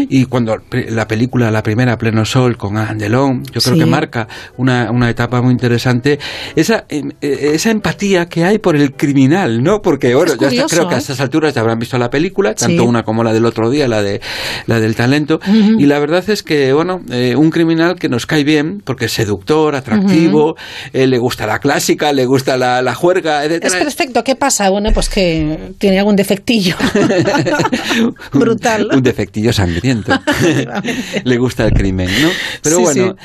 Y cuando la película la primera pleno sol con Alain Delon, yo creo Sí. que marca una, una etapa muy interesante esa em- eh, esa empatía que hay por el criminal, ¿no? Porque bueno, Es ya está- creo que a ¿eh? estas alturas ya habrán visto la película, tanto Sí. una como la del otro día, la de la del talento, y la verdad es que bueno, eh, un criminal que nos cae bien porque es seductor, atractivo, eh, le gusta la clásica, le gusta la, la juerga, Es etcétera. perfecto. ¿Qué pasa? Bueno, pues que tiene algún defectillo. Brutal. un defectillo sangriento. Le gusta el crimen, ¿no? Pero Sí, bueno,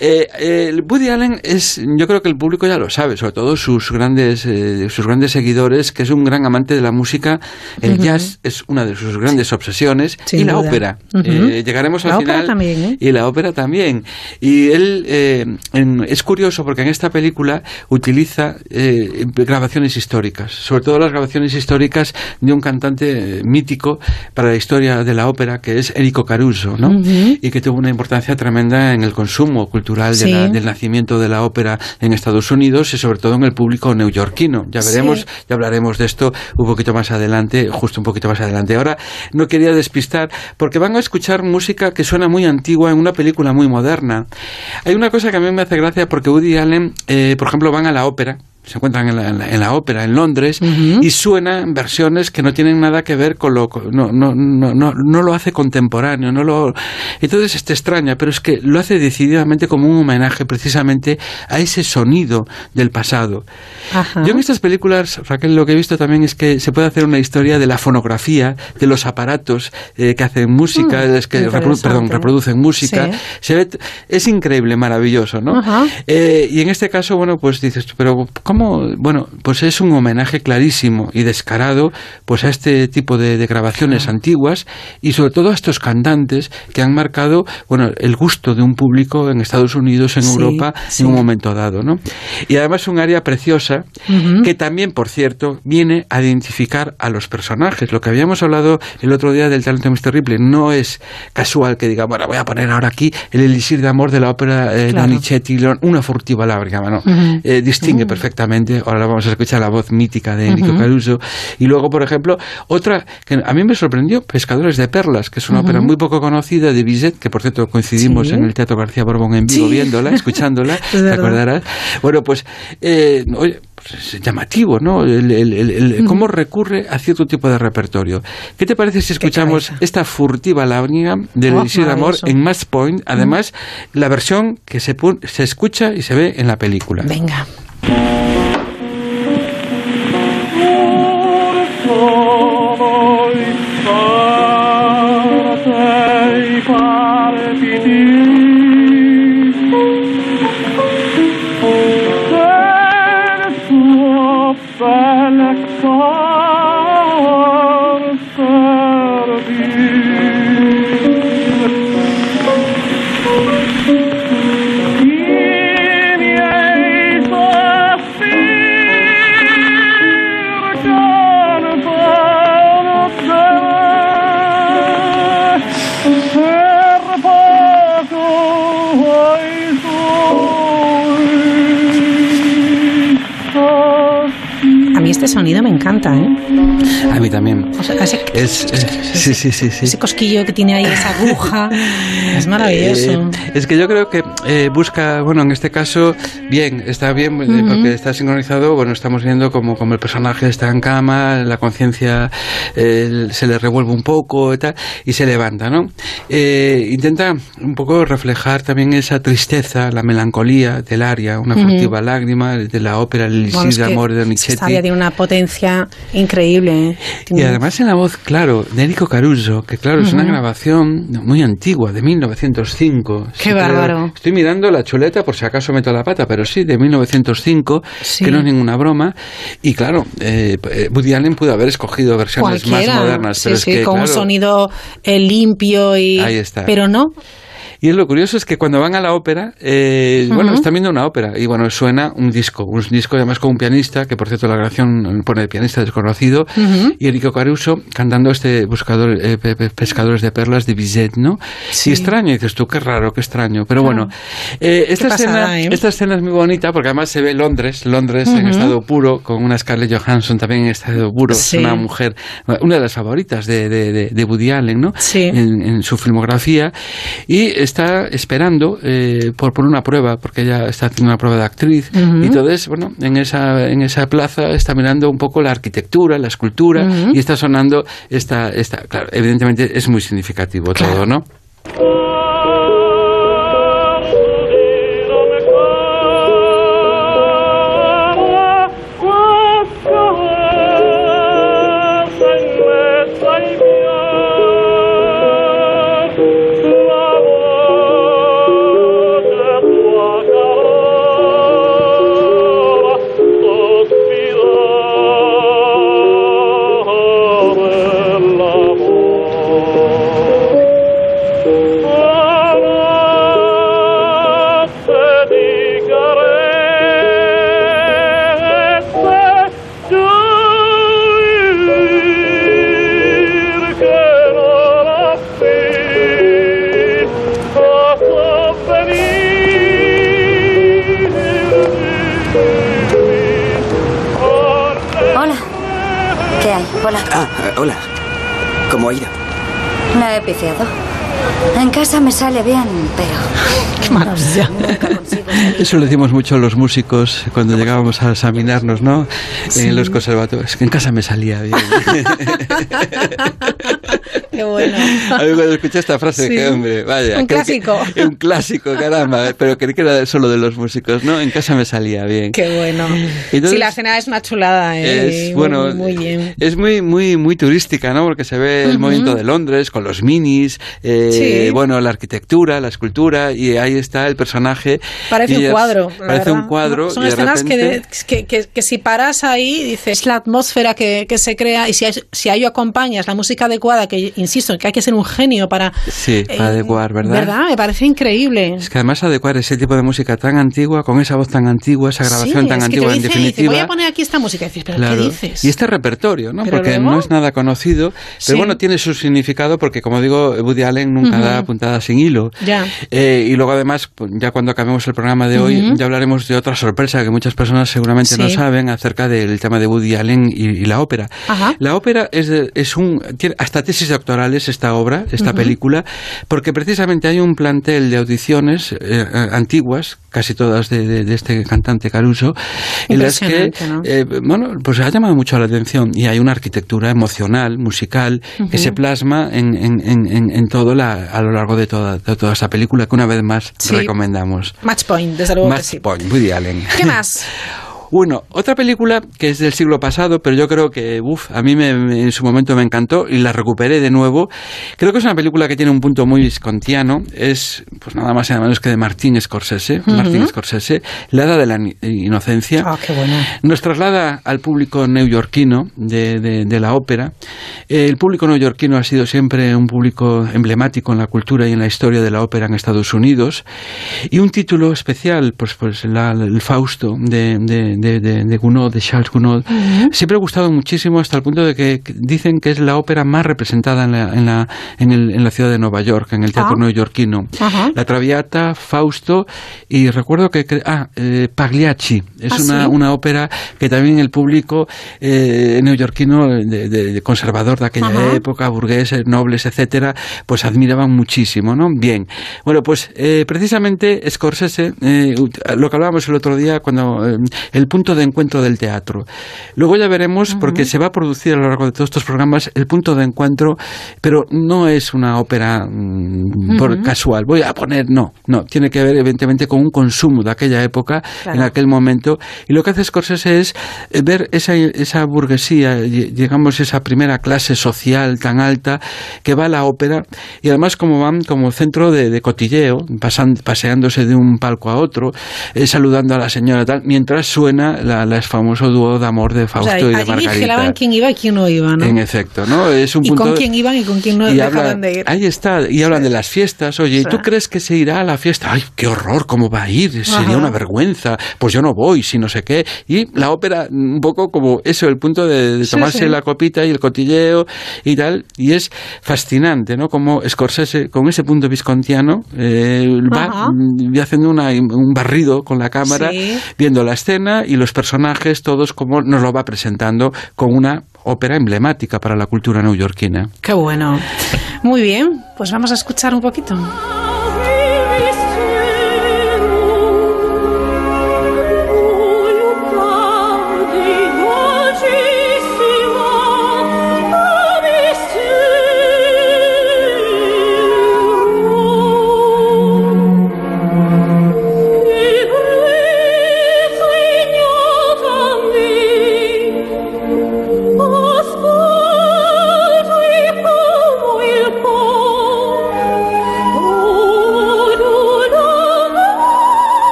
eh, eh, el Woody Allen es, yo creo que el público ya lo sabe, sobre todo sus grandes, eh, sus grandes seguidores, que es un gran amante de la música. El jazz es una de sus grandes obsesiones Sin y la duda. ópera. Eh, llegaremos al La ópera final también, ¿eh? y la ópera también. Y él eh, en- es curioso porque en esta película utiliza eh, grabaciones históricas, sobre todo las grabaciones históricas de un cantante eh, mítico para la historia de la ópera que es Enrico Caruso, ¿no? Y que tuvo una importancia tremenda en el consumo cultural de Sí. la- del nacimiento de la ópera en Estados Unidos y sobre todo en el público neoyorquino. Ya veremos, Sí. ya hablaremos de esto un poquito más adelante, justo un poquito más adelante. Ahora no quería despistar porque van a escuchar música que suena muy antigua en una película muy moderna. Hay una cosa que a mí me hace gracia porque Woody Allen, eh, por ejemplo, van a la ópera se encuentran en la, en la, ópera en Londres y suenan versiones que no tienen nada que ver con lo no no no no, no lo hace contemporáneo no lo entonces te extraña pero es que lo hace decididamente como un homenaje precisamente a ese sonido del pasado. Yo en estas películas Raquel lo que he visto también es que se puede hacer una historia de la fonografía de los aparatos eh, que hacen música mm, que perdón reproducen música. Se ve es increíble maravilloso no eh, y en este caso bueno pues dices pero bueno, pues es un homenaje clarísimo y descarado pues a este tipo de, grabaciones antiguas y sobre todo a estos cantantes que han marcado, bueno, el gusto de un público en Estados Unidos, en Europa, en un momento dado, ¿no? Y además un área preciosa que también, por cierto, viene a identificar a los personajes. Lo que habíamos hablado el otro día del talento de Mr. Ripley no es casual que diga, bueno, voy a poner ahora aquí el elixir de amor de la ópera eh, de Donizetti, una furtiva lágrima, ¿no? Eh, distingue perfectamente Ahora vamos a escuchar la voz mítica de Enrico Caruso. Y luego, por ejemplo, otra que a mí me sorprendió, Pescadores de Perlas, que es una ópera muy poco conocida de Bizet, que por cierto coincidimos en el Teatro García Borbón en vivo viéndola, escuchándola, ¿te acordarás? Bueno, pues, eh, oye, pues es llamativo, ¿no? El, cómo recurre a cierto tipo de repertorio. ¿Qué te parece si escuchamos esta furtiva lágrima del oh, de Amor en Match Point? Además, la versión que se, se escucha y se ve en la película. Venga. Este sí, sí, sí, ese cosquillo que tiene ahí, esa aguja, es maravilloso. Eh, es que yo creo que eh, busca, bueno, en este caso, bien, está bien, eh, porque está sincronizado, bueno, estamos viendo como, como el personaje está en cama, la conciencia se le revuelve un poco y tal, y se levanta, ¿no? intenta un poco reflejar también esa tristeza, la melancolía del aria, una furtiva lágrima de la ópera El de amor de Donizetti. tiene una potencia increíble. ¿eh? Y además en la voz, claro, de Enrico Caruso, que claro, es una grabación muy antigua, de 1905. Qué bárbaro. Estoy mirando la chuleta por si acaso meto la pata, pero sí, de 1905, que no es ninguna broma. Y claro, eh, Woody Allen pudo haber escogido versiones más modernas. pero es que, con un sonido eh, limpio y... Ahí está. Pero no, y lo curioso es que cuando van a la ópera, eh, bueno, están viendo una ópera y bueno, suena un disco, un disco además con un pianista, que por cierto la grabación pone de pianista desconocido, y Enrico Caruso cantando este buscador, eh, Pescadores de Perlas de Bizet, ¿no? Sí. Y extraño, dices tú, qué raro, qué extraño. Pero bueno, eh, esta, escena, esta escena es muy bonita porque además se ve Londres, Londres en estado puro, con una Scarlett Johansson también en estado puro, es una mujer, una de las favoritas de, de, de Woody Allen, ¿no? Sí. En, en su filmografía. Y está esperando eh, por, una prueba, porque ella está haciendo una prueba de actriz. Y entonces, bueno, en esa, en esa plaza está mirando un poco la arquitectura, la escultura, y está sonando esta, esta. Claro, evidentemente es muy significativo todo, ¿no? Eso lo decimos mucho los músicos cuando llegábamos a examinarnos, ¿no? Sí. En los conservatorios. Que en casa me salía bien. Qué bueno. A mí cuando escuché esta frase, Sí. que hombre, vaya. Un creo que- clásico. un clásico, caramba. Pero creí que era solo de los músicos, ¿no? En casa me salía bien. Qué bueno. Entonces- sí, la escena es una chulada. ¿eh? Es, Muy, bueno, muy, muy bien. es muy, muy, muy turística, ¿no? Porque se ve el Ujú. movimiento de Londres con los minis, eh, Sí. bueno, la arquitectura, la escultura, y ahí está el personaje. Parece un cuadro. Parece verdad. un cuadro. Son y escenas que, repente- que, que- que si paras ahí, dices, es la atmósfera que, que se crea y si si a ello acompañas la música adecuada, que insisto, que hay que ser un genio para... Sí, para eh, adecuar, ¿verdad? ¿Verdad? Me parece increíble. Es que además adecuar ese tipo de música tan antigua, con esa voz tan antigua, esa grabación Sí, tan es que te antigua, en dice, dice, definitiva. voy a poner aquí esta música. Y dices, ¿pero Claro. qué dices? Y este repertorio, ¿no? Pero Porque luego- no es nada conocido, pero Sí. bueno, tiene su significado porque, como digo, Woody Allen nunca Ujú. da puntada sin hilo. Ya. Eh, y luego, además, pues, ya cuando acabemos el programa de hoy, Ujú. ya hablaremos de otra sorpresa que muchas personas seguramente no Sí. saben acerca del tema de Woody Allen y, y la ópera. Ajá. La ópera es, es un. Tiene hasta tesis doctorales esta obra, esta película, porque precisamente hay un plantel de audiciones eh, antiguas, casi todas de, de- de este cantante Caruso, en las que, eh, bueno, pues ha llamado mucho la atención y hay una arquitectura emocional, musical, que se plasma en, en, en, en- en todo la, a lo largo de toda, de toda esta película que una vez más Sí. recomendamos. Match Point, desde luego que Match sí. Point, Woody Allen. ¿Qué más? Bueno, otra película que es del siglo pasado, pero yo creo que, uff, a mí me- me- en su momento me encantó y la recuperé de nuevo. Creo que es una película que tiene un punto muy viscontiano. Es, pues nada más y nada menos que de Martín Scorsese. Martín Scorsese, La Edad de la Inocencia. Ah, qué bueno. Nos traslada al público neoyorquino de, de- de la ópera. El público neoyorquino ha sido siempre un público emblemático en la cultura y en la historia de la ópera en Estados Unidos. Y un título especial, pues, pues la- el Fausto de, de, de, de- de Gounod, de Charles Gounod. Siempre ha gustado muchísimo hasta el punto de que dicen que es la ópera más representada en la, en la, en el- en la ciudad de Nueva York, en el teatro Ah. neoyorquino. La Traviata, Fausto y recuerdo que... Ah, eh, Pagliacci. Es Ah, una, ¿sí? una ópera que también el público eh, neoyorquino de, de- conservador de aquella época, burgueses, nobles, etcétera, pues admiraban muchísimo, ¿no? Bien. Bueno, pues eh, precisamente Scorsese, eh, lo que hablábamos el otro día, cuando eh, el punto de encuentro del teatro. Luego ya veremos, porque se va a producir a lo largo de todos estos programas, el punto de encuentro, pero no es una ópera mm, por casual. Voy a poner, no, no, tiene que ver evidentemente con un consumo de aquella época, Claro. en aquel momento. Y lo que hace Scorsese es eh, ver esa, esa burguesía, ll- digamos, esa primera clase social tan alta que va a la ópera y además como van como centro de, de cotilleo, pasan, paseándose de un palco a otro, eh, saludando a la señora tal, mientras suena la, la famoso dúo de amor de O Fausto sea, y de Margarita. vigilaban quién iba y quién no iba, ¿no? En efecto, ¿no? Es un y punto con quién iban y con quién no dejaban de ir. Ahí está, y hablan de las fiestas. Oye, ¿y tú crees que se irá a la fiesta? ¡Ay, qué horror! ¿Cómo va a ir? Sería Ajá. una vergüenza. Pues yo no voy, si no sé qué. Y la ópera, un poco como eso, el punto de, tomarse sí. la copita y el cotilleo y tal. Y es fascinante, ¿no? Como Scorsese, con ese punto viscontiano, eh, va mm, haciendo una- un barrido con la cámara, viendo la escena y los personajes, todos como nos lo va presentando con una ópera emblemática para la cultura neoyorquina. Qué bueno. Muy bien, pues vamos a escuchar un poquito.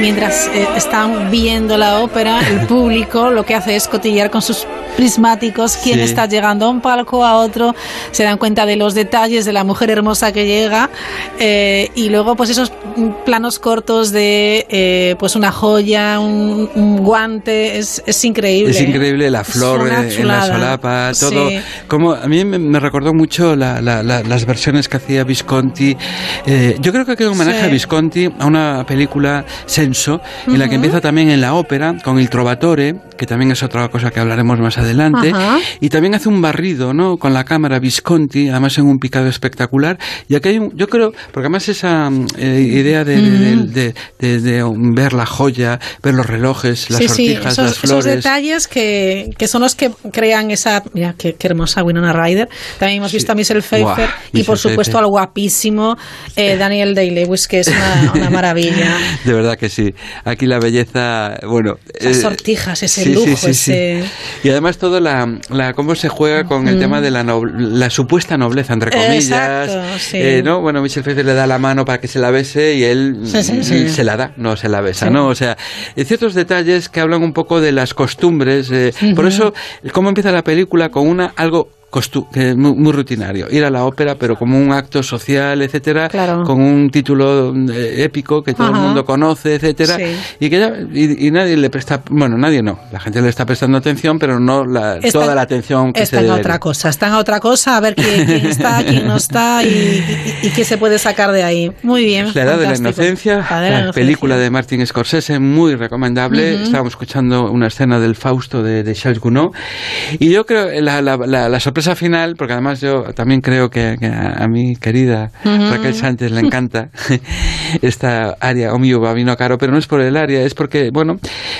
mientras eh, están viendo la ópera, el público lo que hace es cotillar con sus prismáticos quién Sí. está llegando a un palco, a otro, se dan cuenta de los detalles de la mujer hermosa que llega eh, y luego pues esos planos cortos de eh, pues una joya, un, un guante, es, es increíble. Es increíble la flor en la solapa, todo. Sí. Como a mí me, recordó mucho la- la- la- las versiones que hacía Visconti. Eh, yo creo que queda un homenaje Sí. a Visconti a una película Senso, en la que empieza también en la ópera con el Trovatore, que también es otra cosa que hablaremos más adelante, Ajá. y también hace un barrido, ¿no? Con la cámara Visconti, además en un picado espectacular. Y aquí hay un, yo creo, porque además esa eh, idea de, de- de- de- de, ver la joya, ver los relojes, las sí, sí, sortijas, esos, las esos flores. detalles que, que son los que crean esa. Mira, qué, qué hermosa Winona Ryder. También hemos visto a Michelle Pfeiffer y, Michelle por supuesto, Pfeiffer. al guapísimo eh, Daniel Day-Lewis, que es una, una maravilla. De verdad que sí. Aquí la belleza, bueno. Esas eh, sortijas, ese sí, sí, lujo, sí, sí. ese. Y además todo la, la cómo se juega con el Mm. tema de la, nob- la supuesta nobleza, entre comillas. Exacto, sí. Eh, ¿no? Bueno, Michelle Pfeiffer le da la mano para que se la bese y él Sí, sí, sí. se la da, no se la besa. ¿no? O sea, ciertos detalles que hablan un poco de las costumbres. eh, Por eso, cómo empieza la película con una algo que es muy, muy rutinario, ir a la ópera, pero como un acto social, etcétera, Claro. con un título eh, épico que todo Ajá. el mundo conoce, etcétera, Sí. y que ya, y, y nadie le presta, bueno, nadie no, la gente le está prestando atención, pero no la, Está- toda la atención que Están a otra cosa, están a otra cosa, a ver quién, quién está, quién no está y, y- y qué se puede sacar de ahí. Muy bien. La edad de la fantástico. inocencia, La de la película de Martin Scorsese, muy recomendable. Ujú. Estábamos escuchando una escena del Fausto de, de Charles Gounod. Y yo creo la, la, la sorpresa final, porque además yo también creo que, que a, a mi querida Ujú. Raquel Sánchez le encanta esta área, o mío vino caro, pero no es por el área, es porque, bueno,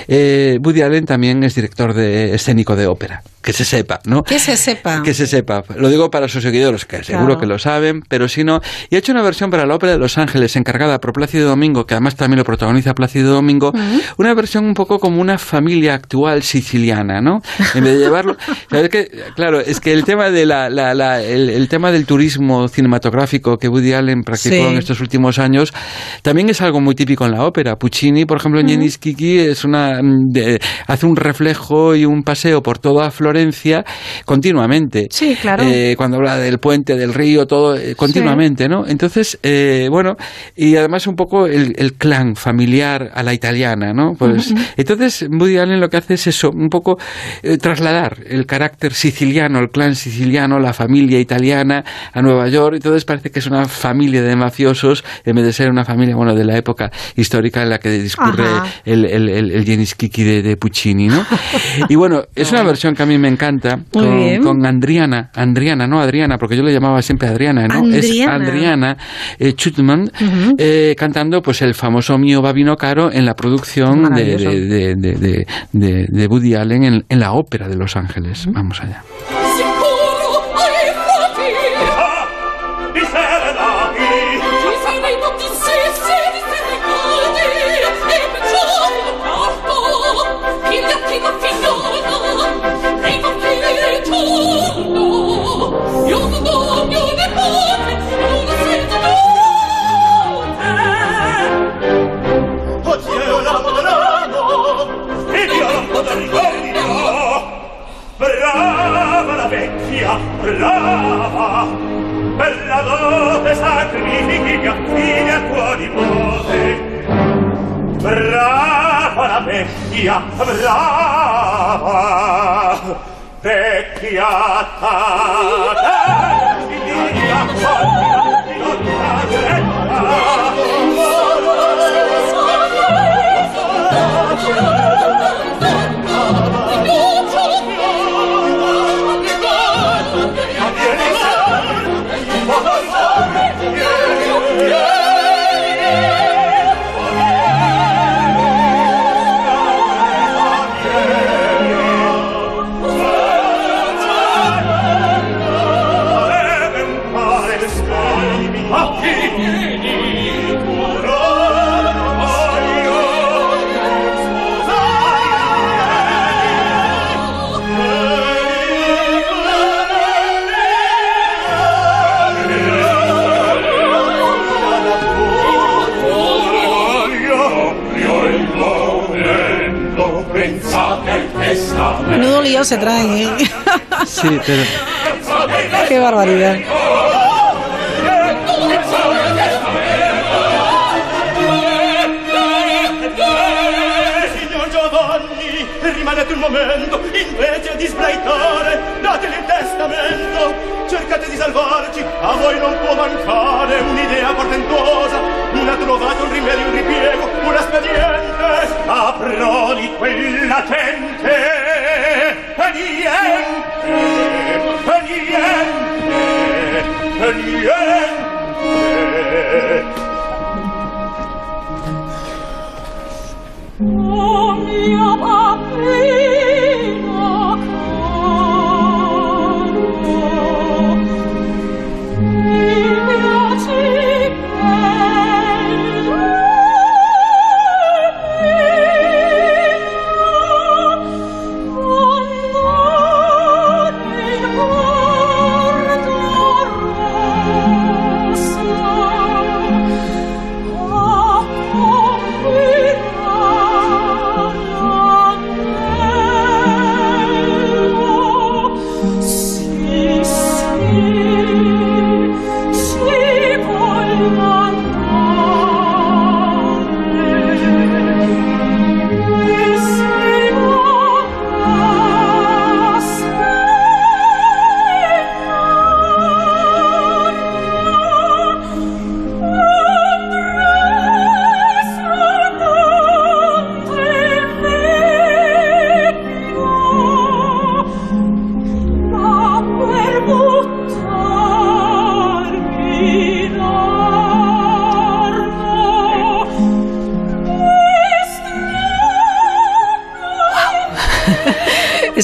eh, Woody Allen también es director de escénico de ópera. Que se sepa, ¿no? Que se sepa. Que se sepa. Lo digo para sus seguidores, que seguro Claro. que lo saben, pero si no. Y ha hecho una versión para la Ópera de Los Ángeles, encargada por Plácido Domingo, que además también lo protagoniza Plácido Domingo. Una versión un poco como una familia actual siciliana, ¿no? En vez de llevarlo. ¿Sabes qué? Claro, es que el tema, de la, la- la- el, el tema del turismo cinematográfico que Woody Allen practicó Sí. en estos últimos años también es algo muy típico en la ópera. Puccini, por ejemplo, en Jenny Kiki es una, mm, de- hace un reflejo y un paseo por toda Florencia continuamente. Sí, claro. Eh, cuando habla del puente, del río, todo eh, continuamente, ¿no? Entonces, eh, bueno, y además un poco el, el clan familiar a la italiana, ¿no? Pues Ujú. entonces Woody Allen lo que hace es eso, un poco eh, trasladar el carácter siciliano, el clan siciliano, la familia italiana a Nueva York. Entonces parece que es una familia de mafiosos en vez de ser una familia, bueno, de la época histórica en la que discurre Ajá. el, el, el, de, de Puccini, ¿no? y bueno, es una versión que a mí me encanta con, Andriana, Andriana, no Adriana, porque yo le llamaba siempre Adriana, ¿no? Andriana. Es Adriana eh, Chutman eh, cantando pues el famoso Mio Babino Caro en la producción de, de, de, Woody Allen en, en la ópera de Los Ángeles. Vamos allá. vecchia brava vecchia tata vecchia Lío se trae. ¿eh? Sí, pero... Qué barbaridad. Signor Giovanni, rimanete un momento, invece di sbraitare, dateli il testamento, cercate di salvarci, a voi non può mancare un'idea portentosa, una trovate un rimedio, un ripiego, un espediente, a prodi quella gente, Niente, niente, niente.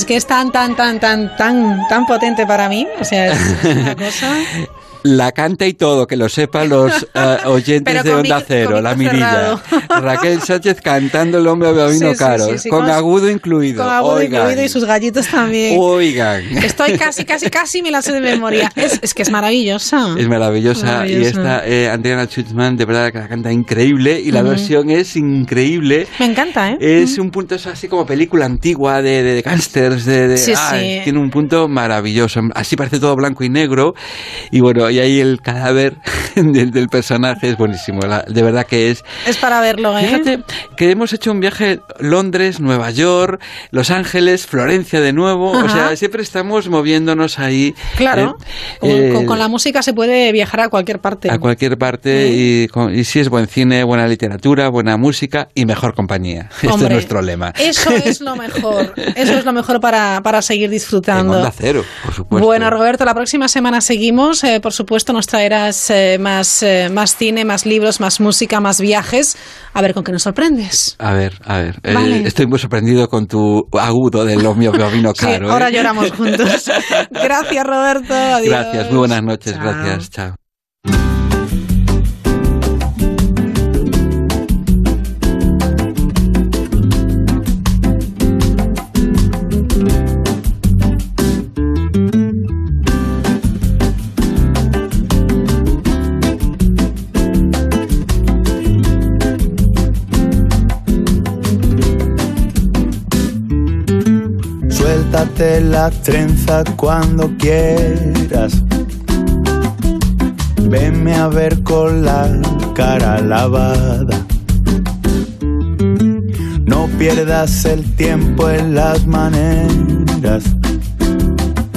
Que es tan, tan, tan, tan, tan, tan potente para mí. O sea, es una cosa. La canta y todo, que lo sepan los eh, oyentes de Onda Cero, la mirilla. cerrado. Raquel Sánchez cantando el hombre babino Sí, sí, caro, sí, sí, con con- agudo incluido. Con agudo Oigan, incluido y sus gallitos también. oigan. Estoy casi, casi, casi me la sé de memoria. Es, es que es maravillosa. Es maravillosa, y esta eh, Adriana Schutzman de verdad que la canta increíble y la versión es increíble. Me encanta, ¿eh? Es un punto es así como película antigua de, de, de gángsters, de, de- Sí, sí. tiene un punto maravilloso. Así parece todo blanco y negro y bueno, y ahí el cadáver del, del personaje es buenísimo. la- de verdad que es Es para verlo, ¿eh? Fíjate que hemos hecho un viaje Londres, Nueva York, Los Ángeles, Florencia de nuevo. O sea, siempre estamos moviéndonos ahí. Claro. eh, Con, eh, con- la música se puede viajar a cualquier parte. a cualquier parte y, con- y sí es buen cine, buena literatura, buena música y mejor compañía. Este es nuestro lema. Eso es lo mejor. Eso es lo mejor para, para seguir En disfrutando. Onda Cero, por supuesto. Bueno, Roberto, la próxima semana seguimos. Eh, por supuesto, nos traerás más, más cine, más libros, más música, más viajes. A ver con qué nos sorprendes. A ver, a ver. eh, Vale. estoy muy sorprendido con tu agudo de lo mío vino Sí, caro. ¿eh? ahora lloramos juntos. Gracias, Roberto. Adiós. Gracias, muy buenas noches, Chao. gracias, chao. Suéltate la trenza cuando quieras. Venme a ver con la cara lavada. No pierdas el tiempo en las maneras.